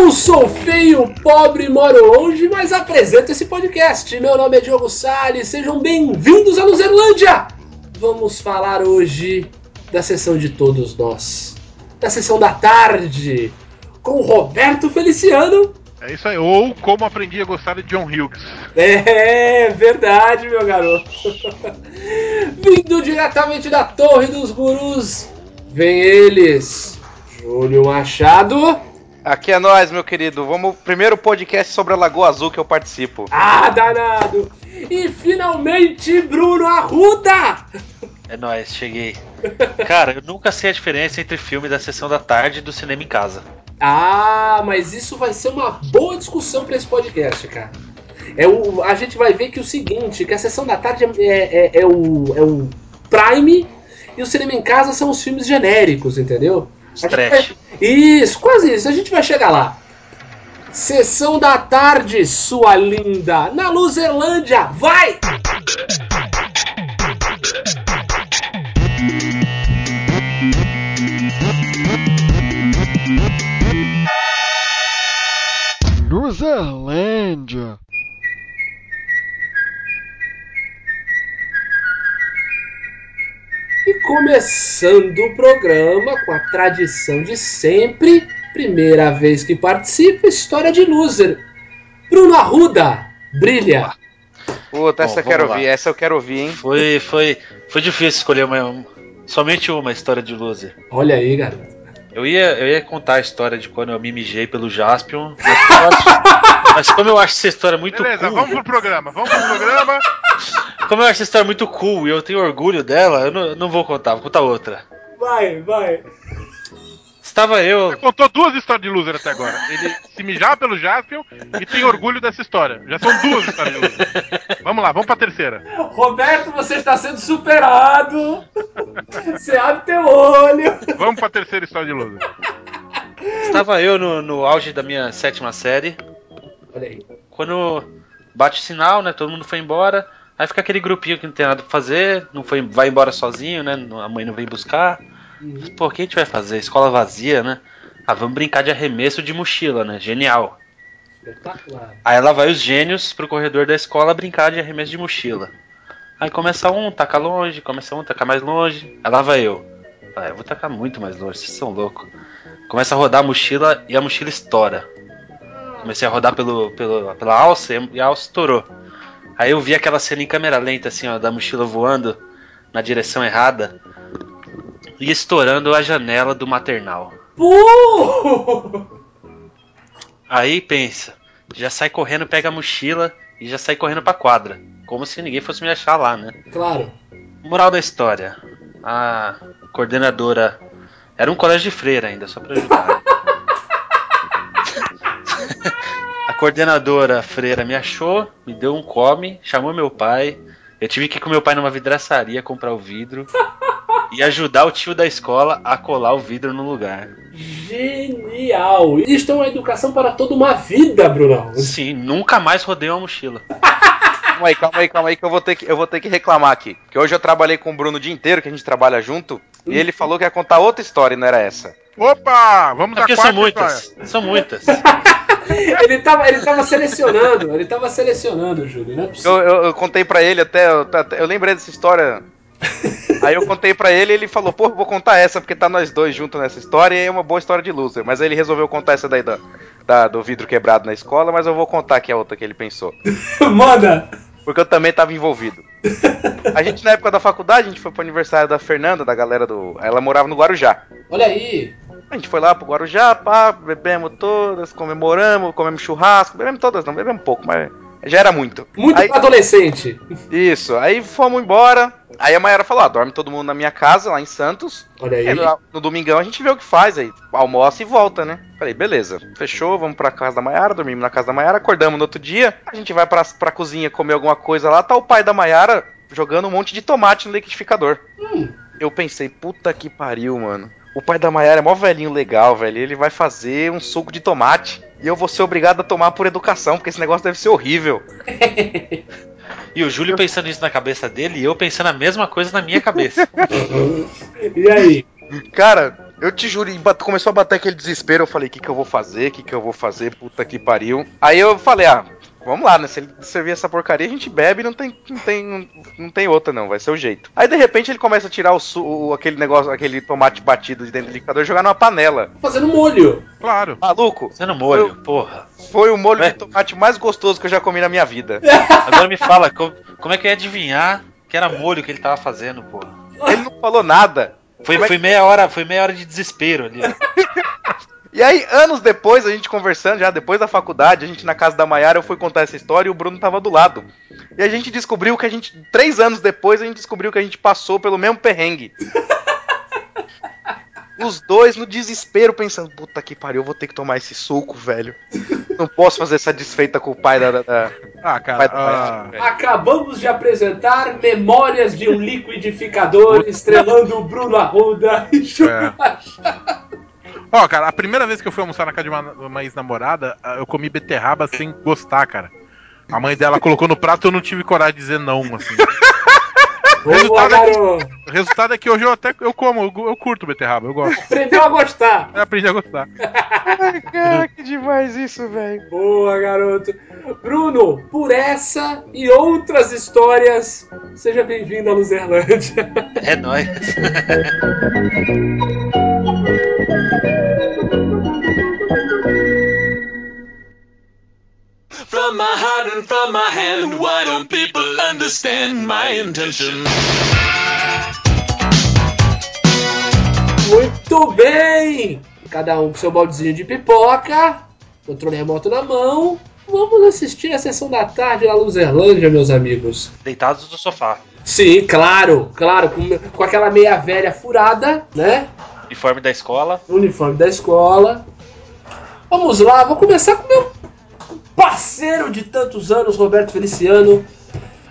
Não sou feio, pobre, moro longe, mas apresento esse podcast. Meu nome é Diogo Salles, sejam bem-vindos à Luzerlândia! Vamos falar hoje da sessão de todos nós, da sessão da tarde, com Roberto Feliciano. É isso aí, ou como aprendi a gostar de John Hughes. É verdade, meu garoto. Vindo diretamente da Torre dos Gurus, vem eles, Júlio Machado. Aqui é nós, meu querido. Vamos primeiro podcast sobre a Lagoa Azul que eu participo. Ah, danado! E finalmente Bruno Arruda! É nóis, cheguei. Cara, eu nunca sei a diferença entre filme da sessão da tarde e do cinema em casa. Ah, mas isso vai ser uma boa discussão para esse podcast, cara. É o, a gente vai ver que o seguinte, que a sessão da tarde é, é, é o, é o Prime e o cinema em casa são os filmes genéricos, entendeu? Trash. Isso, quase isso. A gente vai chegar lá. Sessão da tarde, sua linda, na Luzerlândia, vai! Luzerlândia. E começando o programa com a tradição de sempre, primeira vez que participa, história de loser. Bruno Arruda, brilha. Puta, Bom, essa eu quero lá. ouvir, essa eu quero ouvir, hein? Foi, foi, foi difícil escolher uma, somente uma história de loser. Olha aí, garoto. Eu ia, eu ia contar a história de quando eu me mijei pelo Jaspion, mas, eu acho- mas como eu acho essa história muito Beleza, cool, vamos pro programa, vamos pro programa. como eu acho essa história muito cool e eu tenho orgulho dela, eu não, eu não vou contar, vou contar outra. Vai, vai. Estava eu, Contou duas histórias de loser até agora. Ele se mijava pelo Jaspion e tem orgulho dessa história. Já são duas histórias de loser. Vamos lá, vamos pra terceira. Roberto, você está sendo superado. Você abre teu olho. Vamos pra terceira história de loser. estava eu no, no auge da minha sétima série, Olha aí. quando bate o sinal, né? Todo mundo foi embora. Aí fica aquele grupinho que não tem nada pra fazer, não foi, vai embora sozinho, né? A mãe não vem buscar. Pô, o que a gente vai fazer? Escola vazia, né? Ah, vamos brincar de arremesso de mochila, né? Genial. Espetacular. Aí lá vai os gênios pro corredor da escola brincar de arremesso de mochila. Aí começa um, taca longe, começa um, taca mais longe. Aí lá vai eu. Ah, eu vou tacar muito mais longe, vocês são loucos. Começa a rodar a mochila e a mochila estoura. Comecei a rodar pelo, pelo, pela alça e a alça estourou. Aí eu vi aquela cena em câmera lenta, assim, ó, da mochila voando na direção errada e estourando a janela do maternal. Pô! Aí pensa, já sai correndo, pega a mochila e já sai correndo pra quadra. Como se ninguém fosse me achar lá, né? Claro. Moral da história. A coordenadora. Era um colégio de freira ainda, só pra ajudar. a coordenadora freira me achou, me deu um come, chamou meu pai. Eu tive que ir com meu pai numa vidraçaria comprar o vidro e ajudar o tio da escola a colar o vidro no lugar. Genial. Isto é uma educação para toda uma vida, Brunão. Sim, nunca mais rodei uma mochila. Calma aí, calma aí, calma aí, que eu vou ter que, eu vou ter que reclamar aqui. Porque hoje eu trabalhei com o Bruno o dia inteiro, que a gente trabalha junto, e ele falou que ia contar outra história, e não era essa. Opa! Vamos É porque são muitas. história. São muitas. Ele tava, ele tava selecionando, ele tava selecionando, Júlio, não é possível. Eu, eu, eu contei pra ele até, eu, até- eu lembrei dessa história. Aí eu contei pra ele e ele falou, pô, vou contar essa, porque tá nós dois juntos nessa história e é uma boa história de loser. Mas aí ele resolveu contar essa daí da, da- do vidro quebrado na escola, mas eu vou contar aqui a outra que ele pensou. Manda! Porque eu também tava envolvido. A gente, na época da faculdade, a gente foi pro aniversário da Fernanda, da galera do. Ela morava no Guarujá. Olha aí. A gente foi lá pro Guarujá, pá, bebemos todas, comemoramos, comemos churrasco, bebemos todas, não bebemos pouco, mas já era muito. Muito Aí- pra adolescente. Isso, aí fomos embora. Aí a Mayara falou: ah, dorme todo mundo na minha casa, lá em Santos. Olha aí. E lá no domingão a gente vê o que faz aí. Almoça e volta, né? Falei, beleza. Fechou, vamos pra casa da Maiara, dormimos na casa da Maiara, acordamos no outro dia. A gente vai pra, pra cozinha comer alguma coisa lá, tá o pai da Maiara jogando um monte de tomate no liquidificador. Hum. Eu pensei, puta que pariu, mano. O pai da Maiara é mó velhinho legal, velho. Ele vai fazer um suco de tomate. E eu vou ser obrigado a tomar por educação, porque esse negócio deve ser horrível. E o Júlio pensando isso na cabeça dele e eu pensando a mesma coisa na minha cabeça. E aí? Cara, Eu te juro, começou a bater aquele desespero. Eu falei, o que, que eu vou fazer? O que, que eu vou fazer? Puta que pariu. Aí eu falei, ah, vamos lá, né? Se ele servir essa porcaria, a gente bebe não tem, não tem, não, não tem outra, não. Vai ser o jeito. Aí de repente ele começa a tirar o, su- o- aquele negócio, aquele tomate batido de dentro do liquidificador e jogar numa panela. Fazendo molho. Claro. Maluco, não molho, porra. foi o molho Ué? de tomate mais gostoso que eu já comi na minha vida. Agora me fala, como, como é que eu ia adivinhar que era molho que ele tava fazendo, porra? Ele não falou nada. Foi, é foi meia hora, foi meia hora de desespero ali. E aí, anos depois, a gente conversando, já depois da faculdade, a gente na casa da Maiara, eu fui contar essa história e o Bruno tava do lado. E a gente descobriu que a gente, três anos depois, a gente descobriu que a gente passou pelo mesmo perrengue. Os dois no desespero, pensando, puta que pariu, eu vou ter que tomar esse suco, velho. Não posso fazer essa desfeita com o pai da. da, da Ah, pai cara. da ah. Acabamos de apresentar Memórias de um Liquidificador, estrelando o Bruno Arruda e Chupacha. Ó, cara, a primeira vez que eu fui almoçar na casa de uma, uma ex-namorada, ah, eu comi beterraba sem gostar, cara. A mãe dela colocou no prato e eu não tive coragem de dizer não, assim. Boa, Resultado é que-. O resultado é que hoje eu até eu como, eu, eu curto beterraba, eu gosto. Aprendeu a gostar. Eu aprendi a gostar. Ai, cara, que demais isso, velho. Boa, garoto. Bruno, por essa e outras histórias, seja bem-vindo à Luzerlândia. É nóis. my heart and from my hand, why don't people understand my intention? Muito bem! Cada um com seu baldezinho de pipoca, controle remoto na mão. Vamos assistir a sessão da tarde na Luzerlândia, meus amigos. Deitados no sofá. Sim, claro, claro, com, com aquela meia velha furada, né? Uniforme da escola. Uniforme da escola. Vamos lá, vou começar com meu parceiro de tantos anos, Roberto Feliciano.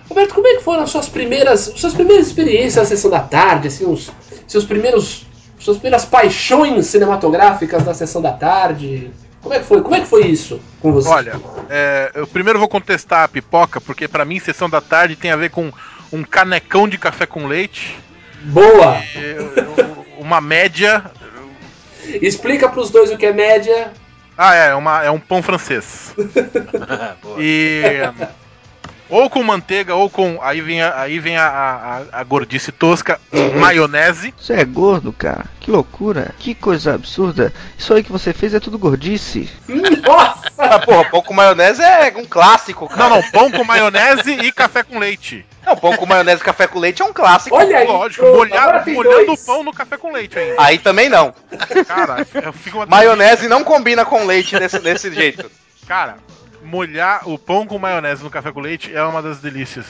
Roberto, como é que foram as suas primeiras, suas primeiras experiências na sessão da tarde, assim, os seus primeiros, suas primeiras paixões cinematográficas na sessão da tarde? Como é que foi? Como é que foi isso com você? Olha, é, eu primeiro vou contestar a pipoca, porque pra mim sessão da tarde tem a ver com um canecão de café com leite, boa. e, uma média. Explica pros dois o que é média. Ah, é, uma, é um pão francês. Boa. E. Ou com manteiga, ou com. Aí vem a, aí vem a, a, a gordice tosca, maionese. Você é gordo, cara? Que loucura. Que coisa absurda. Isso aí que você fez é tudo gordice. Nossa! Ah, porra, pão com maionese é um clássico, cara. Não, não, pão com maionese e café com leite. Não, pão com maionese e café com leite é um clássico. Olha aí, Lógico, pronto, molhar- molhando o pão no café com leite ainda. Aí também não. Cara, eu fico uma Maionese não combina com leite desse, desse jeito. Cara, molhar o pão com maionese no café com leite é uma das delícias.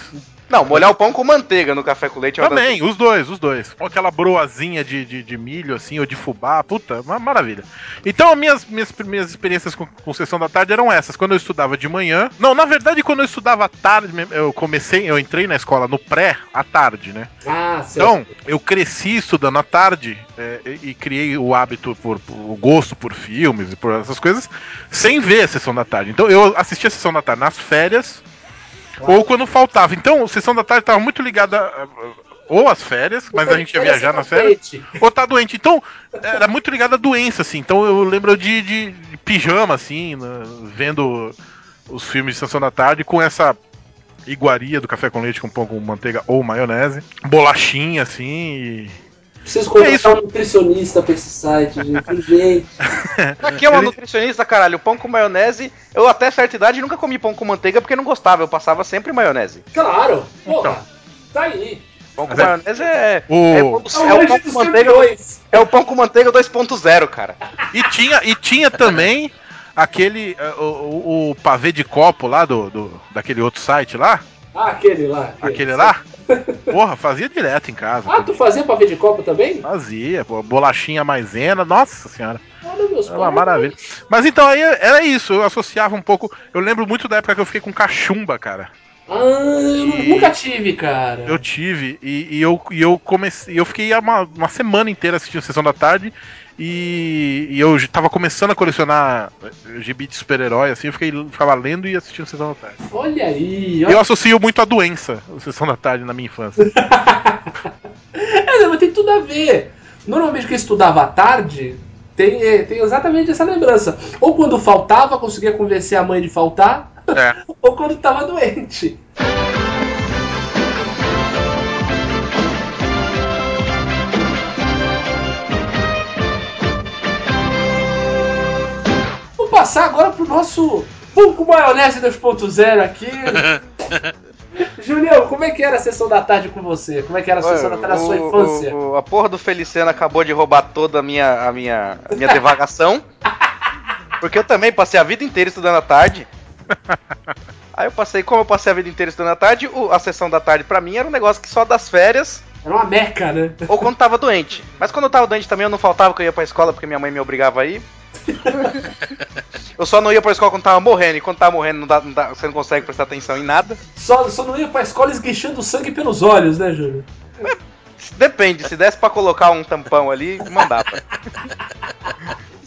Não, molhar o pão com manteiga no café com leite é Também, os dois, os dois. Com aquela broazinha de, de, de milho, assim, ou de fubá, puta, uma maravilha. Então, as minhas, minhas primeiras experiências com, com sessão da tarde eram essas. Quando eu estudava de manhã. Não, na verdade, quando eu estudava à tarde, eu comecei, eu entrei na escola no pré, à tarde, né? Ah, certo. Então, eu cresci estudando à tarde é, e, e criei o hábito, por, por- o gosto por filmes e por essas coisas, sem ver a sessão da tarde. Então, eu assistia a sessão da tarde nas férias ou quando faltava. Então, a sessão da tarde estava muito ligada. a- a- ou às férias, mas a gente ia viajar nas férias, ou tá doente. Então, era muito ligado à doença, assim. Então, eu lembro de, de- de pijama, assim, vendo os filmes de sessão da tarde com essa iguaria do café com leite com pão com manteiga ou maionese, bolachinha, assim, e... Preciso É contratar isso. um nutricionista pra esse site, gente. Gente. Aqui é uma Ele- nutricionista, caralho. Pão com maionese. Eu até certa idade nunca comi pão com manteiga porque não gostava. Eu passava sempre maionese. Claro. Porra. Então. Tá aí. Pão com é- maionese é. O- É, É o- o é o pão com manteiga. É o pão com manteiga 2.0, cara. E tinha, e tinha também aquele, eh, o, o, o pavê de copo lá do, do- daquele outro site lá, Ah, aquele lá. aquele lá, porra, fazia direto em casa. Ah, tu fazia pra ver de copo também? Fazia, pô, bolachinha maisena, nossa senhora. Olha, meus Era uma maravilha. Mas então aí era isso, eu associava um pouco. Eu lembro muito da época que eu fiquei com cachumba, cara. Ah, eu nunca tive, cara. Eu tive, e, e eu, e eu comecei. Eu fiquei uma, uma semana inteira assistindo Sessão da Tarde. E, e eu tava começando a colecionar eh, gibi de super-herói, assim, eu fiquei, ficava lendo e assistindo Sessão da Tarde. Olha aí. Olha... Eu associo muito a doença, a Sessão da Tarde na minha infância. É, mas tem tudo a ver. Normalmente quem estudava à tarde tem, é, tem exatamente essa lembrança. Ou quando faltava, conseguia convencer a mãe de faltar, É. ou quando estava doente. Passar agora pro nosso com maionese 2.0 aqui. Julião, como é que era a sessão da tarde com você? Como é que era a sessão da tarde da sua infância? o- o- a porra do Feliciano acabou de roubar toda a minha, a minha, a minha devagação. Porque eu também passei a vida inteira estudando à tarde. Aí eu passei, como eu passei a vida inteira estudando à tarde, o- a sessão da tarde pra mim era um negócio que só das férias Era uma meca, né? ou quando tava doente. Mas quando eu tava doente também eu não faltava que eu ia pra escola porque minha mãe me obrigava a ir. Eu só não ia pra escola quando tava morrendo, e quando tava morrendo não dá- não dá- você não consegue prestar atenção em nada. Só, só não ia pra escola esguichando sangue pelos olhos, né, Júlio? Depende, se desse pra colocar um tampão ali, mandava.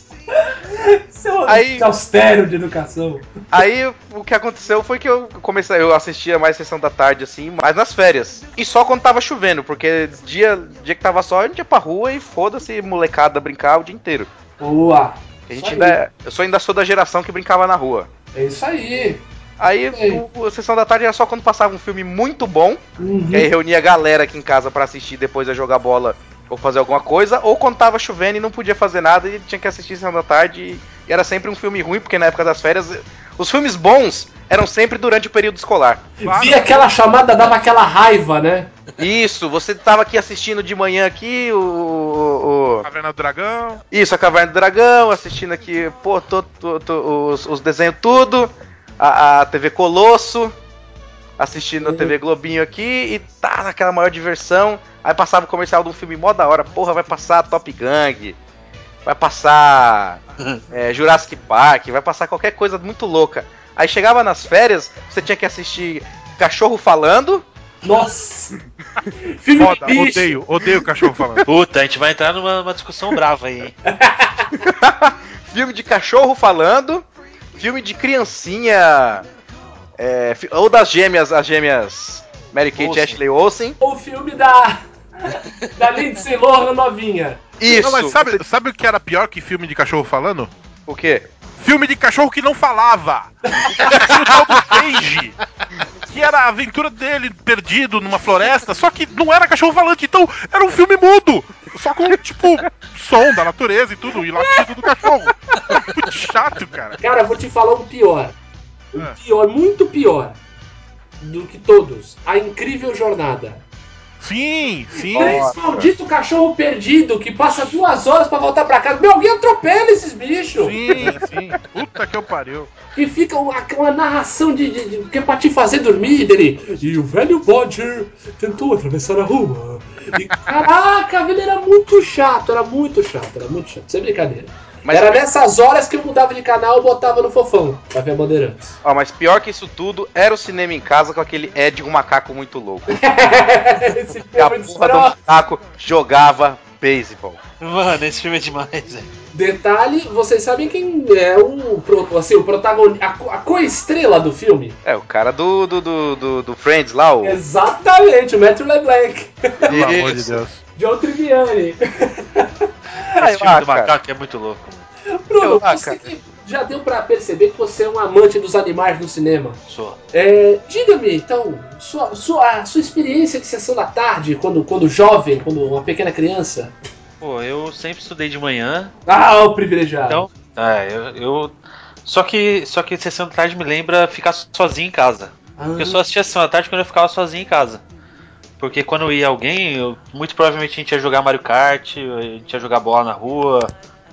Seu Aí- austero de educação. Aí o que aconteceu foi que eu comecei, eu assistia mais sessão da tarde assim, mas nas férias. E só quando tava chovendo, porque dia, dia que tava sol, a gente ia pra rua e foda-se, molecada brincar o dia inteiro. Boa. A gente ainda, é- eu sou ainda sou da geração que brincava na rua. É isso aí. Aí o, a sessão da tarde era só quando passava um filme muito bom, Uhum. que aí reunia a galera aqui em casa pra assistir depois a jogar bola ou fazer alguma coisa, ou quando tava chovendo e não podia fazer nada e tinha que assistir sessão da tarde e, era sempre um filme ruim, porque na época das férias os filmes bons eram sempre durante o período escolar. Vi aquela chamada, dava aquela raiva, né? Isso, você tava aqui assistindo de manhã aqui o, o- o- Caverna do Dragão. isso, a Caverna do Dragão, assistindo aqui, pô, tô- tô- tô- os, os desenhos tudo, a, a TV Colosso, assistindo a TV Globinho aqui e tá naquela maior diversão. Aí passava o comercial de um filme mó da hora, porra, vai passar Top Gang, vai passar é, Jurassic Park, vai passar qualquer coisa muito louca. Aí chegava nas férias, você tinha que assistir Cachorro Falando, Nossa! Filme Foda, de bicho. odeio, odeio o cachorro falando. Puta, a gente vai entrar numa, numa discussão brava aí, hein? filme de cachorro falando, filme de criancinha, é, ou das gêmeas, as gêmeas Mary Kate Olsen. Ashley Olsen. O filme da. Da Lindsay Lohan novinha. Isso. Não, mas sabe, sabe o que era pior que filme de cachorro falando? o quê? Filme de cachorro que não falava. Tinha o Page, que era a aventura dele perdido numa floresta, só que não era cachorro falante, então era um filme mudo. Só com, tipo, som da natureza e tudo, e latido do cachorro. Muito chato, cara. Cara, eu vou te falar um pior. Um É. pior, muito pior. Do que todos. A incrível jornada. Sim, sim. Esse maldito cachorro perdido que passa duas horas pra voltar pra casa. Meu, alguém atropela esses bichos. Sim, sim. Puta que eu pariu. E fica uma, uma narração de, de, de- que é pra te fazer dormir dele. E o velho Bodger tentou atravessar a rua. E, caraca, a vida era muito chato, era muito chato, era muito chato, sem brincadeira. Mas, era nessas horas que eu mudava de canal e botava no fofão pra ver Bandeirantes. ó, mas pior que isso tudo era o cinema em casa com aquele Ed um macaco muito louco. Esse Que a filme de porra do macaco jogava beisebol. Mano, esse filme é demais, velho. Detalhe, vocês sabem quem é o, assim, o protagonista, a, co- a co-estrela do filme? É, o cara do, do, do, do, do Friends lá, o. Exatamente, o Matthew LeBlanc. Pelo amor de. Deus. John Triviani. Esse filme do macaco é muito louco. Bruno, você cara. já deu pra perceber que você é um amante dos animais no cinema. Sou. É, Diga-me, então, sua, sua, sua experiência de sessão da tarde, quando, quando jovem, quando uma pequena criança. Pô, eu sempre estudei de manhã, Ah, o privilegiado. então. É, eu. eu- Só que, só que sessão da tarde me lembra ficar sozinho em casa. Ah, Porque eu só assistia sessão da tarde quando eu ficava sozinho em casa. Porque quando ia alguém, eu- muito provavelmente a gente ia jogar Mario Kart, a gente ia jogar bola na rua.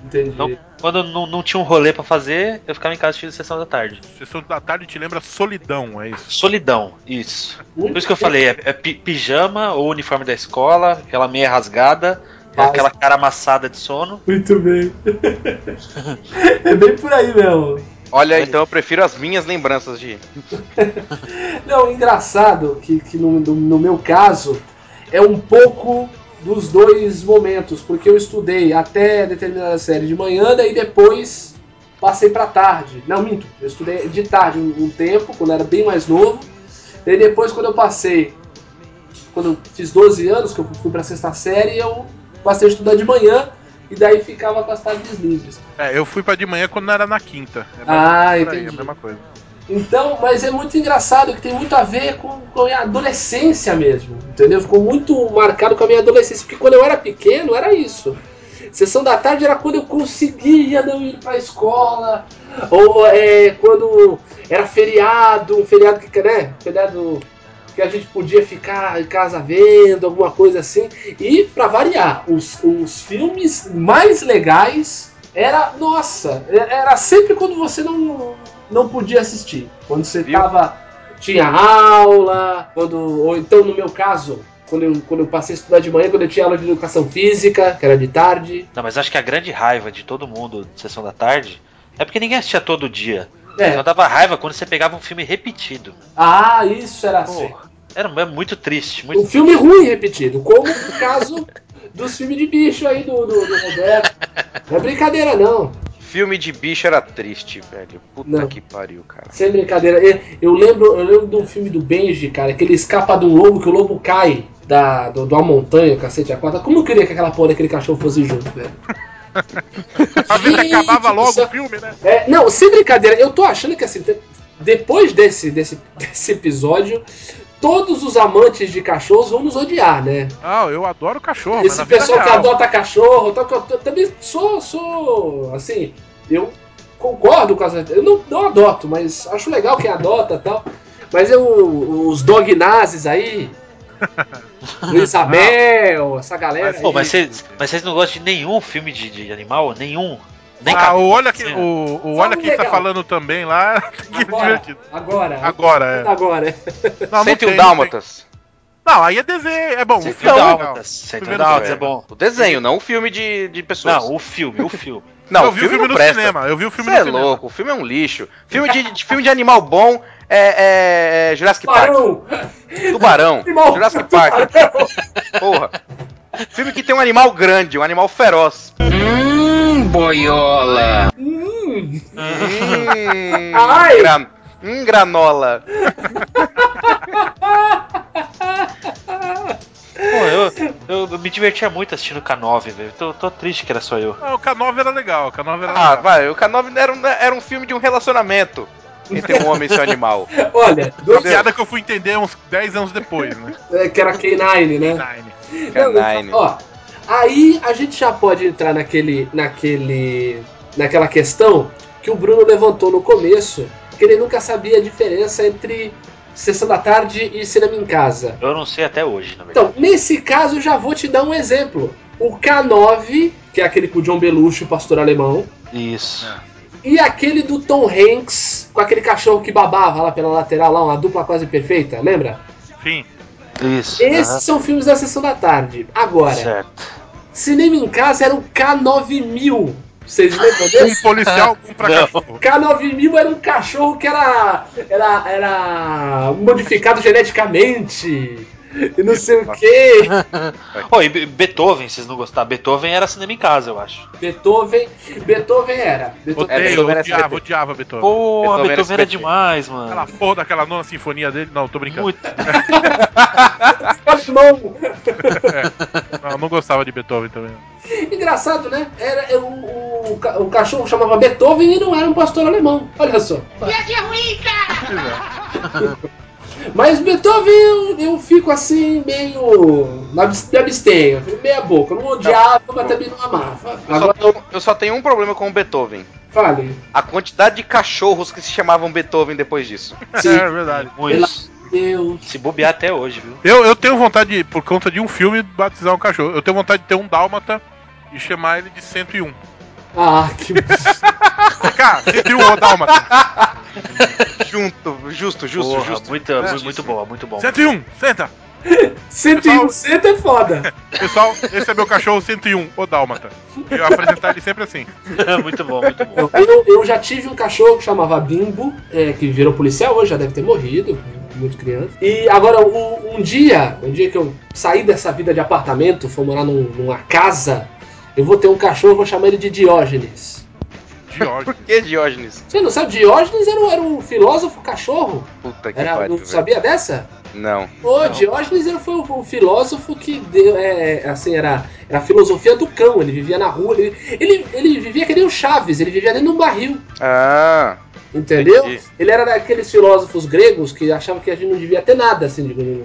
entendi. Então, quando não, não tinha um rolê pra fazer, eu ficava em casa assistindo sessão da tarde. Sessão da tarde te lembra solidão, é isso. Solidão, isso. Por isso que eu falei, é, é pi- pijama ou uniforme da escola, aquela meia rasgada, aquela cara amassada de sono. Muito bem. é bem por aí mesmo. Olha, então eu prefiro as minhas lembranças de. Não, engraçado que, que no, no- no meu caso é um pouco dos dois momentos, porque eu estudei até determinada série de manhã, daí depois passei pra tarde. Não, minto, eu estudei de tarde um, um tempo, quando eu era bem mais novo. Daí depois, quando eu passei, quando eu fiz 12 anos, que eu fui pra sexta série, eu passei a estudar de manhã e daí ficava com as tardes livres. É, eu fui pra de manhã quando era na quinta. É Ah, aí, entendi. É a mesma coisa. Então, mas é muito engraçado que tem muito a ver com, com a adolescência mesmo, entendeu? Ficou muito marcado com a minha adolescência, porque quando eu era pequeno era isso. Sessão da tarde era quando eu conseguia não ir pra escola, ou é, quando era feriado, um feriado que, né, feriado que a gente podia ficar em casa vendo, alguma coisa assim. E, pra variar, os, os filmes mais legais era, nossa, era sempre quando você não, não podia assistir. Quando você Viu? tava. Tinha aula, quando. Ou então no meu caso, quando eu, quando eu passei a estudar de manhã, quando eu tinha aula de educação física, que era de tarde. Não, mas acho que a grande raiva de todo mundo de sessão da tarde é porque ninguém assistia todo dia. É. Só dava raiva quando você pegava um filme repetido. Ah, isso era assim. Pô, era é muito triste. Muito Um filme ruim repetido, como o caso dos filmes de bicho aí do, do, do Roberto. Não é brincadeira, não. Filme de bicho era triste, velho. Puta Não. que pariu, cara. Sem brincadeira. Eu, eu lembro, eu lembro de um filme do Benji, cara, que ele escapa de um lobo, que o lobo cai da, do, de uma montanha, cacete a quatro. Como eu queria que aquela porra daquele cachorro fosse junto, velho? Se Gente acabava logo céu. o filme, né? É, não, sem brincadeira, eu tô achando que assim, depois desse, desse, desse episódio, todos os amantes de cachorros vão nos odiar, né? Ah, eu adoro cachorro, Esse vida pessoal que adota cachorro, tal, eu, também sou, sou, assim, eu concordo com as. Eu não, não adoto, mas acho legal quem adota e tal. Mas eu, os dog nazis aí, Luiz Abel, essa galera. Pô, mas vocês, mas vocês não gostam de nenhum filme de, de animal? Nenhum? Nem Ah, cabelo, o Olha que assim, o, o Olha um quem tá falando também lá, que agora, divertido. agora, Agora, é. agora. Não, não 101 tem, Dálmatas. Não, aí é desenho, é bom. O filme é. Dálmatas. Primeiro Dálmatas é filme. bom. O desenho, não o filme de, de pessoas. Não, o filme, o filme. Não, eu vi o filme no presta. cinema, eu vi o filme Você no é cinema. louco, o filme é um lixo. Filme de, de- filme de animal bom é, é- é Jurassic Park. Barão! Tubarão. Animal- Jurassic Park. Porra. Filme que tem um animal grande, um animal feroz. Hum, Hum, Ai. gra- hum, granola. Pô, eu, eu, eu me divertia muito assistindo o K9, velho. Tô, tô triste que era só eu. Ah, o K9 era legal, o K9 era Ah, legal. vai, o K9 era um, era um filme de um relacionamento entre um homem e seu animal. Olha, Uma dois, piada que eu fui entender uns 10 anos depois, né? é, que era K9, né? Nine. Não, Canine. Ó, aí a gente já pode entrar naquele, naquele, naquela questão que o Bruno levantou no começo, que ele nunca sabia a diferença entre sessão da tarde e cinema em casa. Eu não sei até hoje, na verdade. Então, nesse caso, eu já vou te dar um exemplo. O K9, que é aquele com o John Belushi, o pastor alemão, Isso. E aquele do Tom Hanks, com aquele cachorro que babava lá pela lateral, lá, uma dupla quase perfeita, lembra? Sim. Isso. Esses são filmes da sessão da tarde. Agora, Certo. Cinema em Casa era o K9000. Vocês lembram Um desse? policial, um pra cachorro. K9000 era um cachorro que era, era, era modificado geneticamente. E não sei o que. Ô, e Be- Beethoven, vocês não gostaram? Beethoven era cinema em casa, eu acho. Beethoven. Beethoven era. Beethoven É, Beethoven era odiava, odiava Beethoven. Pô, Beethoven era Beethoven era SBT. demais, Aquela mano. porra daquela nona sinfonia dele. Não, tô brincando. Muito. Não. Não, não gostava de Beethoven também. Engraçado, né? Era, é, o, o, o cachorro chamava Beethoven e não era um pastor alemão. Olha só. Pois é. Mas Beethoven eu, eu fico assim, meio. Me abs- me abstenho, meia boca. Eu não odiava, mas também não amava. Eu só, Agora, tenho, eu só tenho um problema com o Beethoven. fale. A quantidade de cachorros que se chamavam Beethoven depois disso. Sim. É verdade. Muitos. Deus. Se bobear até hoje, viu? Eu, eu tenho vontade, por conta de um filme, de batizar um cachorro. Eu tenho vontade de ter um dálmata e chamar ele de 101. Ah, que. Cá, 101 ô dálmata. Junto, justo, justo, Porra, justo. Muito, É. muito, muito bom, muito bom. 101, senta. 101% é foda. Pessoal, esse é meu cachorro 101, ô dálmata. Eu apresentar ele sempre assim. muito bom, muito bom. Eu, eu já tive um cachorro que chamava Bimbo, é, que virou policial hoje, já deve ter morrido, muito criança. E agora, o- um dia, um dia que eu saí dessa vida de apartamento, fui morar num- numa casa, eu vou ter um cachorro, vou chamar ele de Diógenes. George. Por que Diógenes? Você não sabe, Diógenes era, um- era um filósofo cachorro? Puta que Era, pariu, não velho. sabia dessa? Não. O Diógenes ele foi o, o filósofo que deu, é, assim, era, era a filosofia do cão, ele vivia na rua, ele, ele, ele vivia que nem o Chaves, ele vivia dentro de um barril, Ah, entendeu? Entendi. Ele era daqueles filósofos gregos que achavam que a gente não devia ter nada, assim, de-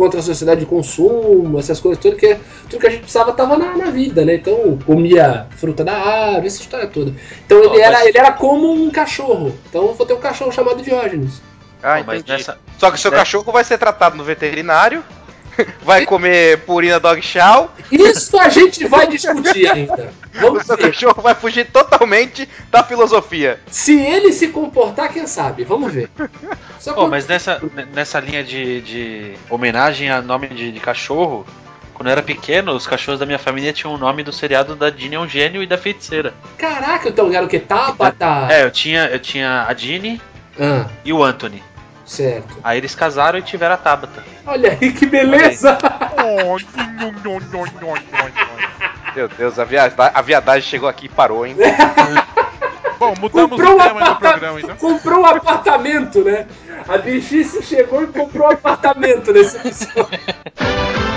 contra a sociedade de consumo, essas coisas, tudo que, tudo que a gente precisava tava na, na vida, né? Então, comia fruta da árvore, essa história toda. Então ele, mas- era, ele era como um cachorro, então eu vou ter um cachorro chamado Diógenes. ah mas entendi. nessa, Só que o seu né? cachorro vai ser tratado no veterinário, vai comer purina dog chow, Isso a gente vai discutir ainda. o Vamos seu ver. cachorro vai fugir totalmente da filosofia. Se ele se comportar, quem sabe? Vamos ver. Só quando- mas nessa, nessa linha de, de homenagem a nome de, de cachorro, quando eu era pequeno, os cachorros da minha família tinham o nome do seriado da Dini é um gênio e da feiticeira. Caraca, então era o que? Tabata? É, eu tinha, eu tinha a Dini Ah, e o Anthony. Certo. Aí eles casaram e tiveram a Tabata. Olha aí que beleza! Meu Deus, a, via a viadagem chegou aqui e parou, hein? Bom, mudamos Comprou o um, tema do programa então. comprou um apartamento, né? A bichice chegou e comprou um apartamento nesse episódio.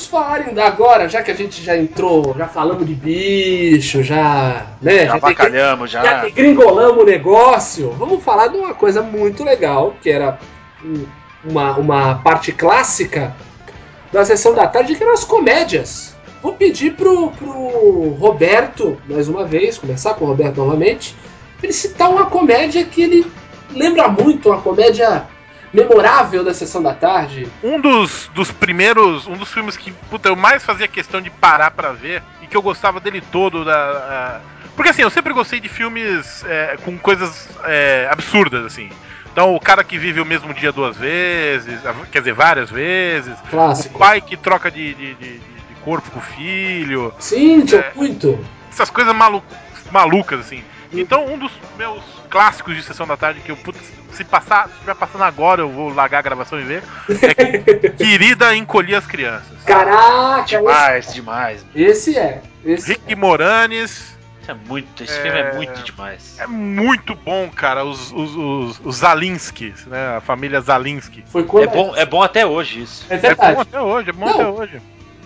Vamos falar ainda agora, já que a gente já entrou, já falamos de bicho, já. Né, Já já, já gringolamos o negócio, vamos falar de uma coisa muito legal, que era um- uma, uma parte clássica da sessão da tarde, que eram as comédias. Vou pedir pro, pro Roberto, mais uma vez, começar com o Roberto novamente, ele citar uma comédia que ele lembra muito, uma comédia memorável da sessão da tarde. Um dos, dos primeiros, um dos filmes que puta, eu mais fazia questão de parar pra ver e que eu gostava dele todo. Da, a- Porque assim, eu sempre gostei de filmes é, com coisas é, absurdas, assim. Então, o cara que vive o mesmo dia duas vezes, quer dizer, várias vezes. O Clássico. pai que troca de, de, de- de corpo com o filho. Sim, tinha É. muito. Essas coisas malu malucas, assim. Então, um dos meus clássicos de Sessão da Tarde, que eu, putz, se passar, se estiver passando agora, eu vou largar a gravação e ver, é que Querida Encolher as Crianças. Caraca, Demais, demais. esse é. Esse Rick Moranes. Isso é muito, esse É. filme é muito demais. É muito bom, cara. Os, os, os, os Zalinskis, né? A família Zalinski. foi quando É bom, é bom até hoje isso. É É bom até hoje, é bom Não. até hoje.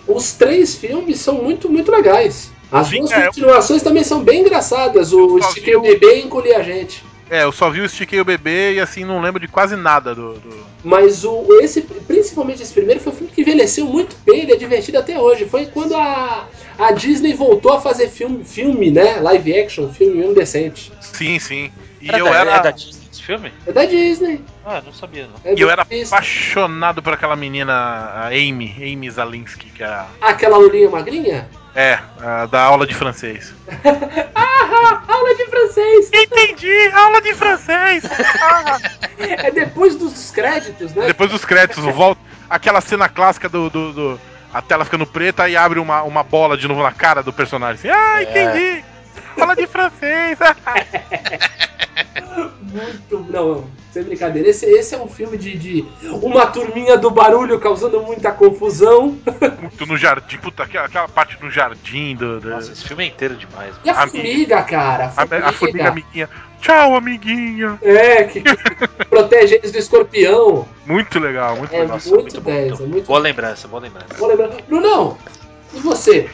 Os três filmes são muito, muito legais. As duas é. continuações também são bem engraçadas. O Eu Estiquei o Bebê e Encolhi a Gente. É, eu só vi o Estiquei o Bebê e assim não lembro de quase nada do. do- Mas o, esse, principalmente esse primeiro, foi um filme que envelheceu muito bem, ele é divertido até hoje. Foi quando a, a Disney voltou a fazer filme, filme, né? Live action, filme mesmo decente. Sim, sim. E Era eu da, era. é da Disney esse filme? É da Disney. Ah, não sabia não. É E eu era artista. apaixonado por aquela menina, a Amy, Amy Zalinski, que era. Aquela lourinha magrinha? É, a da aula de francês. Ah, aula de francês! Entendi, aula de francês! Ah. É depois dos créditos, né? Depois dos créditos, volta aquela cena clássica do, do, do- A tela ficando preta e abre uma, uma bola de novo na cara do personagem. Assim, ah, É. Aula de francês! Muito. Não, sem brincadeira. Esse, esse é um filme de, de uma turminha do barulho causando muita confusão. Muito no jardim, puta, aquela, aquela parte no jardim do. do- Nossa, esse filme é inteiro demais. E a formiga, cara. A formiga. a formiga amiguinha. Tchau, amiguinha! É, que, que protege eles do escorpião. Muito legal, muito É legal. Nossa, muito, muito bom, 10, muito é muito Boa lembrança, boa lembrança. Vou lembrar. Brunão, e você?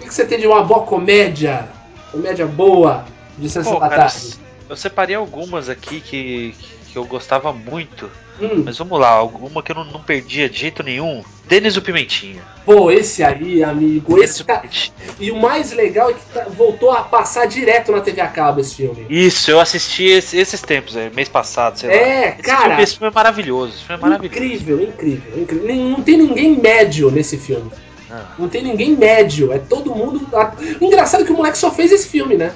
O que você tem de uma boa comédia? Comédia boa de sessão Pô, da cara, tarde? eu separei algumas aqui que, que eu gostava muito. Hum, Mas vamos lá, alguma que eu não, não perdia de jeito nenhum. Denis o Pimentinha. pô, esse aí, amigo. Denis Esse o tá... E o mais legal é que tá- voltou a passar direto na TV a cabo esse filme. Isso, eu assisti esse- esses tempos, é, mês passado, sei lá. É, cara. filme, esse filme é maravilhoso, filme é maravilhoso. Incrível, incrível, incrível. Nem- Não tem ninguém médio nesse filme. Ah, Não tem ninguém médio. É todo mundo. Engraçado que o moleque só fez esse filme, né?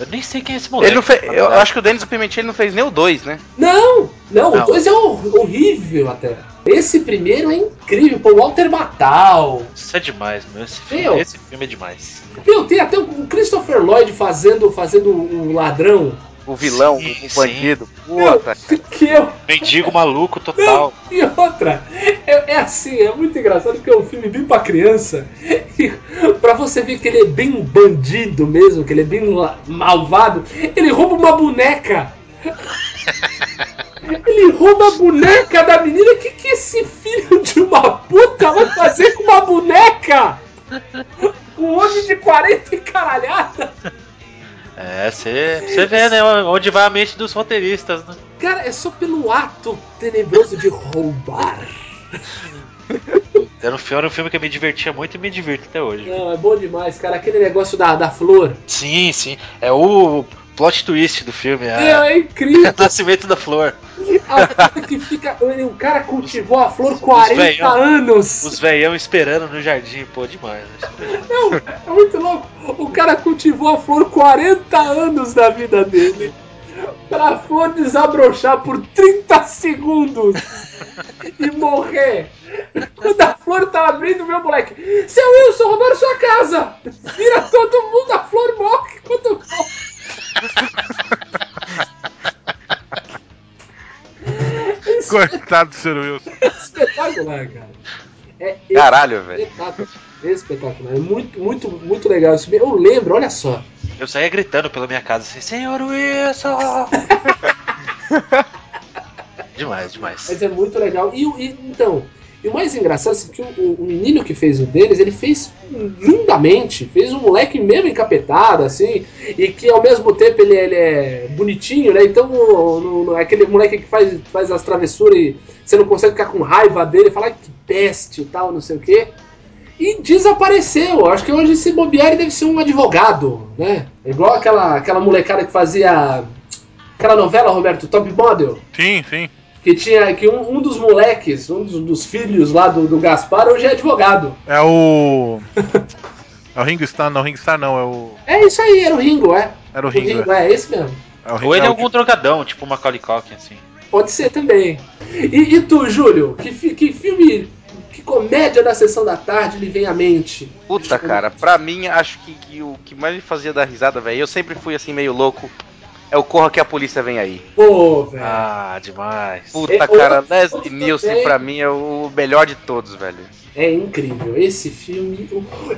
eu nem sei quem é esse moleque. Ele não fez, eu acho que o Denis Pimentel não fez nem o 2, né? Não, não, Não. o 2 é hor- horrível até. Esse primeiro é incrível, pô, Walter Matthau. Isso é demais, meu. Esse filme, Meu. esse filme é demais. Meu, tem até o Christopher Lloyd fazendo, fazendo o ladrão, o vilão, Sim, o bandido. Puta, que eu Mendigo maluco total. E outra, é, é assim, é muito engraçado porque é um filme bem pra criança. E pra você ver que ele é bem bandido mesmo, que ele é bem malvado, ele rouba uma boneca. Ele rouba a boneca da menina. O que, que esse filho de uma puta vai fazer com uma boneca? Um homem de 40 e caralhada. É, você vê, né? Onde vai a mente dos roteiristas, né? Cara, é só pelo ato tenebroso de roubar. Era um, filme, era um filme que eu me divertia muito e me divirto até hoje. Não, é bom demais, cara. Aquele negócio da, da flor. Sim, sim. É o plot twist do filme. Meu, É é incrível. o nascimento da flor. A que fica. O cara cultivou a flor 40 velhão. anos. Os velhão esperando no jardim, pô, demais. né? Não, é muito louco. O cara cultivou a flor 40 anos da vida dele. Pra flor desabrochar por 30 segundos e morrer. Quando a flor tá abrindo, meu moleque. Seu Wilson, roubaram sua casa! Vira todo mundo, a flor morre quando morre. Coitado do Sr. Wilson. Espetacular, cara. É Caralho, velho. espetacular. Espetacular. É muito, muito, muito legal filme. Eu lembro, olha só. Eu saía gritando pela minha casa assim, Senhor Wilson! demais, demais. Mas é muito legal. E, e, então, e o mais engraçado é que o, o- menino que fez o deles, ele fez lindamente. Fez um moleque mesmo encapetado, assim. E que ao mesmo tempo ele, ele é bonitinho, né? Então, no- no- aquele moleque que faz, faz as travessuras e você não consegue ficar com raiva dele, falar que peste e tal, não sei o quê. E desapareceu. Acho que hoje, se bobear, ele deve ser um advogado, né? Igual aquela, aquela molecada que fazia aquela novela, Roberto, Top Model. Sim, sim. Que tinha que um, um dos moleques, um dos, dos filhos lá do, do Gaspar, hoje é advogado. É o. É o Ringo Starr, não, Ringo Starr não, é o. É isso aí, era o Ringo, é. Era o O Ringo. Ringo, é esse mesmo. É o Ringo. Ou ele é o algum drogadão, tipo Macaulay Culkin, assim. Pode ser também. E, e tu, Júlio? Que, fi- que filme, que comédia da sessão da tarde lhe vem à mente? Puta, cara, pra mim, acho que, que o que mais me fazia dar risada, velho, eu sempre fui assim meio louco, é o Corra que a Polícia Vem Aí. Pô, velho. Ah, demais. Puta, É, cara, outro- Leslie outro Nielsen também. pra mim é o melhor de todos, velho. É incrível. Esse filme.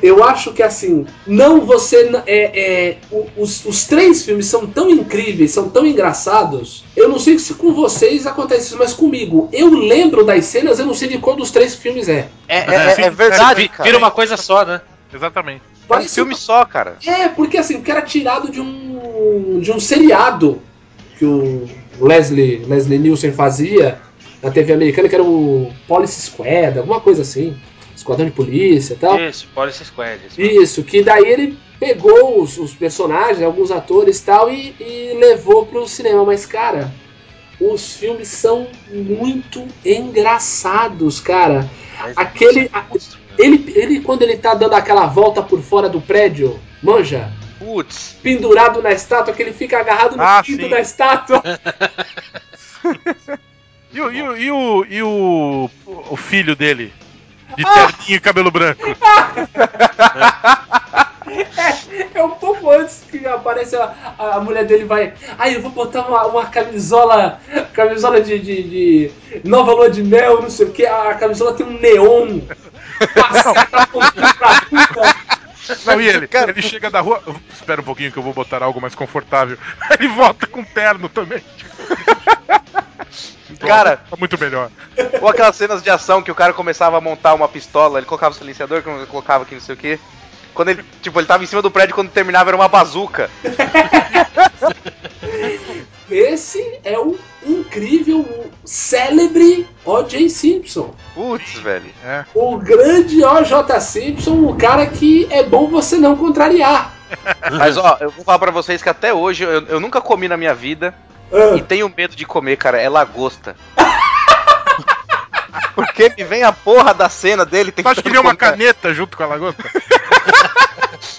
Eu acho que assim. Não você. É, é, os, os três filmes são tão incríveis, são tão engraçados. Eu não sei se com vocês acontece isso, mas comigo. Eu lembro das cenas, eu não sei de qual dos três filmes é. É, é- é verdade, cara. Vira uma coisa só, né? Exatamente. É um Parece filme só, cara. É, porque assim, que era tirado de um de um seriado que o Leslie, Leslie Nielsen fazia na TV americana, que era o Police Squad, alguma coisa assim. Esquadrão de polícia e tal. Isso, Police Squad. isso. Isso, que daí ele pegou os, os personagens, alguns atores e tal, e, e levou pro cinema. Mas, cara, os filmes são muito engraçados, cara. Mas- Aquele. a- ele, ele, quando ele tá dando aquela volta por fora do prédio, manja? Putz, pendurado na estátua, que ele fica agarrado no Ah, pinto sim. da estátua. E o, e o, e o, e o, o filho dele? De Ah! terninho e cabelo branco. É um pouco antes que aparece a, a, mulher dele vai. Ai, eu vou botar uma, uma camisola. Camisola de, de, de Nova Lua de Mel, não sei o que. A camisola tem um neon. Pra puta. Não, e ele? Cara- Ele chega da rua. Espera um pouquinho que eu vou botar algo mais confortável. Ele volta com terno também. Cara- Tá muito melhor. ou aquelas cenas de ação que o cara começava a montar uma pistola, ele colocava o silenciador, colocava aqui não sei o que. Quando ele, tipo, ele tava em cima do prédio quando terminava era uma bazuca. Esse é o incrível, o célebre O.J. Simpson. Putz, velho. É. O grande O.J. Simpson, o cara que é bom você não contrariar. Mas ó, eu vou falar pra vocês que até hoje eu, eu nunca comi na minha vida Ah. e tenho medo de comer, cara. É lagosta. Porque me vem a porra da cena dele Tu tentando acha que veio uma caneta junto com a lagosta?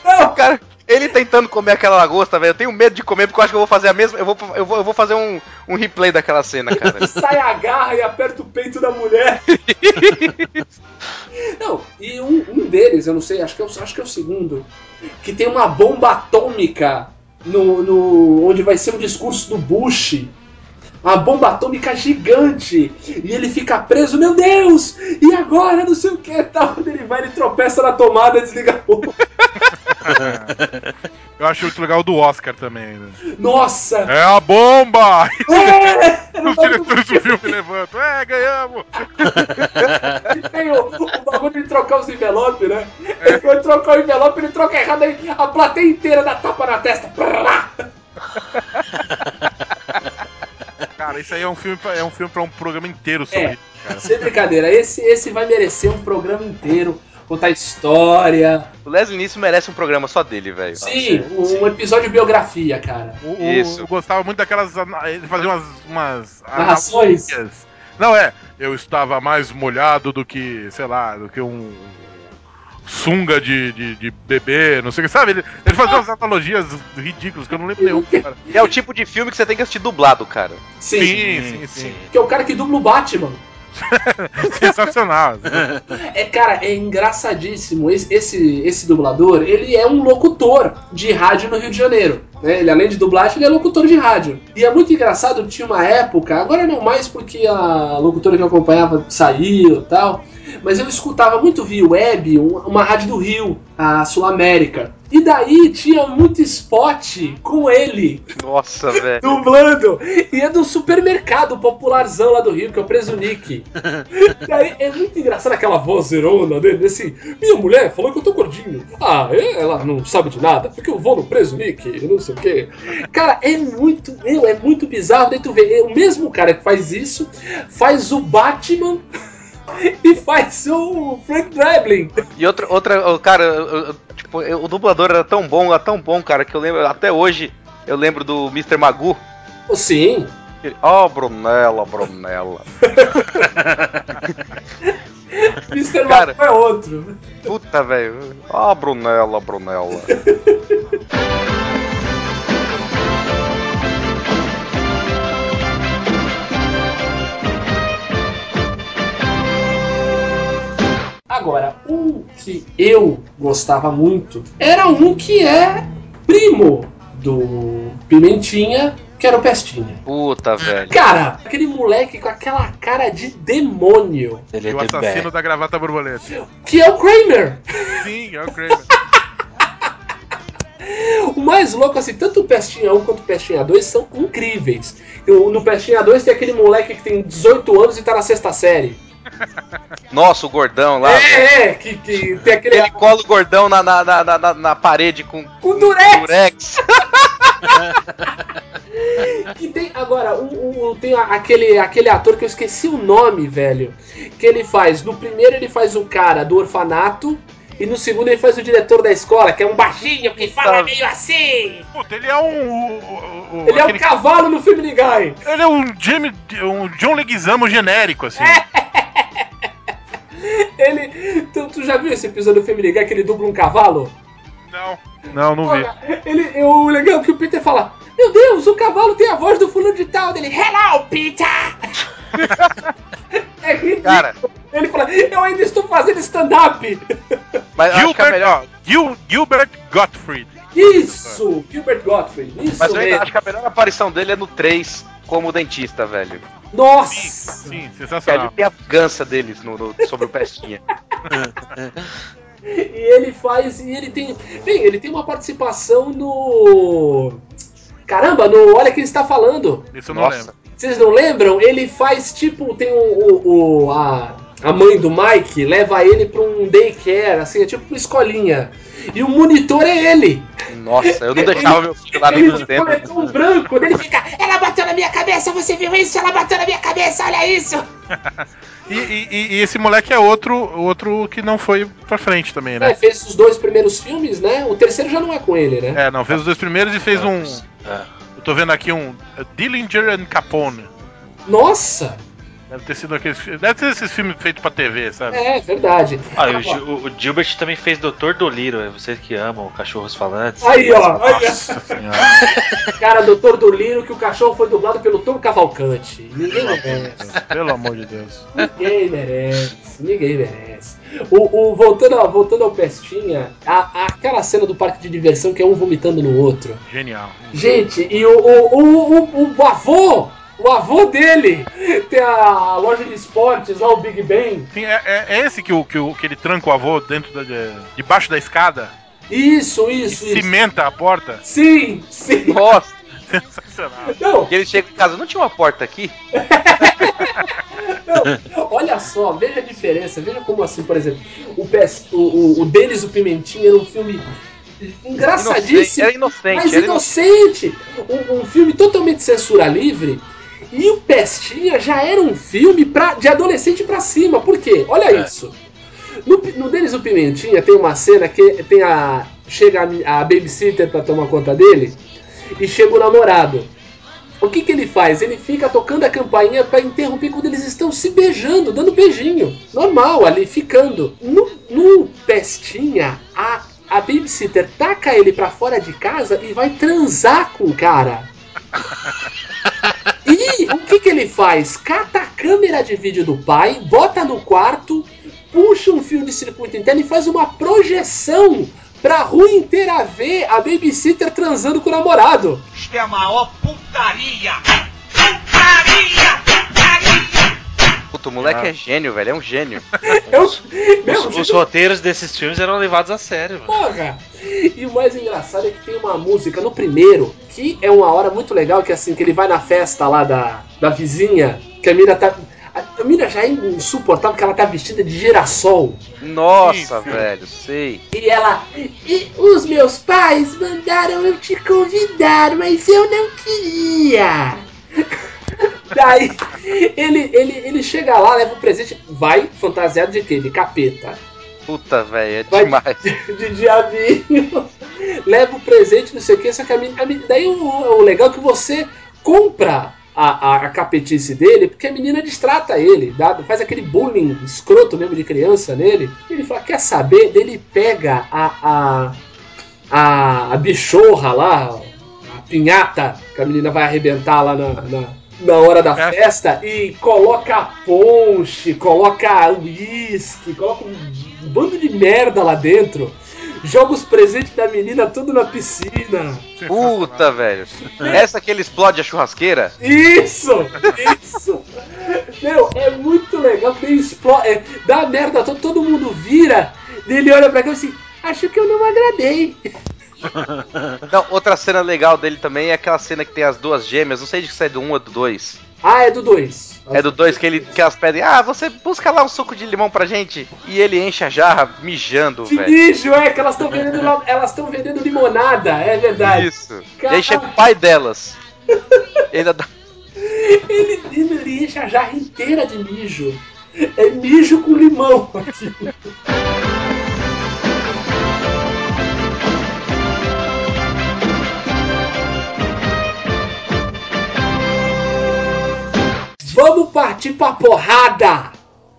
Não, cara, ele tentando comer aquela lagosta, velho. Eu tenho medo de comer porque eu acho que eu vou fazer a mesma. Eu vou, eu vou, eu vou fazer um, um replay daquela cena, cara. sai a garra e aperta o peito da mulher. não, e um, um deles, eu não sei, acho que, é o, acho que é o segundo, que tem uma bomba atômica no, no- onde vai ser um discurso do Bush. Uma bomba atômica gigante. E ele fica preso, meu Deus! E agora? Não sei o que tal. Ele vai, ele tropeça na tomada e desliga a bomba. Eu acho muito legal do Oscar também. né? Nossa! É a bomba! É! Os diretores do filme levantam. É, ganhamos! Tem o, o bagulho de trocar os envelopes, né? Ele foi trocar o envelope, ele troca errado aí, a plateia inteira dá tapa na testa. Cara, isso aí é um filme pra, é um, filme pra um programa inteiro sobre É. isso, cara. Sem brincadeira, esse, esse vai merecer um programa inteiro, contar história. O Leslie Nisso merece um programa só dele, velho. Sim, um, um episódio de biografia, cara. O- o- Isso. Eu gostava muito daquelas. Ele fazia umas. umas Narrações. analogias. Não, é. Eu estava mais molhado do que, sei lá, do que um. Sunga de, de, de bebê, não sei o que, sabe? Ele, ele fazia umas analogias ridículas que eu não lembro nenhum, cara. E é o tipo de filme que você tem que assistir dublado, cara. Sim, Sim, sim, sim. que é o cara que dubla o Batman. Sensacional. É, cara, é engraçadíssimo. Esse, esse, esse dublador, ele é um locutor de rádio no Rio de Janeiro. Né? Ele, além de dublagem, ele é locutor de rádio. E é muito engraçado, tinha uma época, agora não mais porque a locutora que eu acompanhava saiu e tal, mas eu escutava muito via web um- uma rádio do Rio, a Sul América. E daí tinha muito spot com ele Nossa, velho. dublando. E é do supermercado popularzão lá do Rio, que é o Preso Nick. Daí é muito engraçado aquela vozerona dele, assim. Minha mulher falou que eu tô gordinho. Ah, é? ela não sabe de nada, porque eu vou no Preso Nick, não sei o quê. Cara, é muito, meu, é muito bizarro. Daí tu vê, é o mesmo cara que faz isso, faz o Batman. E faz o Frank Drebin. E outra, outra cara, eu- eu- tipo, eu- o dublador era tão bom, era tão bom, cara, que eu lembro, até hoje, eu lembro do Mr. Magoo. Oh, sim. Ó, Brunella, Brunella. Mr. Cara. Magoo é outro. Puta, velho. Ó, Brunella, Brunella. Agora, um que eu gostava muito era um que é primo do Pimentinha, que era o Pestinha. Puta, velho. Cara, aquele moleque com aquela cara de demônio, Ele é o assassino best. da gravata borboleta. que é o Kramer. Sim, é o Kramer. O mais louco, assim, tanto o Pestinha 1 quanto o Pestinha 2 são incríveis. No Pestinha 2 tem aquele moleque que tem 18 anos e tá na sexta série. Nossa, o gordão lá. É, é, que, que tem aquele. Ele cola o gordão na, na, na, na, na parede com Com durex! durex. E tem agora, um, um- tem aquele, aquele ator que eu esqueci o nome, velho. Que ele faz. No primeiro ele faz o cara do orfanato. E no segundo ele faz o diretor da escola, que é um baixinho que fala meio assim. Puta, ele é um. o- o- Ele é um cavalo no Family Guy. Ele é um Jamie. um John Leguizamo genérico, assim. Ele. Tu, tu já viu esse episódio do Family Guy que ele dubla um cavalo? Não. Não, não vi. Olha, ele, o legal é que o Peter fala: Meu Deus, o cavalo tem a voz do fulano de tal. Dele, Hello, Peter! é ridículo. Cara, Ele fala: Eu ainda estou fazendo stand-up. Mas acho que a Gilbert, melhor. ó, Gil, Gilbert Gottfried. Isso! Gilbert Gottfried, isso Mas eu ainda mesmo. acho que a melhor aparição dele é no 3, como dentista, velho. Nossa! Sim, Que ali sensacional. tem a vingança deles no, no- sobre o Pestinha. E ele faz. E ele tem. Bem, ele tem uma participação no. Caramba, no Olha Quem Está Falando. Isso eu não Nossa. lembro. Vocês não lembram? Ele faz tipo. Tem o. o- o- a, a mãe do Mike leva ele pra um daycare, assim, é tipo uma escolinha. E o monitor é ele. Nossa, eu não deixava meu filho lá nem ele nos de tempos. coletom branco, ele fica. Ela bateu na minha cabeça, você viu isso? Ela bateu na minha cabeça, olha isso! E, e- e- esse moleque é outro, outro que não foi pra frente também, É, né? fez os dois primeiros filmes, né? O terceiro já não é com ele, né? É, não, fez os dois primeiros e fez um. É. Eu tô vendo aqui um Dillinger and Capone. Nossa! Deve ter sido aqueles. Deve ter esses filmes feitos pra TV, sabe? É, verdade. Ah, o, o- o Gilbert também fez Doutor Doliro, é vocês que amam cachorros falantes. Aí, ó. Nossa. Cara, doutor Doliro, que o cachorro foi dublado pelo Tom Cavalcante. Ninguém merece. Pelo amor de Deus. Ninguém merece. Ninguém merece. O, o- voltando, ao- voltando ao Pestinha, a- aquela cena do parque de diversão que é um vomitando no outro. Genial. Gente, e o, o, o, o, o avô, o avô dele, tem a loja de esportes lá, o Big Ben. Sim, é, é- é esse que, o, que, o, que ele tranca o avô dentro da, de, debaixo da escada Isso, e isso, isso. cimenta a porta? Sim, sim. Nossa, Sensacional. Não, que ele chega em casa, não tinha uma porta aqui? não, olha só, veja a diferença. Veja como assim, por exemplo, o, PS, o, o, o Denis o Pimentinha era um filme engraçadíssimo. Era inocente, mas era inocente. inocente. Um, um filme totalmente censura livre. E o Pestinha já era um filme pra, de adolescente pra cima. Por quê? Olha É. isso. No, no Denis o Pimentinha tem uma cena que tem a. Chega a, a babysitter pra tomar conta dele e chega o namorado. O que, que ele faz? Ele fica tocando a campainha pra interromper quando eles estão se beijando, dando beijinho. Normal, ali, ficando. No, no Pestinha, a, a babysitter taca ele pra fora de casa e vai transar com o cara. E o que, que ele faz? Cata a câmera de vídeo do pai, bota no quarto, puxa um fio de circuito interno e faz uma projeção pra rua inteira ver a babysitter transando com o namorado. Isto é a maior putaria! Putaria! Puta, o moleque é gênio, velho, é um gênio. Eu, Os, meu, os roteiros desses filmes eram levados a sério, mano. porra! E o mais engraçado é que tem uma música no primeiro, que é uma hora muito legal, que é assim, que ele vai na festa lá da, da vizinha, que a mina tá. A mina já é insuportável porque ela tá vestida de girassol. Nossa, Isso. velho, sei. E ela. E os meus pais mandaram eu te convidar, mas eu não queria. Daí ele, ele, ele chega lá, leva o presente, vai fantasiado de quê? De capeta. Puta, velho, é Vai- demais. De diabinho. Leva o presente, não sei o que, só que a menina. daí o, o legal é que você compra a, a, a capetice dele, porque a menina distrata ele, dá- faz aquele bullying escroto mesmo de criança nele. Ele fala, quer saber? Daí Ele pega a, a, a, a bichorra lá, a pinhata, que a menina vai arrebentar lá na, na, na hora da É. festa, e coloca ponche, coloca uísque, coloca um bando de merda lá dentro. Joga os presentes da menina tudo na piscina. Puta, velho. Essa que ele explode a churrasqueira? Isso! Isso! Meu, é muito legal ele explode. é, dá merda toda, todo mundo vira. E ele olha pra cá e assim, acho que eu não agradei. Não, outra cena legal dele também é aquela cena que tem as duas gêmeas, não sei se é do 1 ou do 2. Ah, é do 2. É do 2 que, ele, que elas pedem, ah, você busca lá um suco de limão pra gente. E ele enche a jarra mijando, De velho. mijo, é que elas estão vendendo, la- elas vendendo limonada, é verdade. Isso. Aí chega o pai delas. Ele dá- Ele, ele enche a jarra inteira de mijo. É mijo com limão aqui. Vamos partir pra porrada!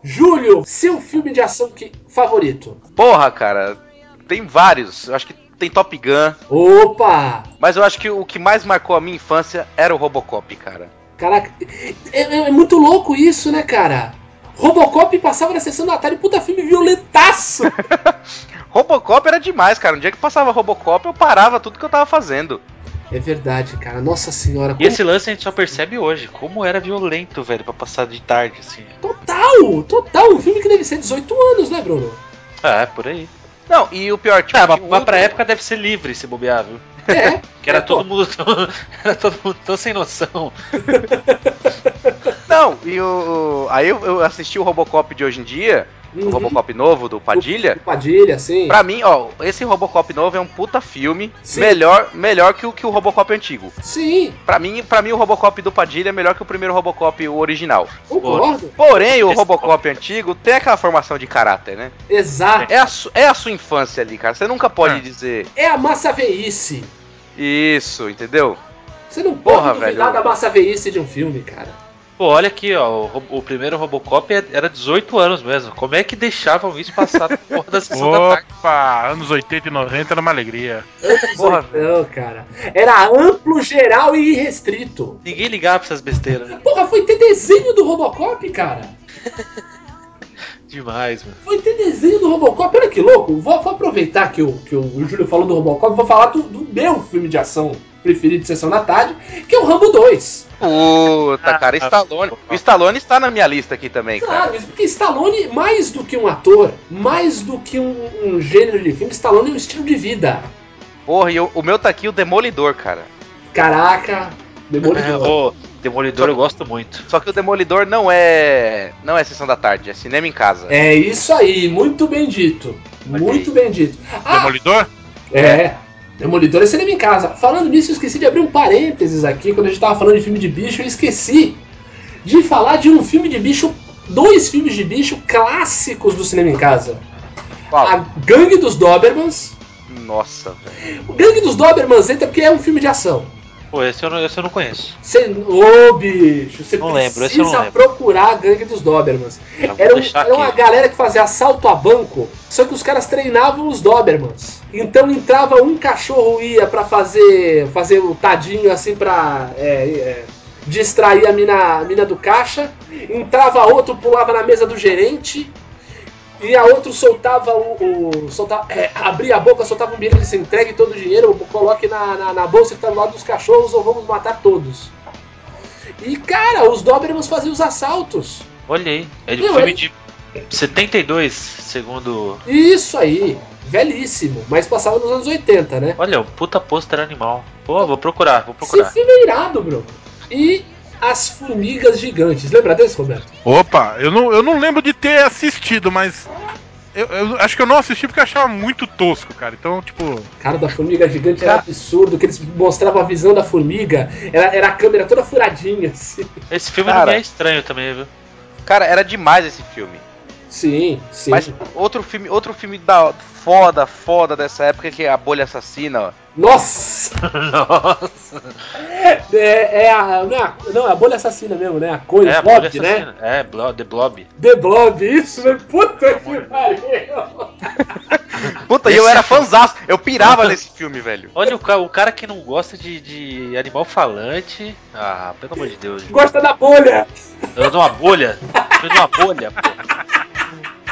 Júlio, seu filme de ação que, favorito? Porra, cara, tem vários. Eu acho que tem Top Gun. Opa! Mas eu acho que o que mais marcou a minha infância era o Robocop, cara. Caraca, é, é- é muito louco isso, né, cara? Robocop passava na sessão da tarde, puta filme violentaço! Robocop era demais, cara. Um dia que passava Robocop, eu parava tudo que eu tava fazendo. É verdade, cara. Nossa senhora. E como- esse lance a gente só percebe hoje, como era violento, velho, pra passar de tarde, assim. Total! Total! Um filme que deve ser 18 anos, né, Bruno? Ah, é, por aí. Não, e o pior, tipo, Ah, mas, mas pra outro- época deve ser livre se bobear, viu? É. Que era É, todo mundo tão, era todo mundo tão sem noção. Não, e o. Aí eu, eu assisti o Robocop de hoje em dia, Uhum. o Robocop novo do Padilha. O Padilha, sim. Pra mim, ó, esse Robocop novo é um puta filme, Sim. melhor, melhor que o que o Robocop antigo. Sim, Pra mim, para mim o Robocop do Padilha é melhor que o primeiro Robocop o original. concordo. Porém, o Esse- Robocop antigo tem aquela formação de caráter, né? Exato. É a, su- é a sua infância ali, cara. Você nunca pode É. dizer É a massa veice. isso, entendeu? Você não pode Porra, duvidar velho. da massa veice de um filme, cara. Pô, olha aqui, ó. O, o primeiro Robocop é- era 18 anos mesmo. Como é que deixavam isso passar na porra da sessão da tarde? Opa, anos 80 e 90 era uma alegria. Porra, Não, cara. Era amplo, geral e irrestrito. Ninguém ligava pra essas besteiras. Porra, foi ter desenho do Robocop, cara. Demais, mano. Foi ter desenho do Robocop. Olha que louco. Vou, vou aproveitar que o, que o Júlio falou do Robocop. Vou falar do, do meu filme de ação preferido de Sessão da Tarde, que é o Rambo 2. Puta, cara, Stallone. O Stallone está na minha lista aqui também, cara. Claro, isso porque Stallone, mais do que um ator, mais do que um, um gênero de filme, Stallone é um estilo de vida. Porra, e o, o meu tá aqui, o Demolidor, cara. Caraca, É, Demolidor. Ô, Demolidor eu gosto muito. Só que o Demolidor não é. Não é sessão da tarde, é cinema em casa. É isso aí, muito bem dito. Muito bem dito. Ah, Demolidor? é. Demolidor é cinema em casa. Falando nisso, eu esqueci de abrir um parênteses aqui. Quando a gente tava falando de filme de bicho, eu esqueci de falar de um filme de bicho. Dois filmes de bicho clássicos do cinema em casa. A Gangue dos Dobermans. Nossa, velho. O Gangue dos Dobermans entra porque é um filme de ação. Pô, esse eu não, esse eu não conheço. Você, ô bicho, você Não lembro, esse eu não precisa lembro. procurar a Gangue dos Dobermans. Já Era, um- era uma galera que fazia assalto a banco, só que os caras treinavam os Dobermans. Então entrava um cachorro ia pra fazer fazer o tadinho assim pra é, é, distrair a mina, a mina do caixa. Entrava outro, pulava na mesa do gerente. E a outro soltava o. o soltava, é, abria a boca, soltava um bilhete e disse: entregue todo o dinheiro, coloque na, na, na bolsa que tá do lado dos cachorros ou vamos matar todos. E cara, os Dobermans faziam os assaltos. Olha aí. É de Não, filme é- de 72, segundo. Isso aí, velhíssimo, mas passava nos anos 80, né? Olha, o puta pôster animal. Pô, vou procurar, vou Esse procurar. filme é irado, bro. E As Formigas Gigantes. Lembra desse, Roberto? Opa, eu não, eu não lembro de ter assistido, mas. Eu, eu acho que eu não assisti porque eu achava muito tosco, cara. Então, tipo. Cara, da Formiga Gigante era absurdo, que eles mostravam a visão da formiga, era, era a câmera toda furadinha, assim. Esse filme Cara. não é estranho também, viu? Cara, era demais esse filme. Sim, sim. Mas outro filme, outro filme da foda, foda dessa época que é A Bolha Assassina, ó. Nossa! Nossa. É, é a. Não, é a, não, é a bolha assassina mesmo, né? A coisa, É, a Blob, bolha né? assassina. É, Blo- The Blob. The Blob, isso, né? Puta que pariu! Puta, e eu era fãzaço. Eu pirava nesse filme, velho. Olha o, o cara que não gosta de, de animal falante. Ah, pelo amor de Deus. Gosta da bolha! Eu de uma bolha. Eu de uma bolha, pô.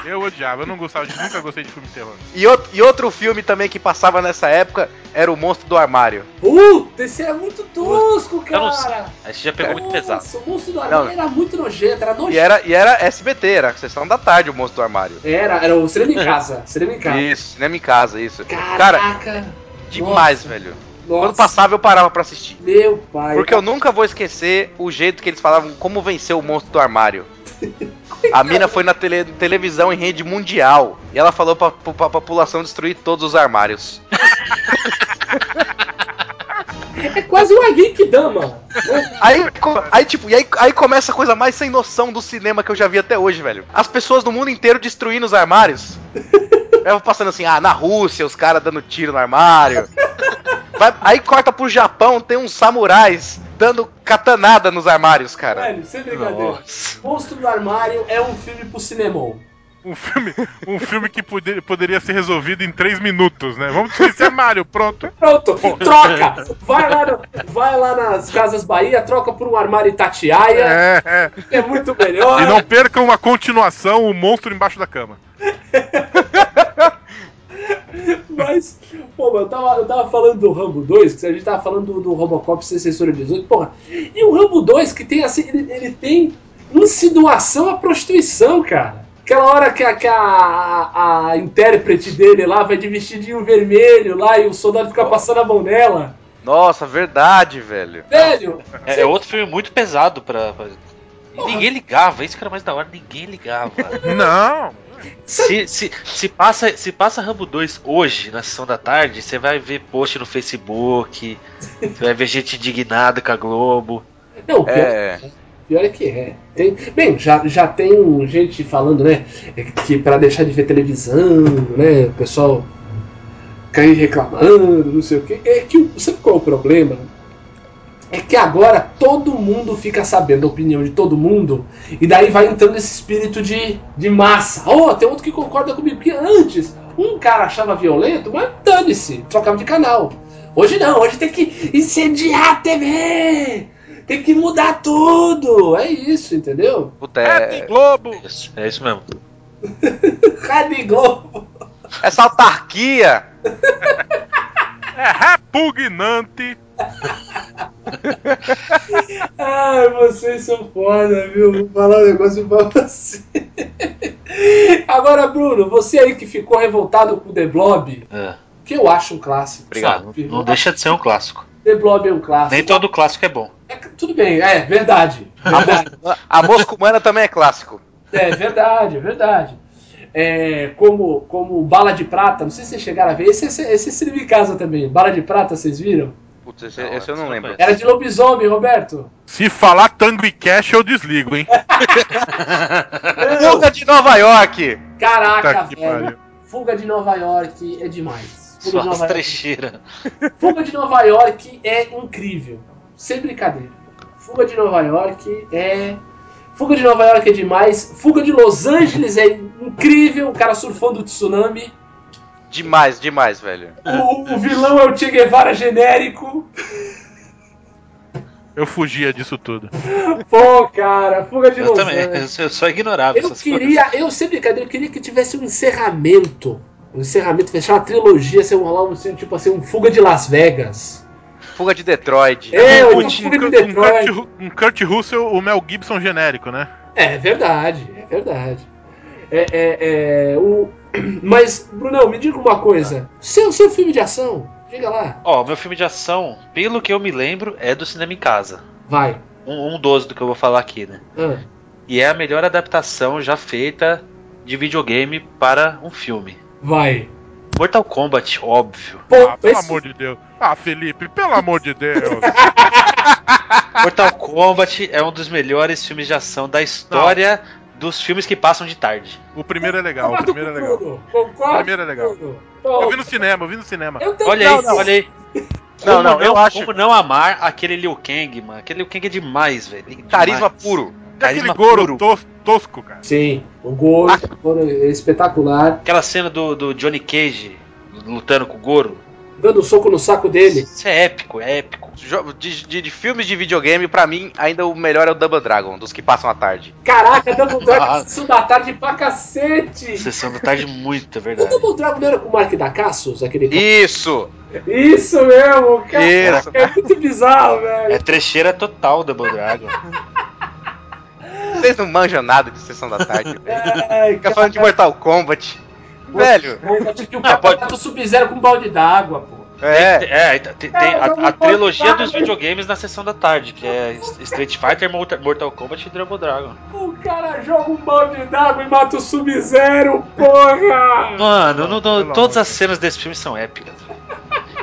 Eu odiava, eu não gostava de. Nunca gostei de filme de terror. E, outro- e outro filme também que passava nessa época era O Monstro do Armário. Puta, esse é muito tosco, Eu não cara! Aí você já pegou muito pesado. Nossa, o monstro do armário Não. era muito nojento, era E nojento. era, e era SBT, era a sessão da tarde o Monstro do Armário. Era, era o cinema em casa. Cinema em casa. Isso, cinema em casa, isso. Cara, Caraca! demais, nossa, velho. Nossa, Quando passava eu parava pra assistir. Meu pai. Porque eu nunca vou esquecer o jeito que eles falavam como vencer o monstro do armário. A mina foi na tele- televisão em rede mundial e ela falou pra, pra, pra população destruir todos os armários. É quase uma Geekdama. Aí, co- aí tipo, e aí, aí começa a coisa mais sem noção do cinema que eu já vi até hoje, velho. As pessoas do mundo inteiro destruindo os armários. Eu passando assim, ah, na Rússia, os caras dando tiro no armário. Vai- aí corta pro Japão, tem uns samurais dando katanada nos armários, cara. Velho, sem brincadeira. Nossa. Monstro do Armário é um filme pro cinemão. Um filme, um filme que poder- poderia ser resolvido em 3 minutos, né? Vamos destruir esse armário, pronto. Pronto, troca! Vai lá, no- vai lá nas Casas Bahia, troca por um armário Itatiaia, É, é. é muito melhor. E não percam a continuação, o monstro embaixo da cama. Mas, pô, eu tava, eu tava falando do Rambo 2, que a gente tava falando do, do Robocop ser censura 18, porra. E o Rambo 2, que tem assim, ele, ele tem insinuação à prostituição, cara. Aquela hora que a, que a, a, a intérprete dele lá vai de vestidinho vermelho lá e o soldado fica passando a mão nela. Nossa, verdade, velho. Velho, É, é outro filme muito pesado pra. pra- E ninguém ligava, isso que era mais da hora, ninguém ligava. Não. Se, se, se, passa, se passa Rambo 2 hoje, na sessão da tarde, você vai ver post no Facebook, você vai ver gente indignada com a Globo. não, pior, É. pior é que é. Tem, bem, já, já tem gente falando, né, que pra deixar de ver televisão, né, o pessoal cair reclamando, não sei o quê. É que, sabe qual é o problema? É que agora todo mundo fica sabendo a opinião de todo mundo, e daí vai entrando esse espírito de, de massa. Oh, tem outro que concorda comigo, porque antes um cara achava violento, mas dane-se, trocava de canal. Hoje não, hoje tem que incendiar a TV! Tem que mudar tudo! É isso, entendeu? Puta, Rede é... Globo! Isso, é isso mesmo. Rede Globo! essa autarquia. É repugnante! Ai, vocês são foda, viu? Vou falar um negócio pra você. Agora, Bruno, você aí que ficou revoltado com The Blob, É. que eu acho um clássico. Obrigado. sabe? Não deixa de ser um clássico. The Blob é um clássico. Nem todo clássico é bom. É, tudo bem, é verdade. verdade. A mosca humana também é clássico. É verdade, é verdade. É, como, como Bala de Prata, não sei se vocês chegaram a ver, esse, esse, esse cinema em casa também. Bala de Prata, vocês viram? Putz, esse, esse eu não lembro. Era de lobisomem, Roberto. Se falar Tango e Cash, eu desligo, hein? Fuga de Nova York! Caraca, Tá que velho. pariu. Fuga de Nova York é demais. Fuga de Só as Nova York. trecheiras. Fuga de Nova York é incrível. Sem brincadeira. Fuga de Nova York é. Fuga de Nova York é demais. Fuga de Los Angeles é incrível. O cara surfando o tsunami. Demais, demais, velho. O, o vilão é o Che Guevara genérico. Eu fugia disso tudo. Pô, cara, Fuga de Eu Los também. Angeles. Eu só ignorava Eu essas queria, eu sem brincadeira, eu queria que tivesse um encerramento. Um encerramento, fechar uma trilogia, ser um, um, tipo assim, um Fuga de Las Vegas. Fuga de Detroit. É, um, um, Fuga de um Detroit. Kurt, Ru- um Kurt Russell, o Mel Gibson genérico, né? É verdade, é verdade. É, é, é, o... Mas, Brunão, me diga uma coisa. Seu, seu filme de ação, diga lá. Ó, meu filme de ação, pelo que eu me lembro, é do cinema em casa. Vai. Um, um dos do que eu vou falar aqui, né? Ah, E é a melhor adaptação já feita de videogame para um filme. vai. Mortal Kombat, óbvio. Pô, Ah, pelo esse- amor de Deus. Ah, Felipe, pelo amor de Deus. Mortal Kombat é um dos melhores filmes de ação da história dos filmes que passam de tarde. O primeiro é legal, o Concordo primeiro é legal. Concordo. O primeiro é legal. Eu vi no cinema, eu vi no cinema. eu. Olha aí, Não, não. olha aí. Não, Como não, eu acho- Como não amar aquele Liu Kang, mano? Aquele Liu Kang é demais, velho. Demais. Carisma puro. Aquele Goro puro. tos- tosco, cara. Sim, o Goro, o Goro é espetacular. Aquela cena do, do Johnny Cage lutando com o Goro. Dando um soco no saco dele. Isso é épico, é épico. De, de- de filmes de videogame, pra mim, ainda o melhor é o Double Dragon, dos que passam à tarde. Caraca, Double Dragon sessão da tarde pra cacete. Sessão da tarde muito, é O verdade. Double Dragon não era com o Mark da Cassius, aquele Isso! Isso mesmo, cara. Isso. É muito bizarro, velho. É trecheira total Double Dragon. Vocês não manjam nada de sessão da tarde, velho. Ai, Fica falando de Mortal Kombat. Velho, Kombat que o cara pode- mata o Sub-Zero com um balde d'água, pô. é. É, tem, tem a, a trilogia dos videogames na sessão da tarde, que é Street Fighter, Mortal Kombat e Double Dragon. O cara joga um balde d'água e mata o Sub-Zero, porra! Mano, não- não- todas as cenas desse filme são épicas.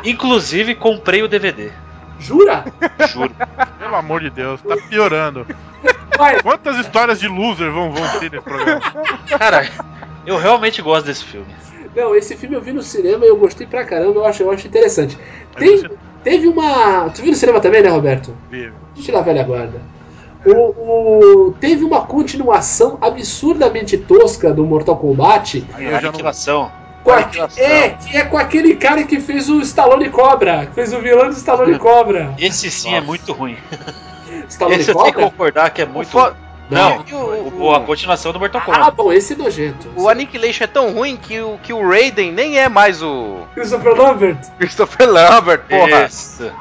Inclusive, comprei o DVD. Jura? Juro. Pelo amor de Deus, tá piorando. Vai. Quantas histórias de loser vão, vão ter nesse programa? Cara, eu realmente gosto desse filme. Não, esse filme eu vi no cinema e eu gostei pra caramba, eu acho, eu acho interessante. Tem, você- teve uma. Tu viu no cinema também, né, Roberto? Eu tirar a velha guarda. O, o- teve uma continuação absurdamente tosca do Mortal Kombat. Aí eu já não... Com a- é, que é com aquele cara que fez o Stallone Cobra, que fez o vilão do Stallone Cobra. Esse sim é muito ruim. Stallone Esse eu tenho que Cobra? concordar que é muito fo- ruim. Não, E o- o- o- a continuação do Mortal Ah, Kombat. bom, esse é nojento. O Annihilation é tão ruim que o, que o Raiden nem é mais o Christopher Lambert, Christopher Lambert, porra. Isso.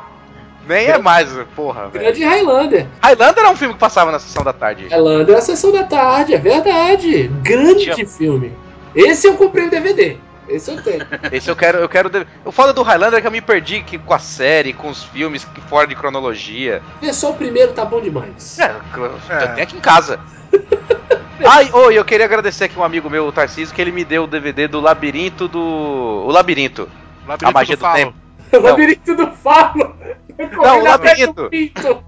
Nem é mais o, porra, grande Highlander. Highlander é um filme que passava na sessão da tarde. Highlander é a sessão da tarde, é verdade. Grande Tinha- filme. Esse eu comprei o DVD. Esse eu tenho. Esse eu quero, eu quero. O foda do Highlander é que eu me perdi que- com a série, com os filmes que fora de cronologia. Vê só o primeiro, tá bom demais. É, eu É. tenho aqui em casa. Ai, oi, eu queria agradecer aqui um amigo meu, o Tarcísio, que ele me deu o DVD do Labirinto do. O Labirinto. Labirinto A magia do Falo. tempo. O labirinto do Falo. Não, o labirinto. do.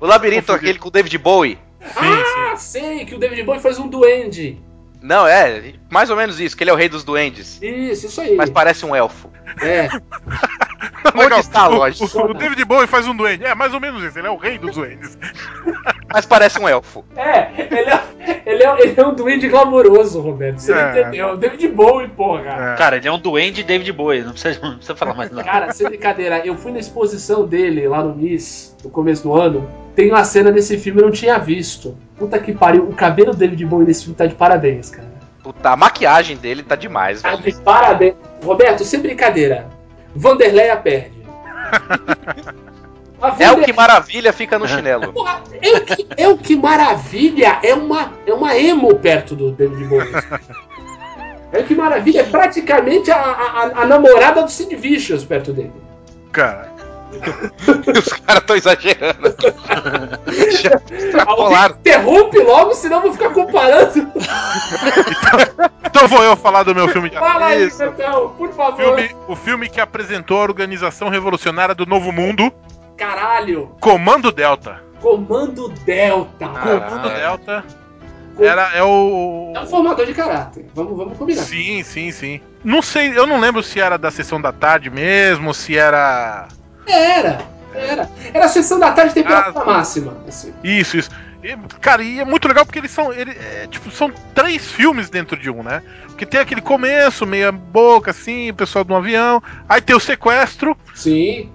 O Labirinto, aquele com o David Bowie. Sim, sim. Ah, sei que o David Bowie faz um duende. Não, é, mais ou menos isso, que ele é o rei dos duendes. Isso, isso aí. Mas parece um elfo. É. Onde está a O, lógica? o, o David Bowie faz um duende. É, mais ou menos isso. Ele é o rei dos duendes. Mas parece um elfo. É, ele é, ele é, ele é um duende glamouroso, Roberto. Você não É. entendeu? O David Bowie, porra. É. Cara, ele é um duende David Bowie, não precisa, não precisa falar mais nada. Cara, sem brincadeira, eu fui na exposição dele lá no Miss, no começo do ano. Tem uma cena desse filme que eu não tinha visto. Puta que pariu, o cabelo do David Bowie nesse filme tá de parabéns, cara. Puta, a maquiagem dele tá demais, Tá velho. de parabéns. Roberto, sem brincadeira. Vanderleia perde. É o que maravilha fica no chinelo. Porra, é o que, é o que maravilha, é uma, é uma emo perto do David Bowie. É o que maravilha, é praticamente a, a, a namorada do Sid Vicious perto dele. Cara. Os caras tão exagerando. Já Alguém extrapolaram. interrompe logo, senão eu vou ficar comparando. Então vou eu falar do meu filme de Fala aí. Betão, por favor. filme, o filme que apresentou a Organização Revolucionária do Novo Mundo, Caralho, Comando Delta. Comando Delta. Comando é. Delta era é o É um formador de caráter. Vamos, vamos combinar. Sim, sim, sim. Não sei, eu não lembro se era da sessão da tarde mesmo, se era Era, era. Era a sessão da tarde temperatura máxima. Assim. isso, isso. E, cara, e é muito legal porque eles são, ele, é, tipo, são três filmes dentro de um, né? Porque tem aquele começo, meia boca, assim, o pessoal de um avião, aí tem o sequestro, Sim.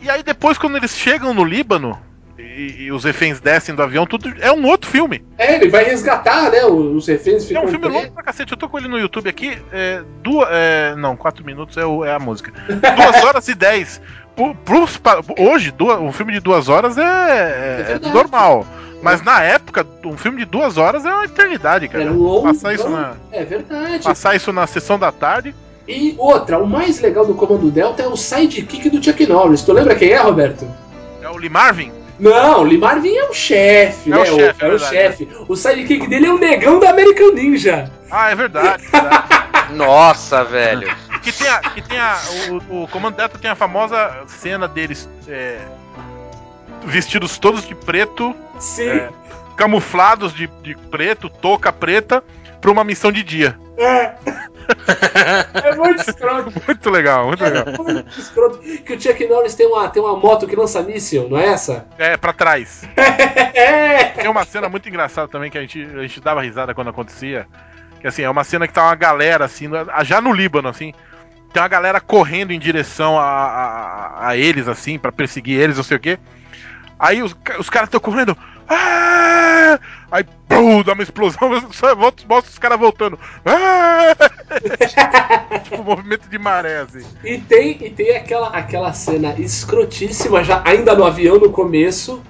e aí depois quando eles chegam no Líbano e, e os reféns descem do avião, tudo é um outro filme. É, ele vai resgatar, né? Os reféns É ficam um filme presos. longo pra cacete. Eu tô com ele no YouTube aqui. É, duas, é, não, quatro minutos é, o- é a música. Duas horas e dez. Pro- pros hoje, duas, um filme de duas horas é, é- é verdade. normal. Mas na época, um filme de duas horas é uma eternidade, cara. Era um longo. Passar isso, na, É verdade. passar isso na sessão da tarde. E outra, o mais legal do Comando Delta é o sidekick do Chuck Norris. Tu lembra quem é, Roberto? É o Lee Marvin. Não, o Lee Marvin é o chefe, É né? o chefe, é é o chefe. O sidekick dele é o negão da American Ninja. Ah, é verdade. é verdade. Nossa, velho. Que tem a, que tem a, o, o Comando Delta tem a famosa cena deles é, vestidos todos de preto, Sim. É. camuflados de, de preto, touca preta, pra uma missão de dia. É. É muito escroto. Muito legal, muito legal. É muito escroto. Que o Chuck Norris tem uma, tem uma moto que lança míssil, não é essa? É, pra trás. É. Tem uma cena muito engraçada também que a gente, a gente dava risada quando acontecia. Que assim, é uma cena que tá uma galera, assim, já no Líbano, assim. Tem uma galera correndo em direção a, a, a eles, assim, pra perseguir eles, não sei o quê. Aí os, os caras estão correndo. "Ah!" Aí, pum, dá uma explosão, volta- mostra os caras voltando. "Ah!" tipo, movimento de maré, assim. E tem, e tem aquela, aquela cena escrotíssima, já ainda no avião no começo,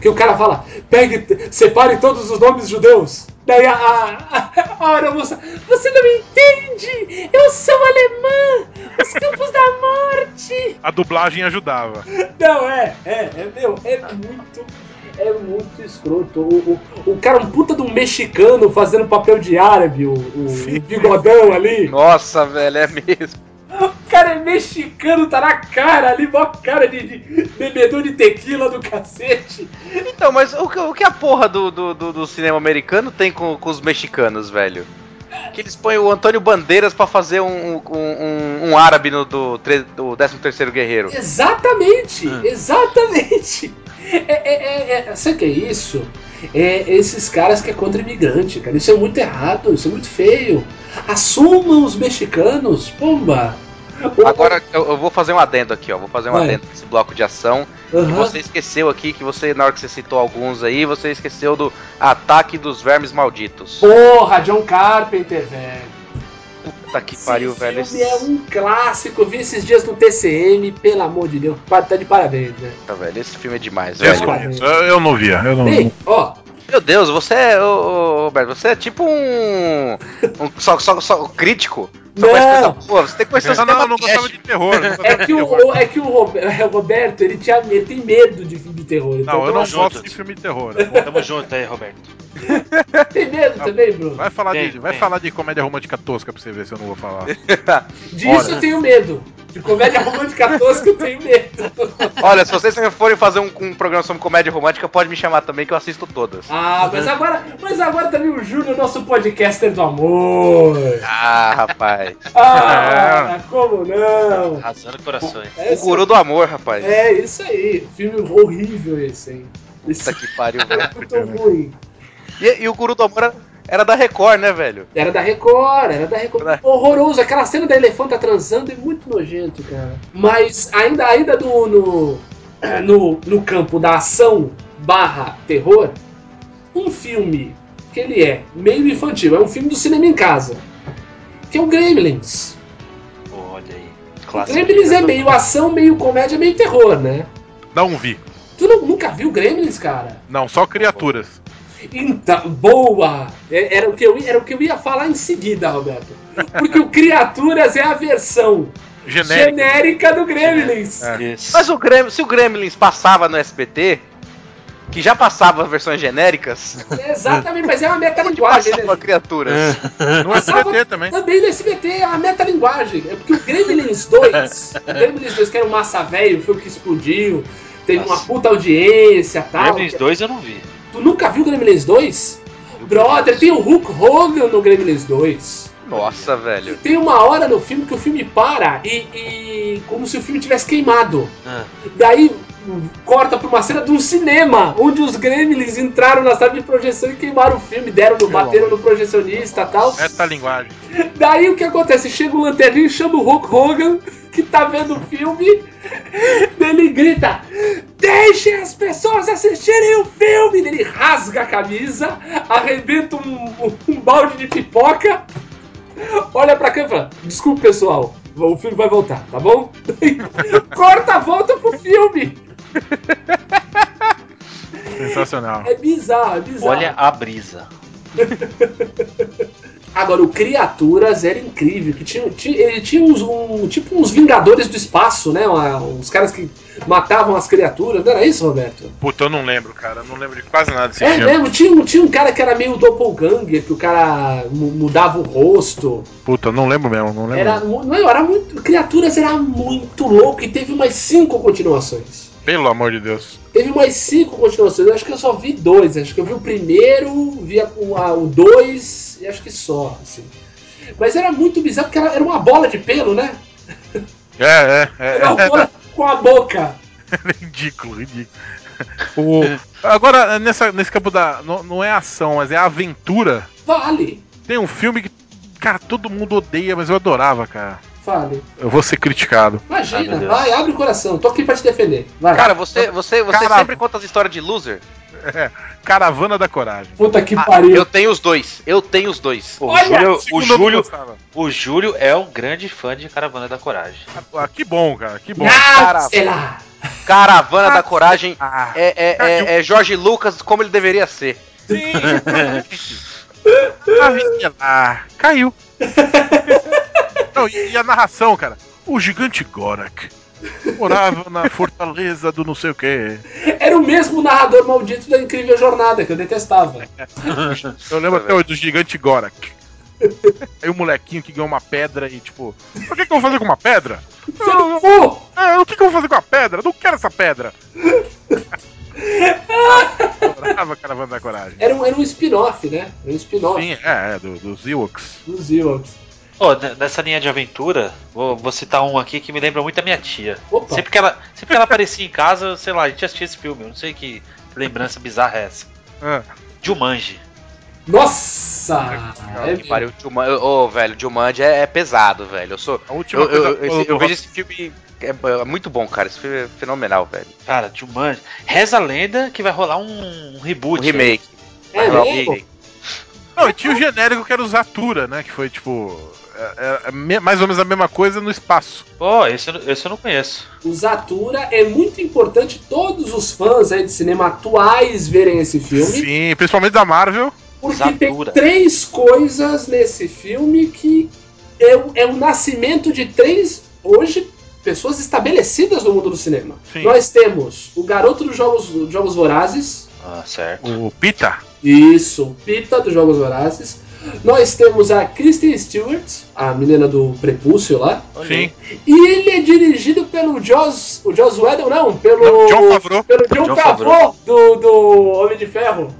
que o cara fala: pegue, separe todos os nomes judeus. Daí a, a, a aeromoça, você não me entende! Eu sou alemã! Os campos da morte! A dublagem ajudava. Não, é, é, é, meu, é muito. É muito escroto. O, o, o cara, um puta de um mexicano fazendo papel de árabe, o, o, o bigodão ali. Nossa, velho, é mesmo. O cara é mexicano, tá na cara ali, mó cara de, de bebedor de tequila do cacete. Então, mas o que, o que a porra do, do, do- do cinema americano tem com, com os mexicanos, velho? Que eles põem o Antônio Bandeiras pra fazer um, um, um- um árabe no, do, do 13º Guerreiro. Exatamente, exatamente. É, é, é, é, sabe o que é isso? É esses caras que é contra imigrante, cara. Isso é muito errado, isso é muito feio. Assumam os mexicanos, pomba. Agora eu, eu vou fazer um adendo aqui, ó. Vou fazer um Vai. adendo nesse bloco de ação. E Aham. você esqueceu aqui que você, na hora que você citou alguns aí, você esqueceu do ataque dos vermes malditos. Porra, John Carpenter, velho. Puta que pariu, Esse velho. filme é um clássico. Vi esses dias no TCM, pelo amor de Deus. Tá de parabéns, né? Puta, velho, esse filme é demais, Eu, velho. eu, eu não via. Eu não, Ei, ó, Meu Deus, você é, ô, ô, Roberto, você é tipo um, um só, só, só crítico. Não. conhece coisa boa, você tem que conhecer o não, cinema não, não gostava de terror. não gostava É de que o, terror. o- é que o Robe- é, Roberto, ele, tinha, ele tem medo de filme de terror. então Não, eu não juntos. gosto de filme de terror. Tamo junto aí, Roberto. Tem medo também, Bruno? Vai falar, Tem, de, vai tem. falar de comédia romântica tosca pra você ver se eu não vou falar. Disso Olha. eu tenho medo. De comédia romântica tosca eu tenho medo. Olha, se vocês forem fazer um, um programa sobre comédia romântica, pode me chamar também que eu assisto todas. Ah, mas agora, mas agora também o Júnior, nosso podcaster do amor. Ah, rapaz. Ah, como não? Arrasando corações. O guru do amor, rapaz. É, isso aí. Filme horrível esse, hein? Puta que pariu, velho. é muito ruim. E, e o guru do amor era, era da Record, né, velho? Era da Record, era da Record. Era. Horroroso. Aquela cena da elefanta transando é muito nojento, cara. Mas ainda, ainda no, no, no, no campo da ação barra terror, um filme que ele é meio infantil, é um filme do cinema em casa. Que é o Gremlins. Olha aí. O Clássico. Gremlins é meio ação, meio comédia, meio terror, né? Não vi. Tu não- nunca viu Gremlins, cara? Não, só criaturas. Então, boa! É- Era o, que eu, ia- era o que eu ia falar em seguida, Roberto. Porque o Criaturas é a versão Genérico. genérica do Gremlins. É. Mas o Grem, se o Gremlins passava no SBT, que já passava versões genéricas, Exatamente, mas é uma metalinguagem, passava né? criaturas? No SBT também. Também no SBT é uma metalinguagem. É porque o Gremlins 2, o Gremlins 2 que era um massa velho, foi o que explodiu, teve uma Nossa. puta audiência e tal. Gremlins 2 eu não vi. Tu nunca viu Gremlins 2? Brother, tem o Hulk Hogan no Gremlins 2. Nossa, velho. Tem uma hora no filme que o filme para e, e- como se o filme tivesse queimado. Ah. Daí corta pra uma cena de um cinema, onde os gremlins entraram na sala de projeção e queimaram o filme, deram no, bateram no projecionista e tal. Essa linguagem. Daí o que acontece? Chega o lanterninho e chama o Hulk Hogan, que tá vendo o filme, ele grita: Deixem as pessoas assistirem o filme! Ele rasga a camisa, arrebenta um, um balde de pipoca, olha pra câmera e fala: Desculpe, pessoal, o filme vai voltar, tá bom? Corta, volta pro filme! Sensacional. É bizarro, é bizarro. Olha a brisa. Agora, o Criaturas era incrível, que tinha, tinha- ele tinha uns, um, tipo uns Vingadores do Espaço, né? Uma- uns caras que matavam as criaturas, não era isso, Roberto? Puta, eu não lembro, cara. Eu não lembro de quase nada desse É filme. mesmo, tinha, um- tinha um cara que era meio doppelganger, que o cara mu- mudava o rosto. Puta, eu não lembro mesmo. Não lembro. Era, não, era muito. Criaturas era muito louco e teve umas cinco continuações. Pelo amor de Deus. Teve umas cinco continuações. Eu acho que eu só vi dois. Acho que eu vi o primeiro, vi a- o, a- o dois e acho que só. Assim. Mas era muito bizarro porque era, era uma bola de pelo, né? É, é, é. Era uma bola com a boca. ridículo, ridículo. O- agora, nessa, nesse campo da. Não, não é ação, mas é aventura. Vale. Tem um filme que, cara, todo mundo odeia, mas eu adorava, cara. Vale. Eu vou ser criticado. Imagina, Deus. vai, abre o coração. Tô aqui pra te defender. Vai. Cara, você, você, você Cara- sempre conta as histórias de loser? Caravana da Coragem. Puta que Ah, pariu. eu tenho os dois. Eu tenho os dois. Pô, o Olha, Júlio, o, Júlio, o Júlio é um grande fã de Caravana da Coragem. Ah, que bom, cara, que bom. Ah, sei lá. Caravana da Coragem Ah, é, é, é, é Jorge Lucas como ele deveria ser. sim. Ah, caiu. Não, e, e a narração, cara? O gigante Gorak morava na fortaleza do não sei o quê. Era o mesmo narrador maldito da Incrível Jornada, que eu detestava. Eu lembro até hoje do gigante Gorak. Aí o molequinho que ganhou uma pedra e tipo, o que, que eu vou fazer com uma pedra? Filho do cu! Ah, o que, que eu vou fazer com a pedra? Não quero essa pedra. Adorava Caravana da Coragem. Era um, era um spin-off, né? Era um spin-off Sim, é, é, do, dos Ewoks. dos Ewoks. Pô, ne- nessa linha de aventura, vou, vou citar um aqui que me lembra muito da minha tia. Opa. Sempre que, ela, sempre que ela aparecia em casa, sei lá, a gente assistia esse filme. Eu não sei que lembrança bizarra é essa. Ah, Jumanji. Nossa! É Que pariu, Ô, velho, Jumanji é, é pesado, velho. Eu sou. a última Eu, eu, coisa eu, esse- do eu vejo esse filme. É, é muito bom, cara. Esse filme é fenomenal, velho. Cara, Jumanji. Reza a lenda que vai rolar um, um reboot. O remake. É o mesmo? remake. Não, e tinha o genérico que era o Zatura, né? Que foi tipo. É- é me- mais ou menos a mesma coisa no espaço. Pô, esse, eu não- esse eu não conheço. O Zatura é muito importante todos os fãs aí de cinema atuais verem esse filme. Sim, principalmente da Marvel. Porque Zatura. tem três coisas nesse filme que é, o- é o nascimento de três, hoje, pessoas estabelecidas no mundo do cinema. Sim. Nós temos o garoto dos Jogos, dos Jogos Vorazes, Ah, certo. O Pita. isso, o Pita dos Jogos Vorazes. Nós temos a Kristen Stewart, a menina do prepúcio lá. Sim. E ele é dirigido pelo Joss. O Joss Whedon, não, pelo. Não, John Favreau. Pelo John, John Favreau, do, do Homem de Ferro.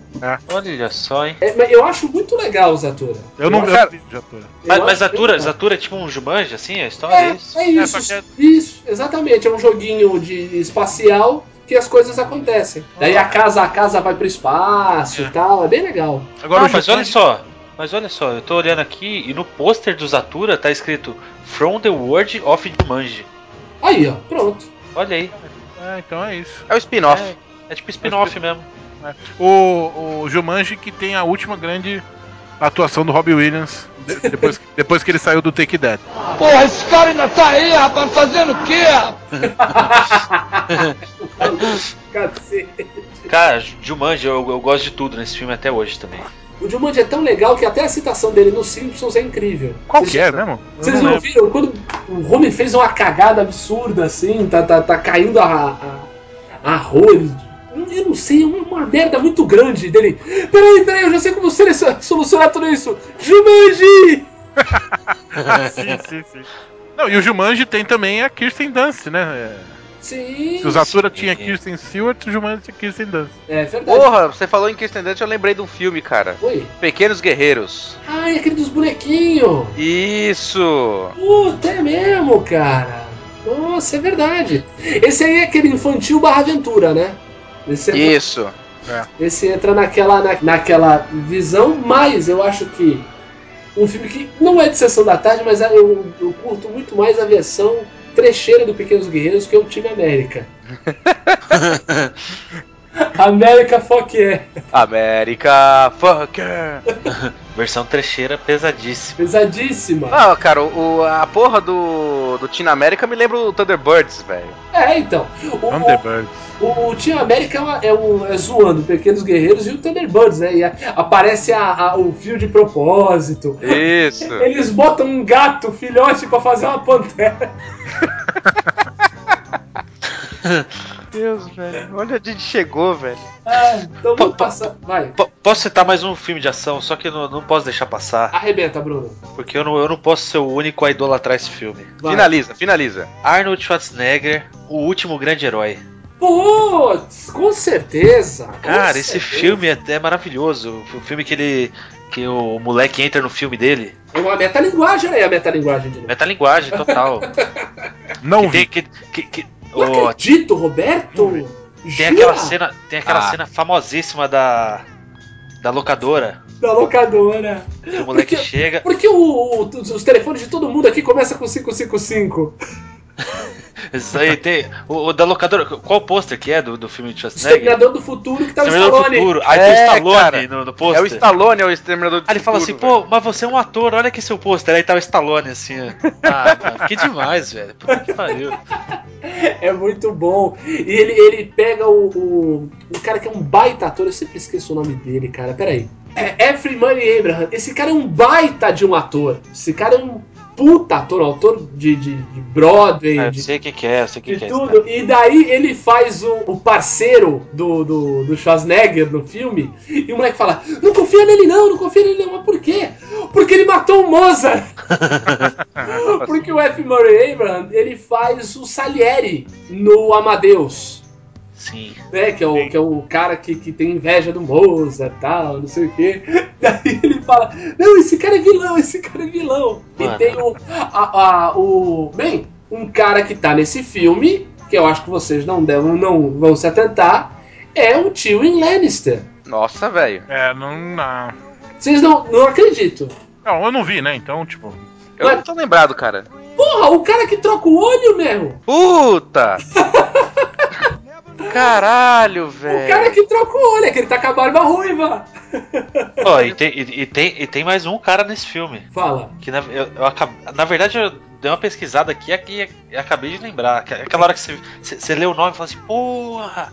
Olha só, hein? É, mas eu acho muito legal o Zatura. Eu não eu vi tô. Mas, mas Zatura. Zatura é tipo um Jumanji, assim, a história é, É, isso? é isso, É, isso, exatamente. É um joguinho de espacial que as coisas acontecem. Daí a casa, a casa vai pro espaço e tal, é bem legal. Agora Ah, mas olha só, mas olha só, eu tô olhando aqui e no pôster do Zatura tá escrito From the World of Jumanji. Aí, ó, pronto. Olha aí. É, então é isso. É o spin-off. É, é tipo spin-off mesmo. O, o Jumanji que tem a última grande atuação do Robbie Williams de- depois, depois que ele saiu do Take That. Porra, esse cara ainda tá aí, rapaz, fazendo o quê? Cacete. Cara, Jumanji, eu, eu gosto de tudo nesse filme até hoje também. O Jumanji é tão legal que até a citação dele nos Simpsons é incrível. Qual Vocês- que é mesmo? Eu Vocês não viram? Quando o Homem fez uma cagada absurda assim, tá, tá, tá caindo a, a, a ele- eu não sei, é uma, uma merda muito grande dele. Peraí, peraí, eu já sei como ser- solucionar tudo isso. Jumanji! Sim, sim, sim. Não, e o Jumanji tem também a Kirsten Dunst, né? É, Sim. Se o Zatura sim. tinha Kirsten Stewart, o Jumanji tinha Kirsten Dunst. É verdade. Porra, você falou em Kirsten Dunst, eu lembrei de um filme, cara. Oi. Pequenos Guerreiros. Ai, aquele dos bonequinhos. Isso! Puta, é mesmo, cara. Nossa, é verdade. Esse aí é aquele infantil barra aventura, né? Esse, entra, Isso. esse entra naquela, na, naquela visão, mas eu acho que um filme que não é de sessão da tarde, mas eu, eu curto muito mais a versão trecheira do Pequenos Guerreiros, que é o Time América. América Fuck yeah. América Fucker! Versão trecheira pesadíssima. Pesadíssima. Ah, cara, o, a porra do, do Teen América me lembra o Thunderbirds, velho. É, então. O, o, Thunderbirds. O, o Team América é, uma- é um, é zoando Pequenos Guerreiros e o Thunderbirds, né? E a- aparece a- a- o fio de propósito. Isso! Eles botam um gato filhote pra fazer uma pantera. Deus, velho. Olha onde a gente chegou, velho. Ah, então vamos passar. Vai. Posso citar mais um filme de ação, só que eu não, não posso deixar passar, Arrebenta, Bruno. porque eu não, eu não posso ser o único a idolatrar esse filme. Vai. Finaliza, finaliza. Arnold Schwarzenegger, o último grande herói. Putz, com certeza. com Cara, esse certeza. filme é, é maravilhoso. O filme que ele. que o moleque entra no filme dele. É uma metalinguagem, né? A metalinguagem de novo. Metalinguagem total. Não que vi. tem, que, que, que- Não acredito, Roberto. tem Jura? aquela cena. Tem aquela Ah. cena famosíssima da. Da locadora. Da locadora. O moleque Porque- chega. Por que o- o- os, os telefones de todo mundo aqui começam com 555? Isso aí tem. O, o da locadora. Qual pôster que é do, do filme de Schwarzenegger? Exterminador do Futuro que tá o Exterminador do Stallone. Futuro. Aí tem o É, Stallone cara. no, no É pôster. o Stallone, é o Exterminador do Aí ele fala assim, Futuro, pô, mas você é um ator, olha aqui seu pôster. Aí tá o Stallone assim, ó. Ah, que demais, velho. Puta que pariu. É muito bom. E ele, ele pega o, o, o cara que é um baita ator, eu sempre esqueço o nome dele, cara. Peraí. É Efrem Money Abraham. Esse cara é um baita de um ator. Esse cara é um puta ator, autor de, de, de Broadway, eu de, sei que, que é, eu sei que, de que é. tudo. E daí ele faz o, o parceiro do, do, do Schwarzenegger no filme. E o moleque fala: Não confia nele, não, não confia nele, não. Mas por quê? Porque ele matou o Mozart. Porque o F. Murray Abraham ele faz o Salieri no Amadeus. Sim. Né, que, é o, que é o cara que, que tem inveja do Mozart e tal, não sei o quê. Daí ele fala: Não, esse cara é vilão, esse cara é vilão. Mano. E tem o, a, a- o. Bem, um cara que tá nesse filme, que eu acho que vocês não, devem, não vão se atentar, é o Tywin Lannister. Nossa, velho. É, não, não. Vocês não, não acreditam. Não, eu não vi, né? Então, tipo. Eu não tô lembrado, cara. Porra, o cara que troca o olho, meu! Puta! Caralho, O cara velho. que troca o olho, é que ele tá com a barba ruiva. Ó, e tem, e, e tem, e tem mais um cara nesse filme. Fala. Que na, eu, eu acab- na verdade eu dei uma pesquisada aqui e acabei de lembrar. Que- Aquela hora que você, você, você lê o nome e fala assim, porra!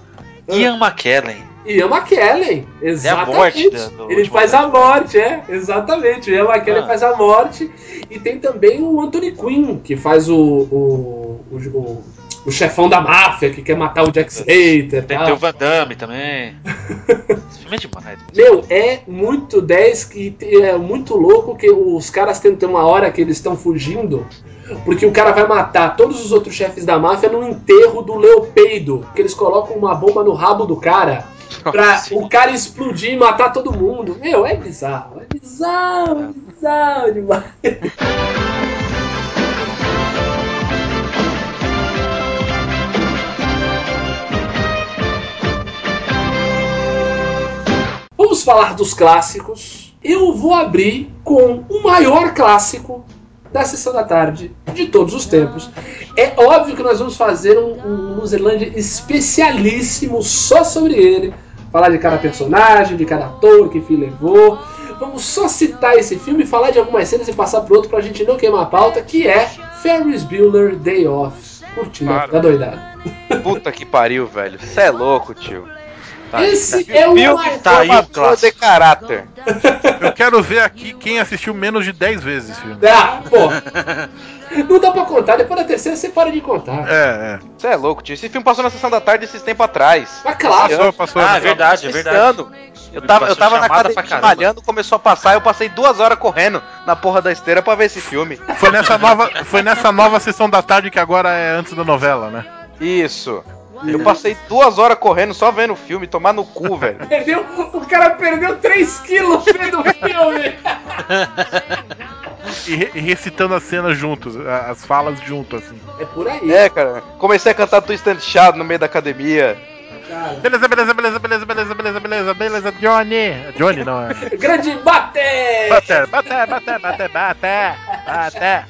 Ian McKellen. Ian McKellen, exatamente. morte da- do ele faz a morte, é, exatamente. O Ian McKellen Ah. faz a morte. E tem também o Anthony Quinn, que faz o. o, o, o- o chefão da máfia que quer matar o Jack Slater. Tem, tal. tem o Van Damme também. É demais. Meu, é muito 10 e é muito louco que os caras têm tem uma hora que eles estão fugindo. Porque o cara vai matar todos os outros chefes da máfia no enterro do Leopeido. Que eles colocam uma bomba no rabo do cara pra o cara explodir e matar todo mundo. Meu, é bizarro. É bizarro, é bizarro demais. Vamos falar dos clássicos. Eu vou abrir com o maior clássico da sessão da tarde de todos os tempos. É óbvio que nós vamos fazer um, um Luzerlândia especialíssimo só sobre ele. Falar de cada personagem, de cada ator, que fim levou. Vamos só citar esse filme, falar de algumas cenas e passar pro outro pra gente não queimar a pauta, que é Ferris Bueller Day Off. Curtindo da doidada. Puta que pariu, velho. Cê é louco, tio. Esse é o Filme tá aí clássico. de caráter. Eu quero ver aqui quem assistiu menos de 10 vezes esse filme. Ah, pô. Não dá pra contar, depois da terceira você para de contar. É, é. Você é louco, tio. Esse filme passou na sessão da tarde esses tempos atrás. Mas claro, Passou, passou. Ah, é verdade, é verdade. Eu tava, eu tava na academia malhando, começou a passar, eu passei duas horas correndo na porra da esteira pra ver esse filme. Foi nessa nova, foi nessa nova sessão da tarde que agora é antes da novela, né? Isso. Eu passei duas horas correndo só vendo o filme, tomar no cu, velho. Perdeu, o cara perdeu 3 quilos vendo o filme. E, re- e recitando as cenas juntos, as falas junto, assim. É por aí, É, cara. Comecei a cantar Twist and Shout no meio da academia. cara. Beleza, beleza, beleza, beleza, beleza, beleza, beleza, beleza, Johnny! Johnny não, é. Grande bate! Bater, bater, bater, bater, bater, bater.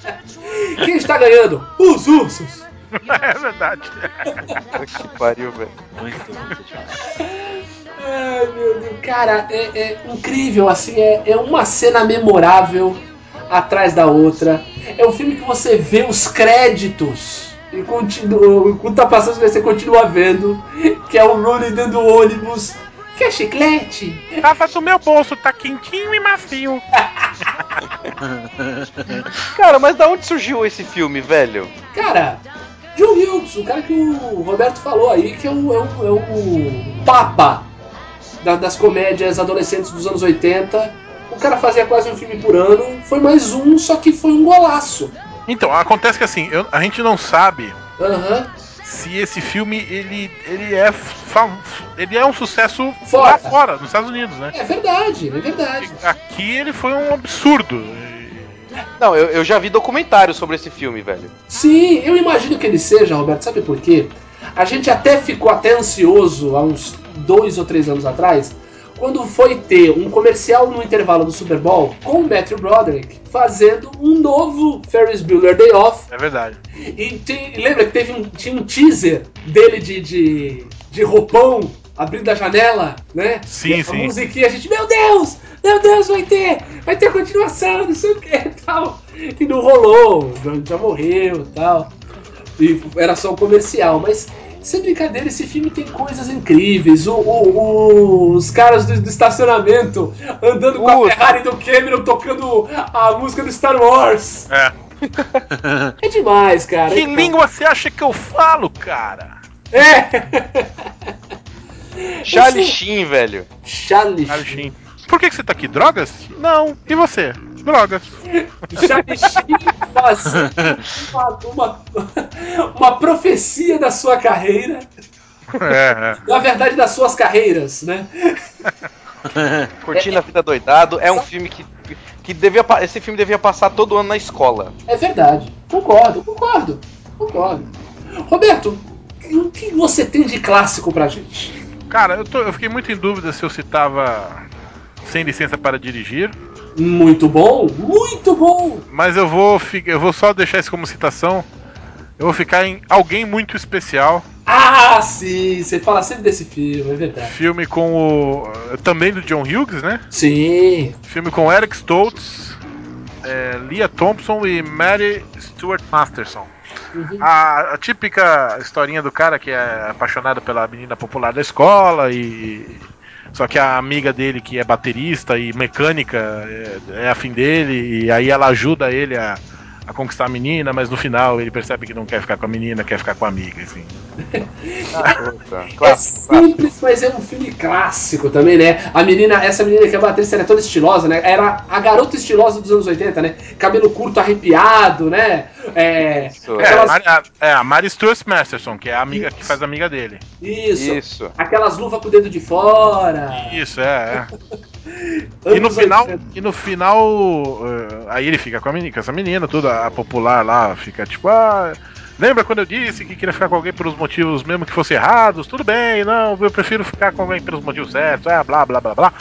Quem está ganhando? Os ursos. É verdade. Que pariu, velho. Muito, muito demais. Ai, meu Deus. Cara, é, é incrível, assim, é, é uma cena memorável atrás da outra. É um filme que você vê os créditos e continua, enquanto tá passando, você continua vendo, que é o Rooney dentro do ônibus. Quer chiclete? Rafa, do meu bolso tá quentinho e macio. Cara, mas da onde surgiu esse filme, velho? Cara, John Hughes, o cara que o Roberto falou aí, que é o, é o, é o papa da- das comédias adolescentes dos anos 80. O cara fazia quase um filme por ano. Foi mais um, só que foi um golaço. Então, acontece que assim, eu- a gente não sabe Aham. se esse filme ele, ele é ele é um sucesso Fora. lá fora, nos Estados Unidos, né? É verdade, é verdade. Aqui ele foi um absurdo. Não, eu, eu já vi documentários sobre esse filme, velho. Sim, eu imagino que ele seja, Roberto, sabe por quê? A gente até ficou até ansioso há uns dois ou três anos atrás, quando foi ter um comercial no intervalo do Super Bowl com o Matthew Broderick fazendo um novo Ferris Bueller Day Off. É verdade. E tem- lembra que teve um, tinha um teaser dele de, de, de roupão abrindo a janela, né? Sim, e a sim. musiquinha, a gente, meu Deus! Meu Deus, vai ter! Vai ter continuação, não sei o que tal. E não rolou, já, já morreu e tal. E era só um comercial, mas sem brincadeira, esse filme tem coisas incríveis. O, o- o- os caras do, do estacionamento andando com a Puta. Ferrari do Cameron tocando a música do Star Wars. É. É demais, cara. Que é demais. língua você acha que eu falo, cara? É! Charlie Sheen, velho. Charlie Charlie Sheen. Por que, que você tá aqui? Drogas? Não. E você? Drogas. Charlie Sheen fazendo uma, uma, uma profecia da sua carreira. É, é. Na verdade, das suas carreiras, né? Curtindo a Vida Doidado. É um filme que, que devia. Esse filme devia passar todo ano na escola. É verdade. Concordo, concordo, concordo. Roberto, o que você tem de clássico pra gente? Cara, eu, tô- eu fiquei muito em dúvida se eu citava Sem Licença para Dirigir, Muito bom, muito bom! mas eu vou, eu vou só deixar isso como citação. Eu vou ficar em Alguém Muito Especial, Ah, sim, você fala sempre desse filme, é verdade. filme com o. também do John Hughes, né? Sim, Filme com Eric Stoltz, é, Leah Thompson e Mary Stuart Masterson. Uhum. A, a típica historinha do cara que é apaixonado pela menina popular da escola e. Só que a amiga dele, que é baterista e mecânica, é, é afim dele, e aí ela ajuda ele a, a conquistar a menina, mas no final ele percebe que não quer ficar com a menina, quer ficar com a amiga, assim. Puta, É clássico, simples, mas é um filme clássico também, né? A menina, essa menina que é uma atriz, ela é toda estilosa, né? Era a garota estilosa dos anos 80, né? Cabelo curto, arrepiado, né? É. Isso, É, a Aquelas- Mari, a, é, a Mary Stuart Masterson, que é a amiga que faz amiga dele. Isso. Isso. Aquelas luvas com o dedo de fora. Isso, é, é. E no final, 80. e no final, eh, aí ele fica com, a menina, com essa menina, tudo, a popular lá fica tipo, ah, lembra quando eu disse que queria ficar com alguém pelos motivos mesmo que fossem errados? Tudo bem, não, eu prefiro ficar com alguém pelos motivos certos, é, blá, blá, blá, blá.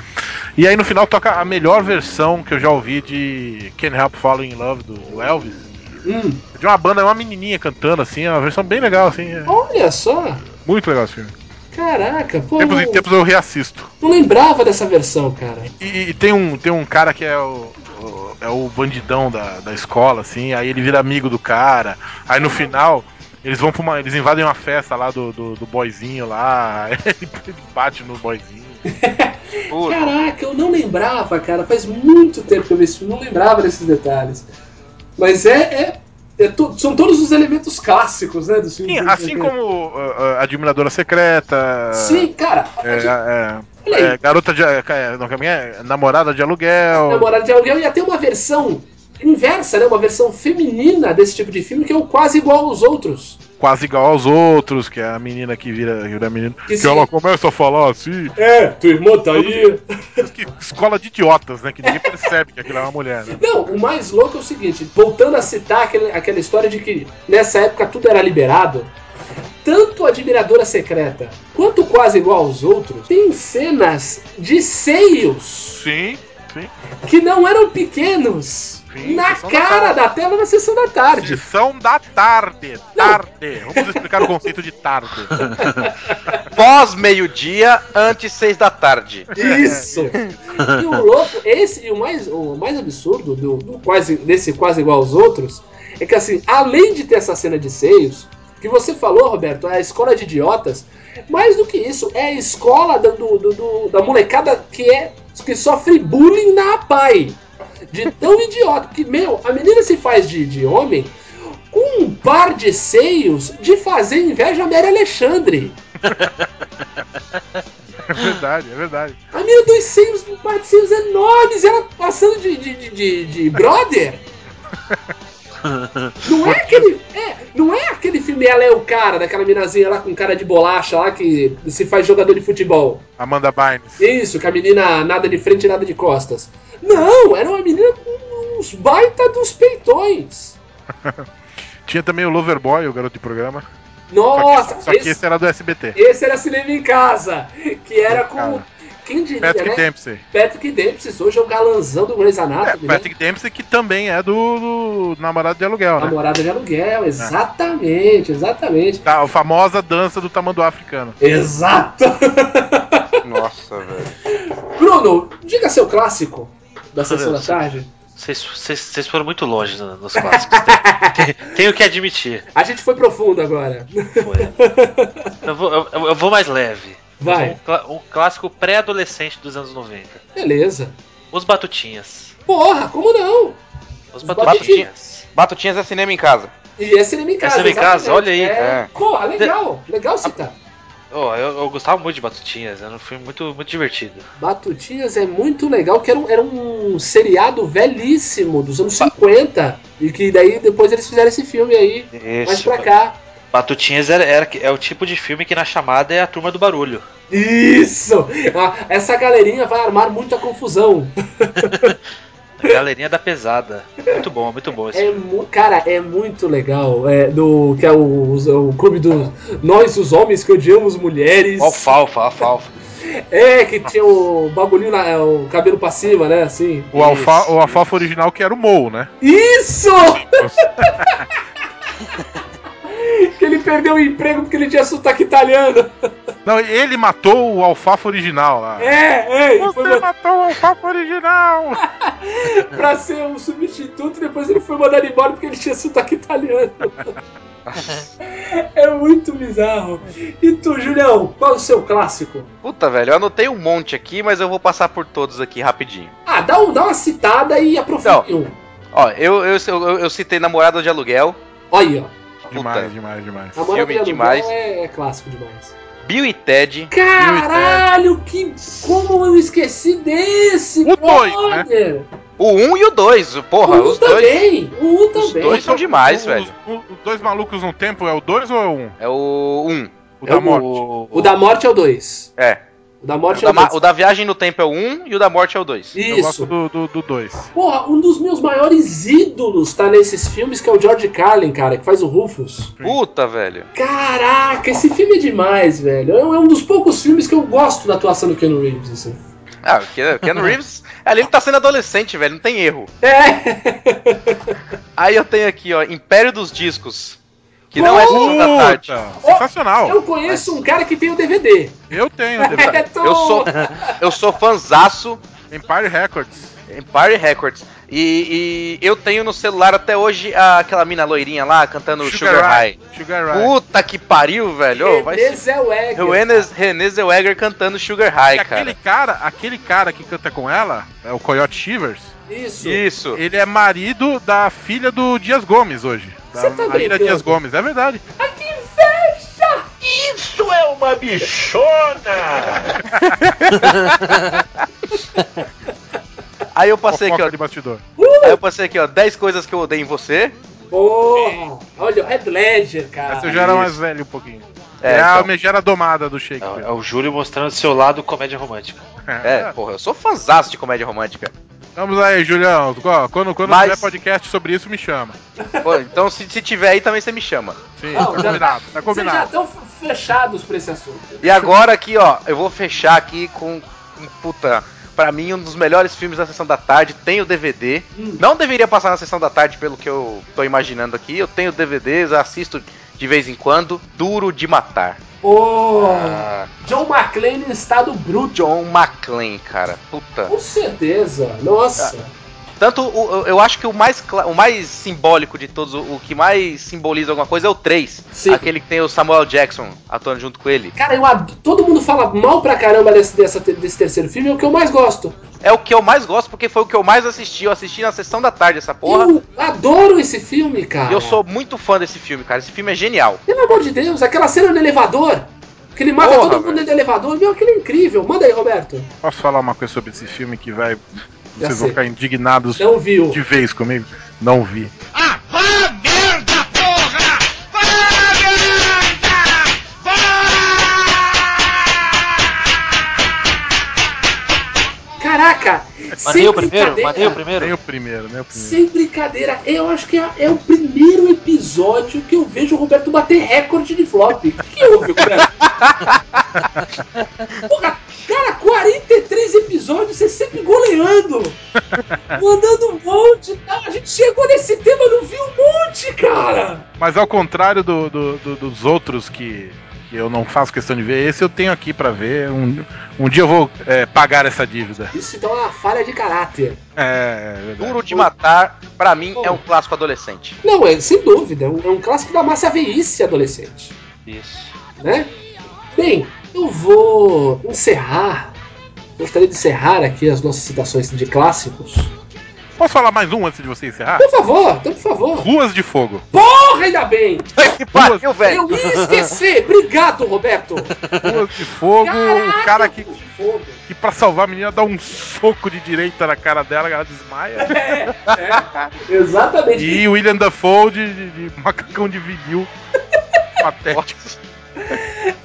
E aí no final toca a melhor versão que eu já ouvi de Can't Help Falling in Love do, Elvis. Hum, De uma banda, uma menininha cantando assim, é uma versão bem legal, assim, é olha só. muito legal esse filme. Caraca, pô. Tempos em tempos eu reassisto. não lembrava dessa versão, cara. E, e tem, um, tem um cara que é o- é o bandidão da, da escola, assim, aí ele vira amigo do cara. Aí no final, eles vão pra uma. Eles invadem uma festa lá do, do, do boyzinho lá, ele bate no boyzinho. Puta. Caraca, eu não lembrava, cara. Faz muito tempo que eu vi filme, não lembrava desses detalhes. Mas é. é, é to- são todos os elementos clássicos, né? Dos filmes Sim, assim 80. como uh, uh, Admiradora Secreta. Sim, cara. É, a é. É, garota de. é, não, como é? Namorada de aluguel. Namorada de aluguel ia ter uma versão inversa, né? Uma versão feminina desse tipo de filme que é quase igual aos outros. Quase igual aos outros, que é a menina que vira, vira menino. Que Que, ela começa a falar assim. É, tua irmã tá aí. Que escola de idiotas, né? Que ninguém percebe que aquilo é uma mulher, né? Não, o mais louco é o seguinte, voltando a citar aquele- aquela história de que nessa época tudo era liberado, tanto a Admiradora Secreta quanto quase igual aos outros, tem cenas de seios Sim, sim. que não eram pequenos. Sim, na da cara tarde. da tela na sessão da tarde. Sessão da tarde. Tarde. Vamos explicar o conceito de tarde. Pós meio-dia, antes seis da tarde. Isso! E o louco, esse, e o mais, o mais absurdo do, do quase, desse quase igual aos outros, é que assim, além de ter essa cena de seios, que você falou, Roberto, é a escola de idiotas, mais do que isso, é a escola da, do, do- do- da molecada que é que sofre bullying na APAI. De tão idiota. Que, meu, a menina se faz de, de homem com um par de seios de fazer inveja a Mary Alexandre. É verdade, é verdade. A mina dois seios, um par de seios enormes, ela passando de, de, de, de, de brother. Não é aquele. É, não é aquele filme Ela é o cara, daquela minazinha lá com cara de bolacha lá que se faz jogador de futebol. Amanda Bynes. Isso, que a menina nada de frente e nada de costas. Não, era uma menina com uns baita dos peitões. Tinha também o Loverboy, o garoto de programa. Nossa, Só que esse, esse era do SBT. esse era cinema em casa, que era com. Cara. Quem diria, Patrick né? Dempsey. Patrick Dempsey, hoje é o galanzão do Grey's É, Anatomy, né? Patrick Dempsey que também é do, do namorado de aluguel, né? Namorada de aluguel, exatamente, exatamente. Da a famosa dança do tamanduá africano. Exato! Nossa, velho. Bruno, diga seu clássico da sessão da tarde. Vocês- foram muito longe no- nos clássicos. Tem- tem- Tenho que admitir. A gente foi profundo agora. Foi. Eu vou, eu- eu vou mais leve. Vai. Um, um clássico pré-adolescente dos anos 90. Beleza. Os Batutinhas. Porra, como não? Os Os Batutinhas. Batutinhas é cinema em casa. E é cinema em casa. cinema em casa, olha aí. É. É. Porra, legal. Legal citar. Oh, eu, eu gostava muito de Batutinhas. Era um filme muito, muito divertido. Batutinhas é muito legal, que era um, era um seriado velhíssimo, dos anos 50. E que daí depois eles fizeram esse filme aí, mais Isso. pra cá. Batutinhas era, era- é o tipo de filme que na chamada é a turma do barulho. Isso! Essa galerinha vai armar muita confusão. Galerinha da pesada. Muito bom, muito bom esse É filme. cara, é muito legal. É, do, que é o, o clube do Nós, os homens que odiamos mulheres. Alfalfa, alfalfa. É, que tinha o bagulhinho, na, é, o cabelo pra cima, né? Assim. O, alfa, o alfafa original que era o Mou, né? Isso! que ele perdeu o emprego porque ele tinha sotaque italiano. Não, ele matou o alfafa original lá. É, é, e foi Você matou o alfafa original! pra ser um substituto, depois ele foi mandado embora porque ele tinha sotaque italiano. é muito bizarro. E tu, Julião, qual é o seu clássico? Puta, velho, eu anotei um monte aqui, mas eu vou passar por todos aqui rapidinho. Ah, dá, um, dá uma citada e aprofunda um. Ó, eu, eu, eu, eu citei Namorada de Aluguel, Olha aí, ó. Demais, Puta. demais, demais. Filme aluguel demais. É, é clássico demais. Bill e Ted, Caralho, que. Como eu esqueci desse! O dois, brother? o 1 e o 2. Porra, o um os dois. também! O um Os também! dois são demais, Os- velho. Os, os dois malucos no tempo é o 2 ou é o 1? Um? É o 1. O É da o- morte. O da morte é o 2. É. O da O morte da, é o ma- 2. o da viagem no tempo é o 1 e o da morte é o 2. Eu Isso. gosto do 2. Porra, um dos meus maiores ídolos tá nesses filmes, que é o George Carlin, cara, que faz o Rufus. Puta, velho. Caraca, esse filme é demais, velho. É um é um dos poucos filmes que eu gosto da atuação do Keanu Reeves, assim. Ah, o Ken- Keanu Reeves, ali ele tá sendo adolescente, velho, não tem erro. É! Aí eu tenho aqui, ó, Império dos Discos. Que não é Sessão da Tarde. Sensacional. Eu conheço um cara que tem o DVD. Eu tenho. É, tô- Eu sou, eu sou fanzaço Empire Records. Empire Records. E, e eu tenho no celular até hoje a- aquela mina loirinha lá cantando Sugar, High. Sugar High. Puta que pariu, velho. Vai René se- Zellweger. O René, Zellweger cantando Sugar High, E aquele cara. cara, aquele cara que canta com ela, é o Coyote Shivers, Isso. Isso. ele é marido da filha do Dias Gomes hoje. Você tá Marília brincando? Dias Gomes, é verdade. Isso é uma bichona! Aí eu passei aqui, ó. de bastidor. Aí eu passei aqui, ó. 10 coisas que eu odeio em você. Porra! Olha, o Red Ledger, cara. Essa eu já era mais velho um pouquinho. É, É, a então. megera domada do É, Shakespeare. é o Júlio mostrando seu lado comédia romântica. É, porra, eu sou fanzaço de comédia romântica. Vamos aí, Julião. Quando, quando Mas- tiver podcast sobre isso, me chama. Pô, então se, se tiver aí também você me chama. Sim, Não, tá já- combinado. Tá Vocês já combinado. estão fechados pra esse assunto. E agora aqui, ó, eu vou fechar aqui com um puta. Pra mim, um dos melhores filmes da sessão da tarde. Tem o DVD. Hum. Não deveria passar na sessão da tarde, pelo que eu tô imaginando aqui. Eu tenho DVDs, assisto de vez em quando. Duro de Matar. Porra! John McClane em estado bruto. John McClane, cara. Puta. Com certeza. Nossa. Tanto o- eu acho que o mais, o mais simbólico de todos, o, o que mais simboliza alguma coisa é o 3. Sim. Aquele que tem o Samuel Jackson atuando junto com ele. Cara, eu todo mundo fala mal pra caramba desse, dessa, desse terceiro filme, é o que eu mais gosto. É o que eu mais gosto porque foi o que eu mais assisti. Eu assisti na sessão da tarde essa porra. Eu adoro esse filme, cara. E eu sou muito fã desse filme, cara. Esse filme é genial. Pelo amor de Deus, aquela cena no elevador. Que ele mata Porra, todo mundo velho. dentro do elevador. Meu, aquilo é incrível. Manda aí, Roberto. Posso falar uma coisa sobre esse filme que vai. Vocês vão ficar indignados Não viu. de vez comigo? Não vi. Ah, Sem o primeiro? Mandei o primeiro? Nem o primeiro, nem o primeiro. Sem brincadeira, eu acho que é, é o primeiro episódio que eu vejo o Roberto bater recorde de flop. O que houve, Roberto? Porra, cara, 43 episódios, você sempre goleando. Mandando um monte e tal. A gente chegou nesse tema, não viu um monte, cara. Mas ao contrário do- do- do- dos outros que, que eu não faço questão de ver, esse eu tenho aqui pra ver. Um, um dia eu vou é, pagar essa dívida. Isso então é uma falha de caráter. É, é verdade. Duro de Matar, pra mim, é um clássico adolescente. Não, é sem dúvida, é um, é um clássico da massa veíce adolescente. Isso. né? Bem, eu vou encerrar. Gostaria de encerrar aqui as nossas citações de clássicos. Posso falar mais um antes de você encerrar? Por favor, então por favor. Ruas de Fogo. Porra, ainda bem! Que pariu, velho. Eu ia esquecer! Obrigado, Roberto! Ruas de Fogo, o cara que, de fogo. que pra salvar a menina dá um soco de direita na cara dela, ela desmaia. Exatamente. E William Dafoe de, de- de macacão de vinil. Patético.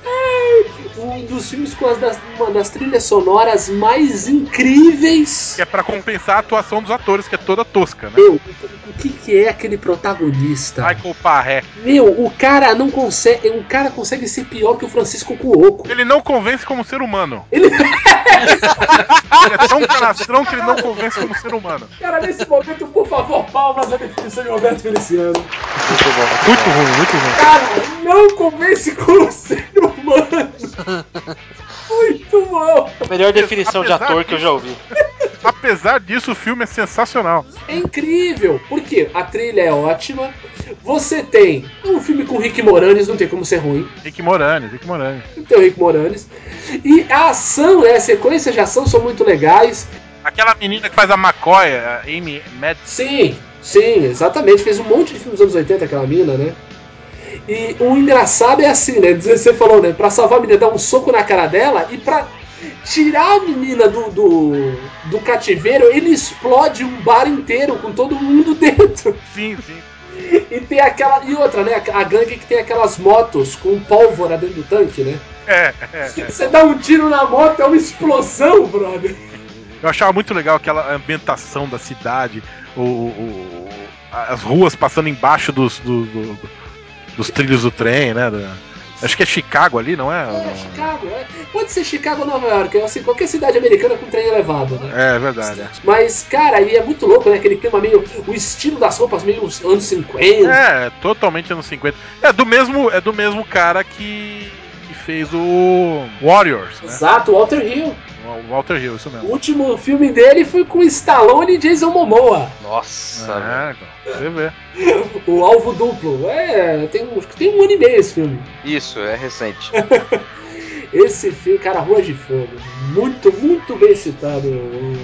Um dos filmes com as das, uma das trilhas sonoras mais incríveis. Que é pra compensar a atuação dos atores, que é toda tosca, né? Meu, o que, que é aquele protagonista? Michael Parré. Meu, o cara não consegue. O cara consegue ser pior que o Francisco Cuoco. Ele não convence como ser humano. Ele- Ele é tão canastrão que ele não convence como ser humano. Cara, nesse momento, por favor, palmas à definição de Roberto Feliciano. Muito bom. Muito ruim, muito ruim. Cara, não convence como ser humano. Muito bom. A melhor definição de Apesar ator que eu já ouvi. Apesar disso, o filme é sensacional. É incrível. Porque a trilha é ótima. Você tem um filme com Rick Moranis, não tem como ser ruim. Rick Moranis, Rick Moranis. Tem o Rick Moranis. E a ação, né, a sequência de ação são muito legais. Aquela menina que faz a McCoy, a Amy Madison. Sim, sim, exatamente. Fez um monte de filmes dos anos 80, aquela mina, né? E o engraçado é assim, né? Você falou, né? Pra salvar a menina, dar um soco na cara dela e pra tirar a menina do, do, do cativeiro, ele explode um bar inteiro com todo mundo dentro. Sim, sim. E tem aquela. E outra, né? A gangue que tem aquelas motos com pólvora dentro do tanque, né? É, é, é. Você dá um tiro na moto, é uma explosão, brother. Eu achava muito legal aquela ambientação da cidade, o, o- as ruas passando embaixo dos, do- do- dos trilhos do trem, né? da- acho que é Chicago ali, não é? É, Chicago, é. Pode ser Chicago ou Nova York, assim, qualquer cidade americana com trem elevado, né? É, é verdade. Mas, cara, e é muito louco, né? Aquele clima meio. O estilo das roupas meio anos 50. É, totalmente anos 50. É do mesmo, é do mesmo cara que, que fez o Warriors, né? Exato, Walter Hill. O Walter Hill, isso O mesmo. último filme dele foi com Stallone e Jason Momoa. Nossa. É, então, você vê. O Alvo Duplo. É, tem, um- acho que tem um ano e meio esse filme. Isso, é recente. Esse filme, cara, Rua de Fogo. Muito, muito bem citado. o-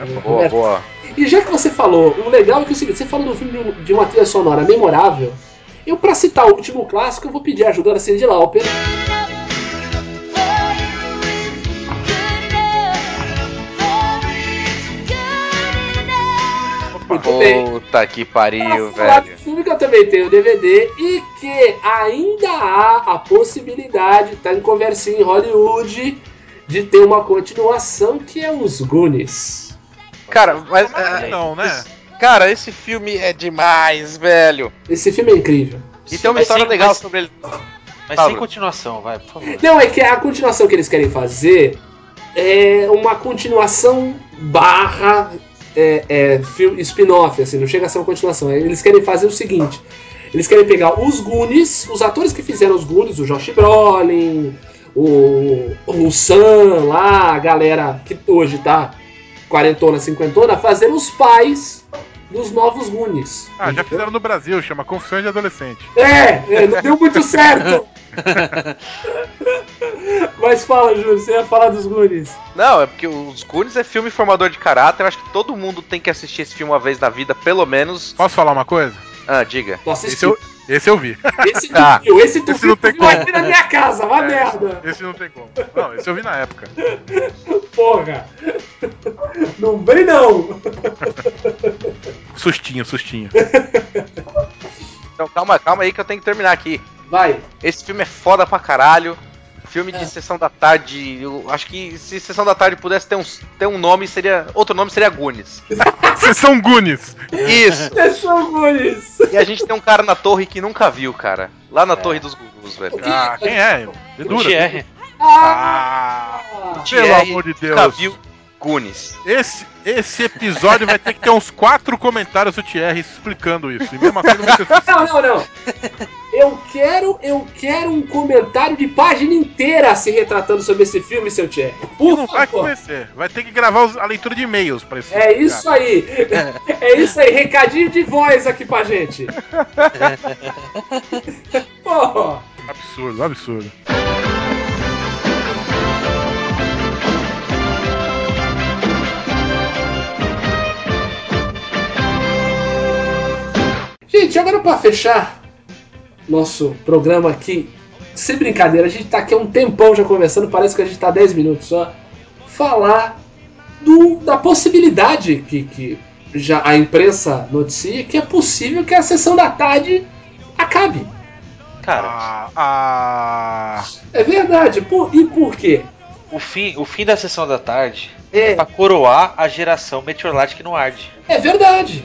É, o pô. Boa, Roberto. boa. E já que você falou, o legal é que é o seguinte, você falou do filme de uma trilha sonora memorável. Eu, pra citar o último clássico, eu vou pedir a ajuda da Cindy Lauper. Puta que pariu, velho. filme que eu também tenho o DVD e que ainda há a possibilidade, tá em conversinha em Hollywood, de ter uma continuação que é os Goonies. Cara, mas. É, não, né? Cara, esse filme é demais, velho. Esse filme é incrível. E tem uma Mas história sim, legal mas- sobre ele. Mas Fala, sem continuação, vai, por favor. Não, é que a continuação que eles querem fazer é uma continuação barra é, é, spin-off, assim, não chega a ser uma continuação. Eles querem fazer o seguinte: eles querem pegar os Goonies, os atores que fizeram os Goonies, o Josh Brolin, o, o Sam lá, a galera que hoje tá quarentona, cinquentona, fazer os pais dos novos Goonies. Ah, já fizeram no Brasil, chama Confissões de Adolescente. É, é, não deu muito certo. Mas fala, Júlio, você ia falar dos Goonies. Não, é porque os Goonies é filme formador de caráter. Eu acho que todo mundo tem que assistir esse filme uma vez na vida, pelo menos. Posso falar uma coisa? Ah, diga. Esse eu, esse eu vi. Esse tu Ah, viu, esse tu esse viu, não tem viu como. aqui na minha casa, uma merda. Esse não tem como. Não, esse eu vi na época. Porra. Não vem não. Sustinho, sustinho. Então calma, calma aí que eu tenho que terminar aqui. Vai. Esse filme é foda pra caralho. Filme de É. sessão da tarde. Eu acho que se sessão da tarde pudesse ter um, ter um nome, seria. Outro nome seria Goonies. Vocês são Goonies. Isso! Fechou Goonies. E a gente tem um cara na torre que nunca viu, cara. Lá na torre dos Gurus, velho. Ah, quem é? O Dedura. Thierry. Ah. Pelo Thierry amor de Nunca Deus. viu Goonies. Esse, esse episódio vai ter que ter uns quatro comentários do Thierry explicando isso. E mesmo assim não vai Não, não, não. Eu quero, eu quero um comentário de página inteira se retratando sobre esse filme, seu Thierry. Por não vai favor. conhecer. Vai ter que gravar a leitura de e-mails pra esse É isso aí. É isso aí. Recadinho de voz aqui pra gente. Porra. Absurdo, absurdo. Gente, agora pra fechar nosso programa aqui, sem brincadeira, a gente tá aqui há um tempão já conversando, parece que a gente tá 10 minutos só. Falar do- da possibilidade que, que já a imprensa noticia que é possível que a sessão da tarde acabe. Cara, Ah, ah, É verdade. Por- e por quê? o fim, o fim da sessão da tarde É, é pra coroar a geração Meteorlight que não arde. é verdade.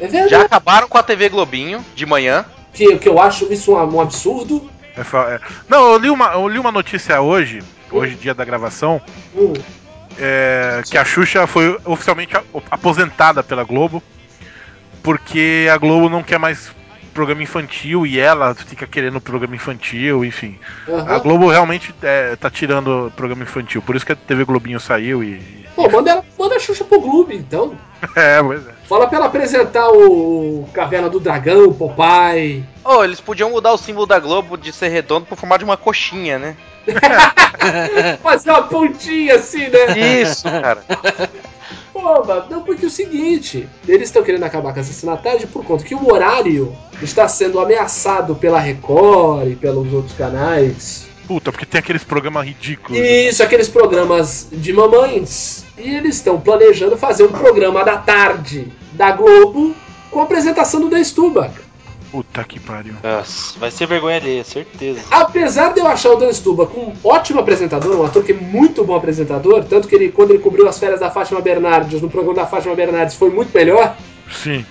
É verdade. Já acabaram com a TV Globinho de manhã. Que, que eu acho isso um, um absurdo. é é. Não, eu li, uma, eu li uma notícia hoje, hoje dia da gravação, Hum, é, que a Xuxa foi oficialmente aposentada pela Globo, porque a Globo não quer mais programa infantil e ela fica querendo programa infantil, enfim. aham. A Globo realmente é, tá tirando o programa infantil, por isso que a TV Globinho saiu e. Pô, manda, ela, manda a Xuxa pro Globo, então. É, pois é. Fala pra ela apresentar o Caverna do Dragão, o Popeye. Oh, eles podiam mudar o símbolo da Globo de ser redondo pro formato de uma coxinha, né? Fazer uma pontinha assim, né? Isso, cara. Pô, Oba, não, porque é o seguinte, eles estão querendo acabar com a sessão da tarde por conta que o horário está sendo ameaçado pela Record e pelos outros canais. Puta, porque tem aqueles programas ridículos. Isso, aqueles programas de mamães. E eles estão planejando fazer um programa da tarde da Globo com a apresentação do Dan Stubach. Puta que pariu. Nossa, vai ser vergonha alheia, certeza. Apesar de eu achar o Dan Stubach um ótimo apresentador, um ator que é muito bom apresentador, tanto que ele, quando ele cobriu as férias da Fátima Bernardes, no programa da Fátima Bernardes, foi muito melhor. Sim.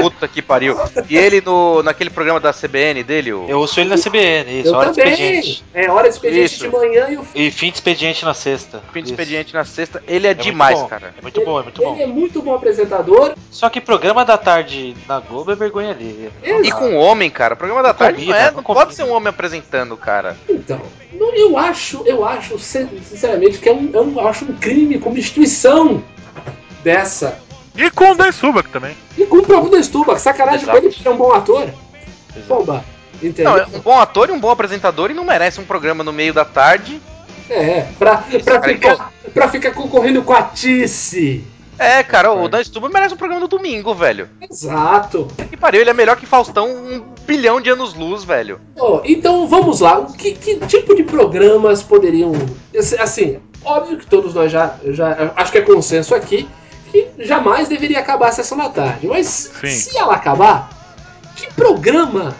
Puta que pariu. E ele no, naquele programa da CBN dele, o. Eu ouço ele na CBN, isso, eu hora de também. expediente. É hora de expediente Isso. de manhã e o E fim de expediente na sexta. Fim de Isso. expediente na sexta, ele é, É demais, cara. É muito bom, é muito bom. Ele é muito bom apresentador. Só que programa da tarde na Globo é vergonha alheia. E com homem, cara. Programa da Não tarde combina, não, é, não não pode ser um homem apresentando, cara. Então, não- eu acho, eu acho, sin- sinceramente, que é é um- eu acho um crime como instituição dessa. E com o Dan Subak também. E com o próprio Dan Stubach, sacanagem com Exato. ele, porque é um bom ator. Exato. Bomba. Entendeu? Não, é um bom ator e um bom apresentador e não merece um programa no meio da tarde. É, pra, pra, cara, ficar, pra ficar concorrendo com a Tice. É, cara, o Dan Stuber merece um programa no domingo, velho. Exato. Que pariu, ele é melhor que Faustão um bilhão de anos luz, velho. Ó, então vamos lá. Que, que tipo de programas poderiam. Assim, óbvio que todos nós já, já. Acho que é consenso aqui que jamais deveria acabar a sessão da tarde. Mas Sim. se ela acabar, que programa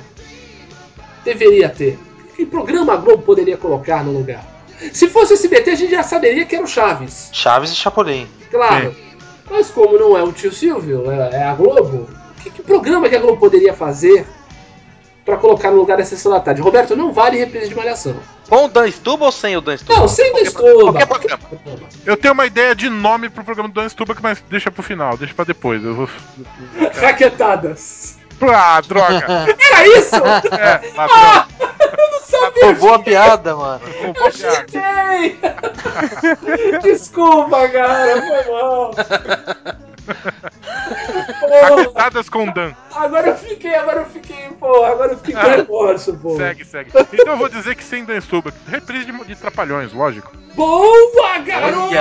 deveria ter? Que programa a Globo poderia colocar no lugar? Se fosse o SBT, a gente já saberia que era o Chaves. Chaves e Chapolin. Claro. Mas como não é o tio Silvio, é é a Globo, que, que programa que a Globo poderia fazer pra colocar no lugar da sessão da tarde? Roberto, não vale reprise de malhação. Com o Dan Stuber ou sem o Dan Stuber? Não, sem Qualquer- Destoba. Qualquer programa. Eu tenho uma ideia de nome pro programa do Dan Stubach, mas deixa pro final, deixa pra depois. Eu vou. Raquetadas. Ah, droga! Era isso? É, ladrão. não sabia. Pô, boa piada, mano. Roubou piada. Ei! Desculpa, cara, foi mal. Porra, Raquetadas com Dan. agora eu fiquei, agora eu fiquei, porra, agora eu fiquei com remorso, pô. Segue, segue. Então eu vou dizer que sem Dan Stubach. Reprise de, de Trapalhões, lógico. Boa, garoto!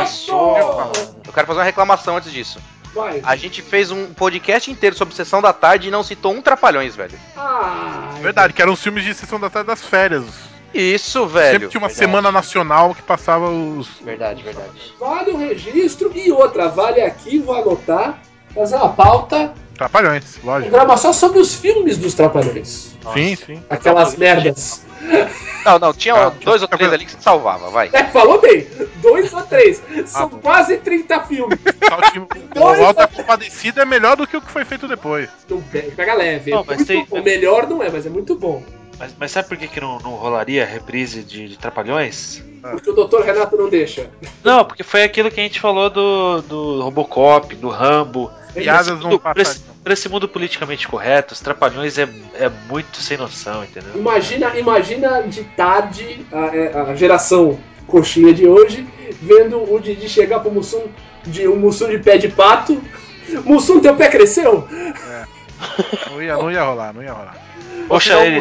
Eu quero fazer uma reclamação antes disso. Vai. A gente fez um podcast inteiro sobre Sessão da Tarde e não citou um Trapalhões, velho. Ai, Verdade, que eram os filmes de sessão da tarde das férias. Isso, Sempre velho. tinha uma verdade. semana nacional que passava os. Verdade, verdade. Vale o registro e outra, vale aqui, vou anotar, fazer uma pauta, Trapalhões, um lógico. programa só sobre os filmes dos Trapalhões. Sim, sim. Aquelas merdas. Não, não, tinha Ah, dois ou três ali que você salvava, vai. É, falou bem, dois ou três. São bom. quase 30 filmes. Só que O Alto da Compadecida é melhor do que o que foi feito depois. Pega leve. Não, é muito tem- bom. Melhor não é, mas é muito bom. Mas, mas sabe por que, que não, não rolaria reprise de, de Trapalhões? Porque o Dr. Renato não deixa. Não, porque foi aquilo que a gente falou do, do Robocop, do Rambo. Piadas Pra esse não mundo- pra passam. esse, pra esse mundo politicamente correto, os Trapalhões é, é muito sem noção, entendeu? Imagina, imagina de tarde a, é, a geração coxinha de hoje vendo o Didi chegar pro Mussum de um Mussum de pé de pato. Mussum, teu pé cresceu? Não ia, não ia rolar, não ia rolar. Poxa, senão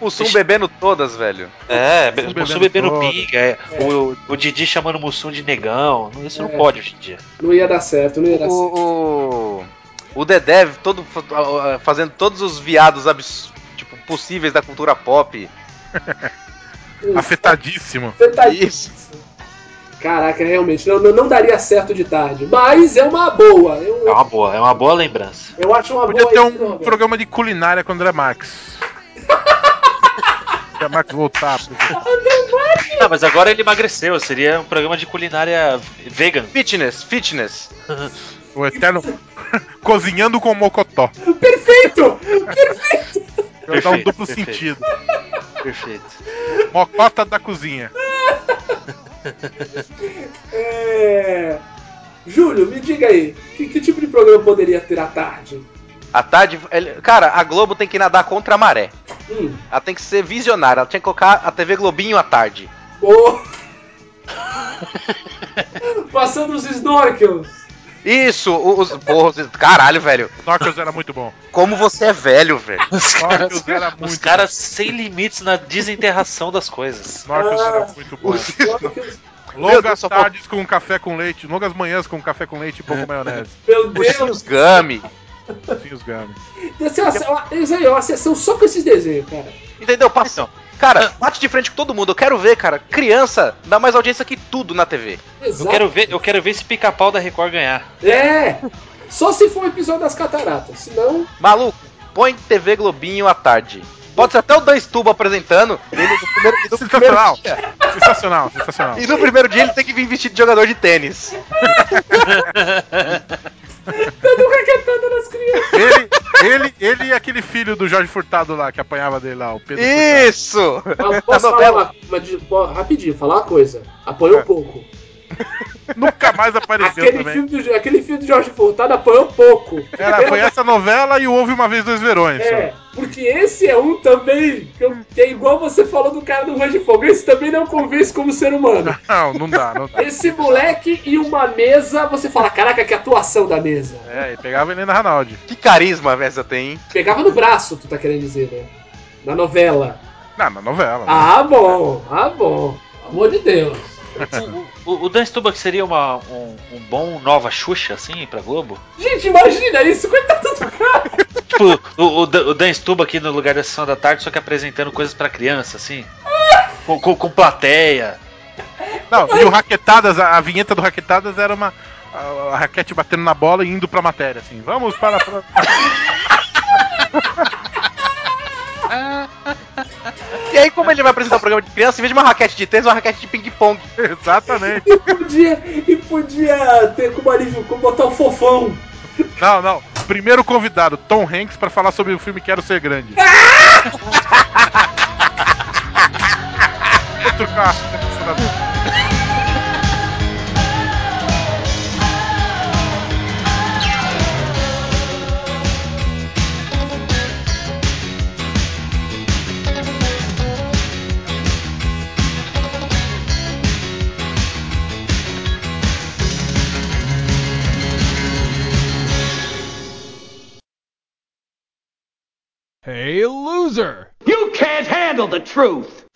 O Mussum bebendo todas, velho. É, Mussum o Mussum bebendo bebendo todas. pinga, é, O, o Didi chamando o Mussum de negão. Isso não É. pode hoje em dia. Não ia dar certo, não ia dar certo. O, o, o Dedé todo, fazendo todos os viados abs, tipo, possíveis da cultura pop. Afetadíssimo. Tá- Isso. Caraca, realmente, não, não, não daria certo de tarde. Mas é uma boa. Eu, É uma boa, é uma boa lembrança. eu acho uma Podia boa. ter aí, um programa de culinária com o André Max. André Max voltar. Ah, mas agora ele emagreceu, seria um programa de culinária vegan. Fitness, fitness. O eterno. Cozinhando com mocotó. Perfeito! Vai dar um Perfeito, duplo perfeito. sentido. Perfeito. Mocota da cozinha. É... Júlio, me diga aí, que, que tipo de programa poderia ter à tarde? À tarde. ele- Cara, a Globo tem que nadar contra a maré. Hum, Ela tem que ser visionária. Ela tinha que colocar a TV Globinho à tarde. boa. Passando os snorkels. Isso, os. Porra, os- caralho, velho. Snorkels era muito bom. Como você é velho, velho. Os caras, Snorkels era muito os caras sem limites na desenterração das coisas. Snorkels Ah, era muito bom. Os Longas Deus, só tardes com café com leite, longas manhãs com café com leite e pouco maionese. Meu Deus! Ursinhos Gummy. Sim, os Gummy. Deve ser uma, sessão só com esses desenhos, cara. Entendeu? Passa. Cara, bate de frente com todo mundo. Eu quero ver, cara. Criança dá mais audiência que tudo na TV. Exato. Eu quero ver, eu quero ver esse pica-pau da Record ganhar. É! Só se for o episódio das cataratas, senão. Maluco, põe TV Globinho à tarde. Pode ser até o Dan Stuba apresentando. E no primeiro, no primeiro Sensacional. dia, Sensacional, sensacional. e no primeiro dia ele tem que vir vestido de jogador de tênis. Dando raquetada nas crianças. Ele, ele, ele e aquele filho do Jorge Furtado lá, que apanhava dele lá, o Pedro Isso! Mas posso falar pô, rapidinho, falar uma coisa. Apanhou É. pouco. Nunca mais apareceu Aquele também. filme, do, aquele filme do Jorge Furtado apanhou pouco. Era, foi essa novela e o Houve Uma Vez Dois Verões. só. É, porque esse é um também que, eu- que é igual você falou do cara do Range de Fogo. Esse também não convence como ser humano. Não, não dá, não dá. Esse moleque e uma mesa, você fala, caraca, que atuação da mesa. É, e pegava a Helena Ranaldi. Que carisma essa tem, hein? Pegava no braço, tu tá querendo dizer, né? Na novela. Não, na novela. né? Ah, bom, ah, bom. Pelo amor de Deus. O, o, o Dan Stubach seria uma, um, um bom nova Xuxa, assim, pra Globo? Gente, imagina isso, coitado do cara. Tipo, o, o, Dan- o Dan Stubach no lugar da sessão da tarde, só que apresentando coisas pra criança, assim. Com, com, com plateia. Não, e o Raquetadas, a, a vinheta do Raquetadas era uma. A, a raquete batendo na bola e indo pra matéria, assim. Vamos para. para... E aí, como ele vai apresentar o programa de criança, em vez de uma raquete de tênis, uma raquete de ping-pong. Exatamente. E podia, e podia ter como alívio, como botar o fofão. Não, não. Primeiro convidado, Tom Hanks, pra falar sobre o filme Quero Ser Grande. Outro carro. Hey, loser! You can't handle the truth.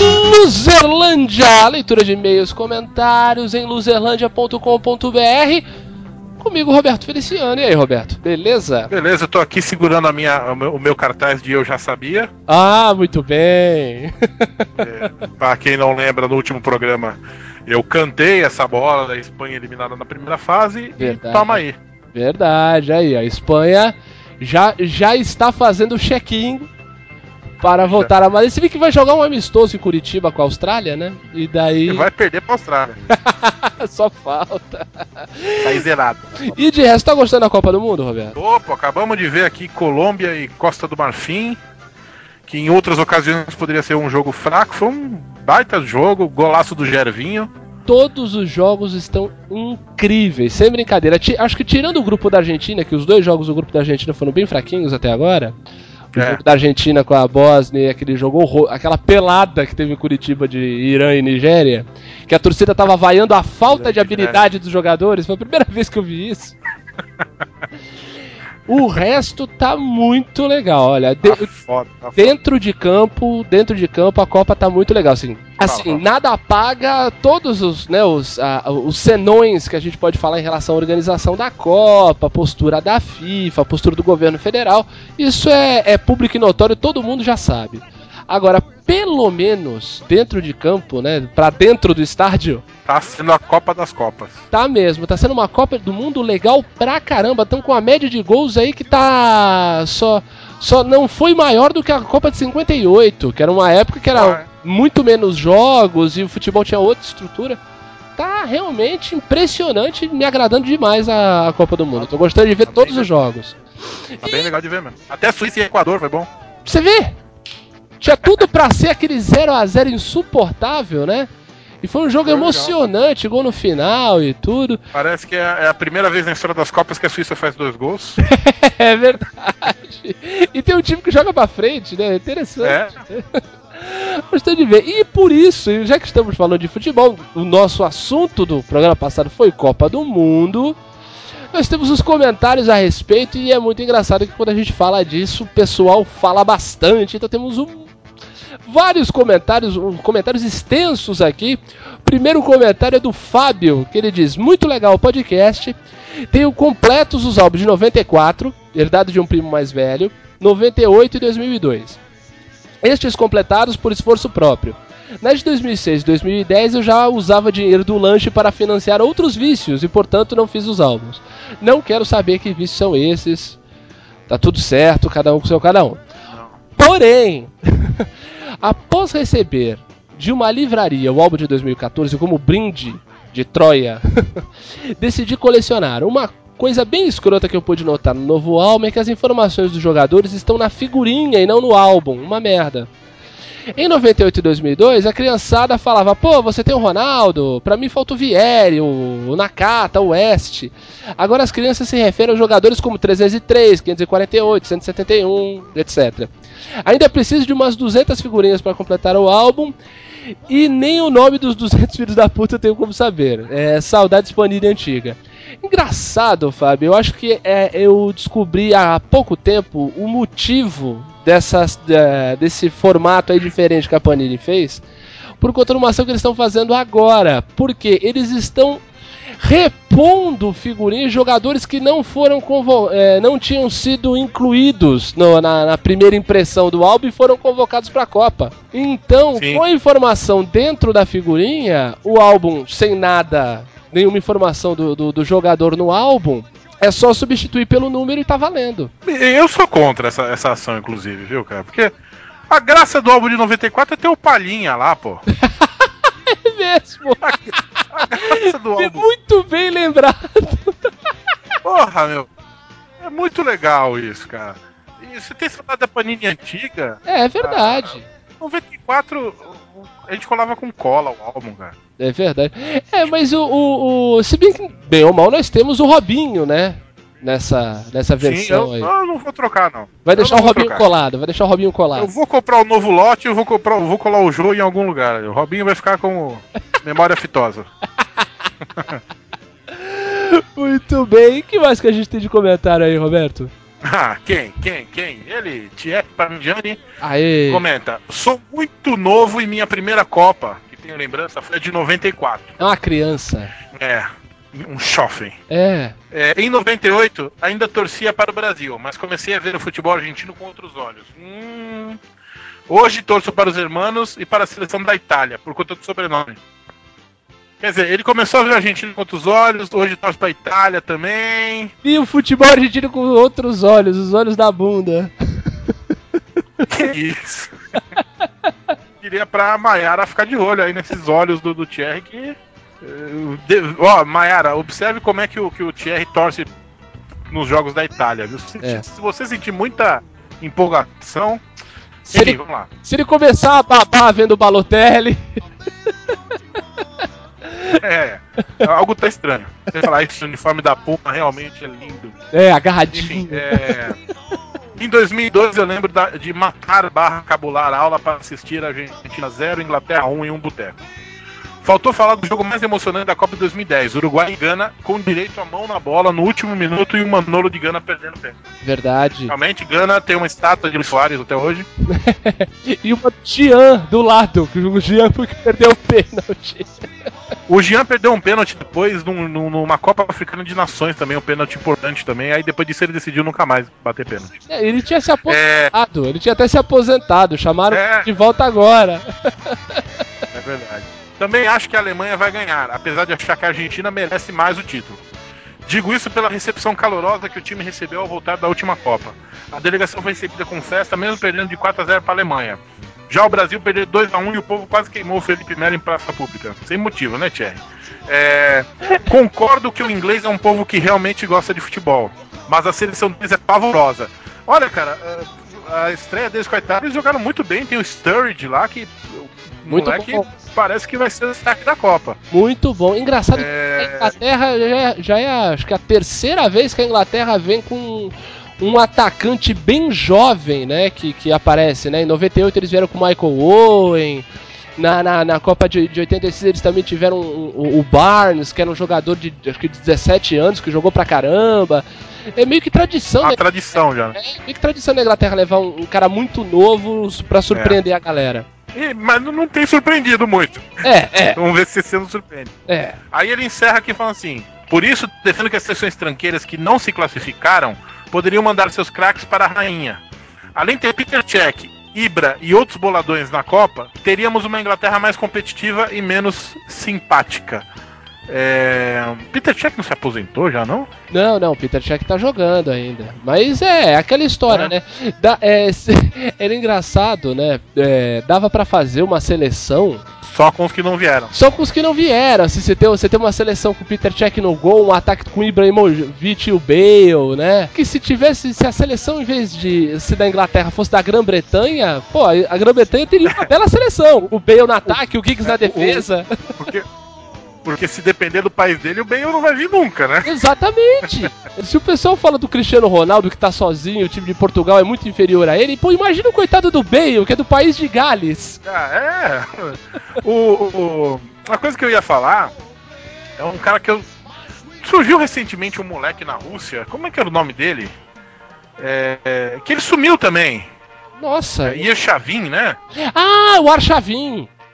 Luzerlândia, leitura de e-mails, comentários em luzerlândia.com.br. Comigo, Roberto Feliciano. E aí, Roberto? Beleza? Beleza, eu tô aqui segurando a minha, o, meu, o meu cartaz de Eu Já Sabia. Ah, muito bem. É, pra quem não lembra, no último programa eu cantei essa bola da Espanha eliminada na primeira fase Verdade. e toma aí. Verdade, aí, a Espanha já, já está fazendo o check-in para voltar a Madrid. Se bem que vai jogar um amistoso em Curitiba com a Austrália, né? E daí. E vai perder pra Austrália. Só falta. Sair zerado. E de resto, tá gostando da Copa do Mundo, Roberto? Opa, acabamos de ver aqui Colômbia e Costa do Marfim, que em outras ocasiões poderia ser um jogo fraco. Foi um baita jogo, golaço do Gervinho. Todos os jogos estão incríveis, sem brincadeira. Acho que tirando o grupo da Argentina, que os dois jogos do grupo da Argentina foram bem fraquinhos até agora. O É. jogo da Argentina com a Bósnia, aquele jogo horror, aquela pelada que teve em Curitiba de Irã e Nigéria, que a torcida tava vaiando a falta de habilidade dos jogadores. Foi a primeira vez que eu vi isso. O resto tá muito legal, olha. de- Tá foda, tá foda. dentro de campo, dentro de campo a Copa tá muito legal, assim. Assim, Fala, fala. nada apaga todos os, né, os, ah, os senões que a gente pode falar em relação à organização da Copa, postura da FIFA, postura do governo federal. Isso é, é público e notório, todo mundo já sabe. Agora, pelo menos dentro de campo, né, para dentro do estádio, Tá sendo a Copa das Copas. Tá mesmo, tá sendo uma Copa do Mundo legal pra caramba. Estão com a média de gols aí que tá. Só, só não foi maior do que a Copa de 58, que era uma época que era Ah, é. Muito menos jogos e o futebol tinha outra estrutura. Tá realmente impressionante, me agradando demais a, a Copa do Mundo. Tô gostando de ver Tá bem todos os legal. jogos. Tá bem legal de ver mesmo. Até Suíça e Equador foi bom. Você vê? Tinha tudo pra ser aquele 0 a 0 insuportável, né? E foi um jogo Foi legal. emocionante, gol no final e tudo. Parece que é é a primeira vez na história das Copas que a Suíça faz dois gols. É verdade. E tem um time que joga pra frente, né? Interessante. É. Gostei de ver. E por isso, já que estamos falando de futebol, o nosso assunto do programa passado foi Copa do Mundo. Nós temos os comentários a respeito e é muito engraçado que quando a gente fala disso, o pessoal fala bastante. Então temos um- vários comentários, um- comentários extensos aqui. Primeiro comentário é do Fábio, que ele diz: Muito legal o podcast. Tenho completos os álbuns de 94, herdado de um primo mais velho, 98 e 2002. Estes completados por esforço próprio. Nas de 2006 e 2010 eu já usava dinheiro do lanche para financiar outros vícios e, portanto, não fiz os álbuns. Não quero saber que vícios são esses. Tá tudo certo, cada um com seu cada um. Porém, após receber de uma livraria o álbum de 2014 como brinde de Troia, decidi colecionar. Uma coisa bem escrota que eu pude notar no novo álbum é que as informações dos jogadores estão na figurinha e não no álbum. Uma merda. Em 98 e 2002, a criançada falava: pô, você tem o Ronaldo, pra mim falta o Vieri, o Nakata, o West. Agora as crianças se referem aos jogadores como 303, 548, 171, etc. Ainda preciso de umas 200 figurinhas para completar o álbum. E nem o nome dos 200 filhos da puta eu tenho como saber. É saudades Panini antiga. Engraçado, Fábio. Eu acho que é, eu descobri há pouco tempo o motivo dessas, da- desse formato aí diferente que a Panini fez. Por conta de uma ação que eles estão fazendo agora. Porque eles estão repondo figurinhas de jogadores que não foram é, não tinham sido incluídos no- na, na primeira impressão do álbum e foram convocados para a Copa. Então, Sim. com a informação dentro da figurinha, o álbum sem nada, nenhuma informação do, do, do jogador no álbum, é só substituir pelo número e tá valendo. Eu sou contra essa, essa ação, inclusive, viu, cara? Porque a graça do álbum de 94 é ter o Palhinha lá, pô. É mesmo. A graça do É álbum. muito bem lembrado. Porra, meu. É muito legal isso, cara. E você tem saudade da Panini antiga? É, é verdade. 94, a gente colava com cola o álbum, cara. É verdade. É, mas o, o, o- Se bem que, bem ou mal, nós temos o Robinho, né? Nessa, nessa Sim, versão eu, aí. eu não vou trocar, não. Vai Eu deixar não o Robinho trocar. colado, vai deixar o Robinho colado. Eu vou comprar o novo lote e eu vou, comprar, vou colar o jogo em algum lugar. O Robinho vai ficar com memória fitosa. Muito bem. O que mais que a gente tem de comentário aí, Roberto? Ah, quem? Quem? Quem? Ele, Thierry Parmigiani, Aê. comenta: Sou muito novo e minha primeira Copa, que tenho lembrança, foi a de 94. É uma criança. É, um chofre. É. É, em 98, ainda torcia para o Brasil, mas comecei a ver o futebol argentino com outros olhos. Hum, hoje torço para os hermanos e para a seleção da Itália, por conta do sobrenome. Quer dizer, ele começou a ver o argentino com outros olhos, hoje torce para a Itália também. E o futebol argentino com outros olhos, os olhos da bunda. Que isso? Queria pra Maiara ficar de olho aí nesses olhos do, do Thierry que. eh, de- Ó, Maiara, observe como é que o, que o Thierry torce nos jogos da Itália, viu? Se, É. se você sentir muita empolgação. Se Enfim, ele, vamos lá. se ele começar a babar vendo o Balotelli. É, algo tá estranho. Você falar esse uniforme da Puma realmente é lindo. É, Enfim, agarradinho. é. Em 2012 eu lembro da- de matar barra cabular aula para assistir a Argentina 0, Inglaterra 1 em um boteco. Faltou falar do jogo mais emocionante da Copa de 2010, Uruguai e Gana, com direito à mão na bola no último minuto e o Manolo de Gana perdendo o pé. Verdade. Realmente, Gana tem uma estátua de Luiz Soares até hoje. E uma Jean do lado, que o Jean foi que perdeu o pênalti. O Jean perdeu um pênalti depois num- num- numa Copa Africana de Nações também, um pênalti importante também. Aí depois disso ele decidiu nunca mais bater pênalti. É, Ele tinha se É, aposentado, ele tinha até se aposentado, chamaram É. de volta agora. É verdade. Também acho que a Alemanha vai ganhar, apesar de achar que a Argentina merece mais o título. Digo isso pela recepção calorosa que o time recebeu ao voltar da última Copa. A delegação foi recebida com festa, mesmo perdendo de 4 a 0 para a Alemanha. Já o Brasil perdeu 2 a 1 e o povo quase queimou o Felipe Melo em praça pública. Sem motivo, né, Thierry? É, concordo que o inglês é um povo que realmente gosta de futebol, mas a seleção deles é pavorosa. Olha, cara, é, a estreia deles, coitados, eles jogaram muito bem. Tem o Sturridge lá que. Muito moleque bom. parece que vai ser o destaque da Copa. Muito bom. Engraçado que a É, Inglaterra já é, já é, acho que a terceira vez que a Inglaterra vem com um atacante bem jovem, né? Que, que aparece, né? Em 98 eles vieram com o Michael Owen. Na, na, na Copa de, de 86 eles também tiveram o, o- Barnes, que era um jogador de acho que de 17 anos, que jogou pra caramba. É meio que tradição, uma né? tradição já. né? É meio que tradição da Inglaterra levar um, um cara muito novo pra surpreender a galera. E- mas não- não tem surpreendido muito. É, é, Vamos ver se esse ano surpreende. é. Aí ele encerra aqui falando assim: Por isso, defendo que as seleções tranqueiras que não se classificaram poderiam mandar seus craques para a rainha. Além de ter Peter Cech, Ibra e outros boladões na Copa, teríamos uma Inglaterra mais competitiva e menos simpática. É... Peter Cech não se aposentou já, não? Não, não, o Peter Cech tá jogando ainda. Mas é, é aquela história, É. né? Da- é, se- era engraçado, né? É, dava pra fazer uma seleção Só com os que não vieram. só com os que não vieram. Se você tem, você tem uma seleção com o Peter Cech no gol, um ataque com o Ibrahimovic e o Bale, né? Que se tivesse, se a seleção em vez de ser da Inglaterra fosse da Grã-Bretanha, pô, a Grã-Bretanha teria uma bela seleção. O Bale no ataque, o Giggs na defesa. Porque, porque se depender do país dele, o Bale não vai vir nunca, né? Exatamente. Se o pessoal fala do Cristiano Ronaldo que tá sozinho, o time de Portugal é muito inferior a ele, pô, imagina o coitado do Bale, que é do país de Gales. Ah, é. O, o- uma coisa que eu ia falar é um cara que eu. Surgiu recentemente um moleque na Rússia. Como é que era o nome dele? É, que ele sumiu também. Nossa. É, Iachavin, né? Ah, o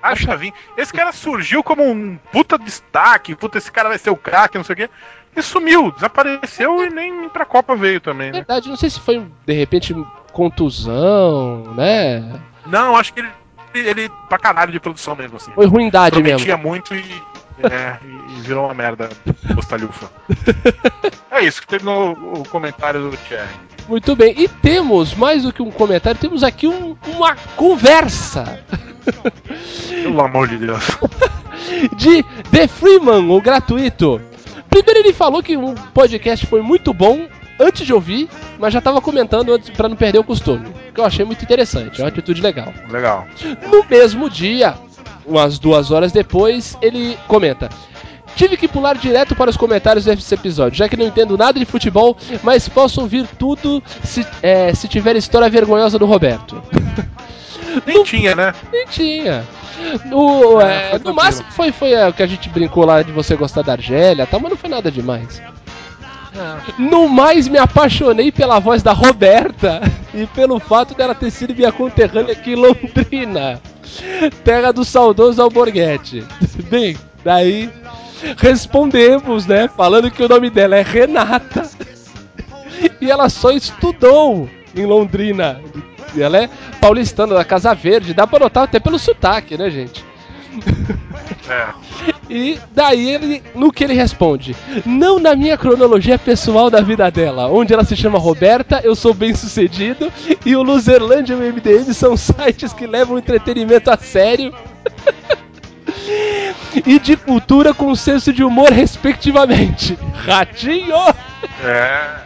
Archavin. Arshavin. Esse cara surgiu como um puta destaque. Puta, esse cara vai ser o craque, não sei o quê. E sumiu, desapareceu e nem pra Copa veio também, né? Verdade, não sei se foi, de repente, contusão, né? Não, acho que ele, ele pra caralho de produção mesmo, assim. Foi ruindade mesmo. Prometia muito e, é, e- virou uma merda postalhufa. é isso, que terminou o o comentário do Thierry. Muito bem. E temos, mais do que um comentário, temos aqui um- uma conversa Pelo amor de Deus. de The Freeman, o gratuito. Primeiro ele falou que um podcast foi muito bom antes de ouvir, mas já tava comentando antes para não perder o costume. Que eu achei muito interessante, é uma atitude legal. Legal. No mesmo dia, umas duas horas depois, ele comenta. Tive que pular direto para os comentários desse episódio, já que não entendo nada de futebol, mas posso ouvir tudo se, é, se tiver história vergonhosa do Roberto. Nem tinha, né? Nem tinha. No, É, é, no máximo foi, foi é, o que a gente brincou lá de você gostar da Argélia, tá? mas não foi nada demais. No mais, me apaixonei pela voz da Roberta e pelo fato dela ter sido minha conterrânea aqui em Londrina, terra do saudoso Alborguete. Bem, daí respondemos, né, falando que o nome dela é Renata e ela só estudou em Londrina. E ela é paulistana da Casa Verde, dá pra notar até pelo sotaque, né, gente? É. E daí ele, no que ele responde, não na minha cronologia pessoal da vida dela, onde ela se chama Roberta, eu sou bem sucedido e o Luzerlândia e o MDM são sites que levam o entretenimento a sério. e de cultura com senso de humor, respectivamente. Ratinho! É.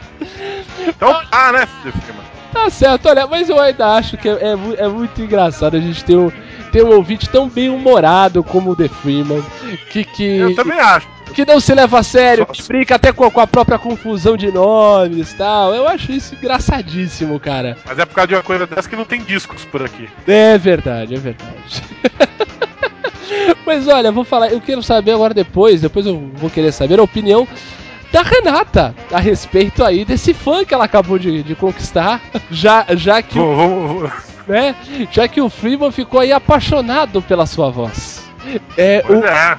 Então, ah, né, Firma? Tá certo, olha, mas eu ainda acho que é, é é muito engraçado a gente ter um, ter um ouvinte tão bem humorado como o The Freeman, que, que, Eu também acho. que não se leva a sério, Só- que brinca até com a, com a própria confusão de nomes e tal. Eu acho isso engraçadíssimo, cara. Mas é por causa de uma coisa dessa que não tem discos por aqui. É verdade, é verdade. Mas olha, vou falar, eu quero saber agora depois, depois eu vou querer saber a opinião da Renata a respeito aí desse fã que ela acabou de, de conquistar, já, já que o vou- vou- né? Já que o Freeman ficou aí apaixonado pela sua voz. É, o- é,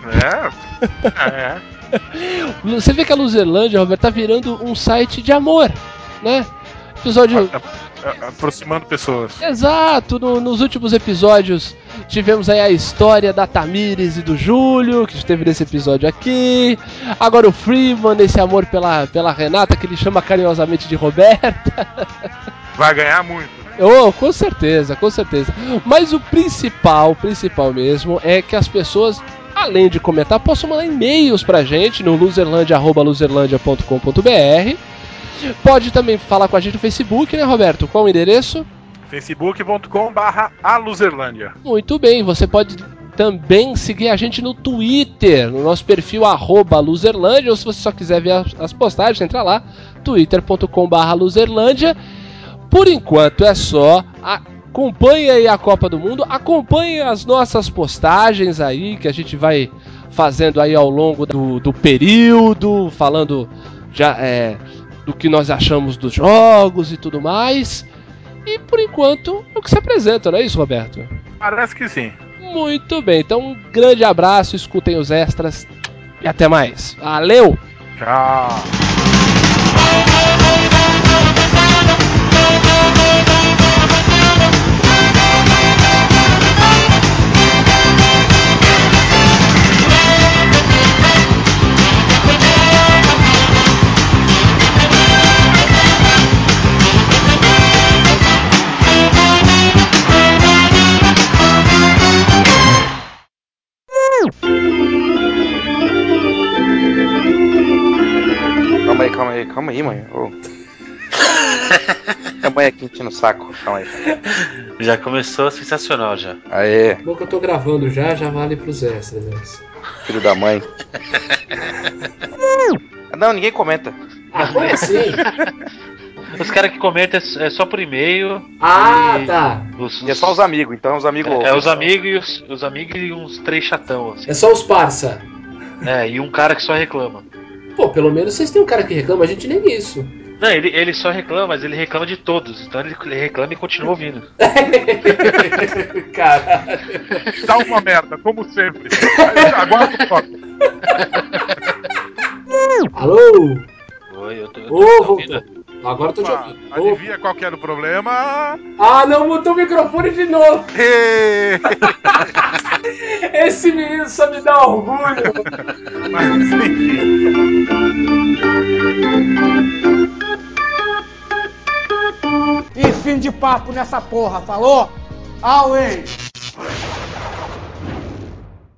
é. É. você vê que a Luzerlândia, Roberto, tá virando um site de amor, né? Episódio. Aproximando pessoas. Exato, no- nos últimos episódios tivemos aí a história da Tamires e do Júlio, que esteve nesse episódio aqui. Agora o Freeman, esse amor pela, pela Renata, que ele chama carinhosamente de Roberta. Vai ganhar muito. Oh, com certeza, com certeza. Mas o principal, o principal mesmo, é que as pessoas, além de comentar, possam mandar e-mails pra gente no loserlandia.loserlandia.com.br. Pode também falar com a gente no Facebook, né, Roberto? Qual o endereço? facebook.com barra aluzerlândia. Muito bem, você pode também seguir a gente no Twitter, no nosso perfil arroba Luzerlândia, ou se você só quiser ver as, as postagens, entra lá, twitter.com.br Luzerlândia. Por enquanto é só. Acompanhe aí a Copa do Mundo, acompanhe as nossas postagens aí, que a gente vai fazendo aí ao longo do, do período, falando já é, do que nós achamos dos jogos e tudo mais. E por enquanto é o que se apresenta, não é isso, Roberto? Parece que sim. Muito bem, então um grande abraço, escutem os extras e até mais. Valeu! Tchau. Aí, calma aí, calma aí, mãe. Ô. Minha mãe aqui enchendo o saco. Calma aí. Já começou sensacional já. Aê, Bom que eu tô gravando já, já vale pros extras. né? filho da mãe. Não, ninguém comenta. Ah, como assim? Os caras que comentam é é só por e-mail. Ah, e tá. Os, E é só os amigos, então os amigos é, é os amigos e os, os amigos e uns três chatão, assim. É só os parça. É, e um cara que só reclama. Pô, pelo menos vocês têm um cara que reclama, a gente nem isso. Não, ele, ele só reclama, mas ele reclama de todos. Então ele, ele reclama e continua ouvindo. Caralho. Tá uma merda, como sempre. Agora eu toco. Alô? Oi, eu tô. eu tô Ô, ouvindo. Agora eu tô te Opa, ouvindo. Ô. Adivinha qual que era o problema? Ah, não mutou o microfone de novo. Esse menino só me dá orgulho. Mas enfim. E fim de papo nessa porra, falou? Away!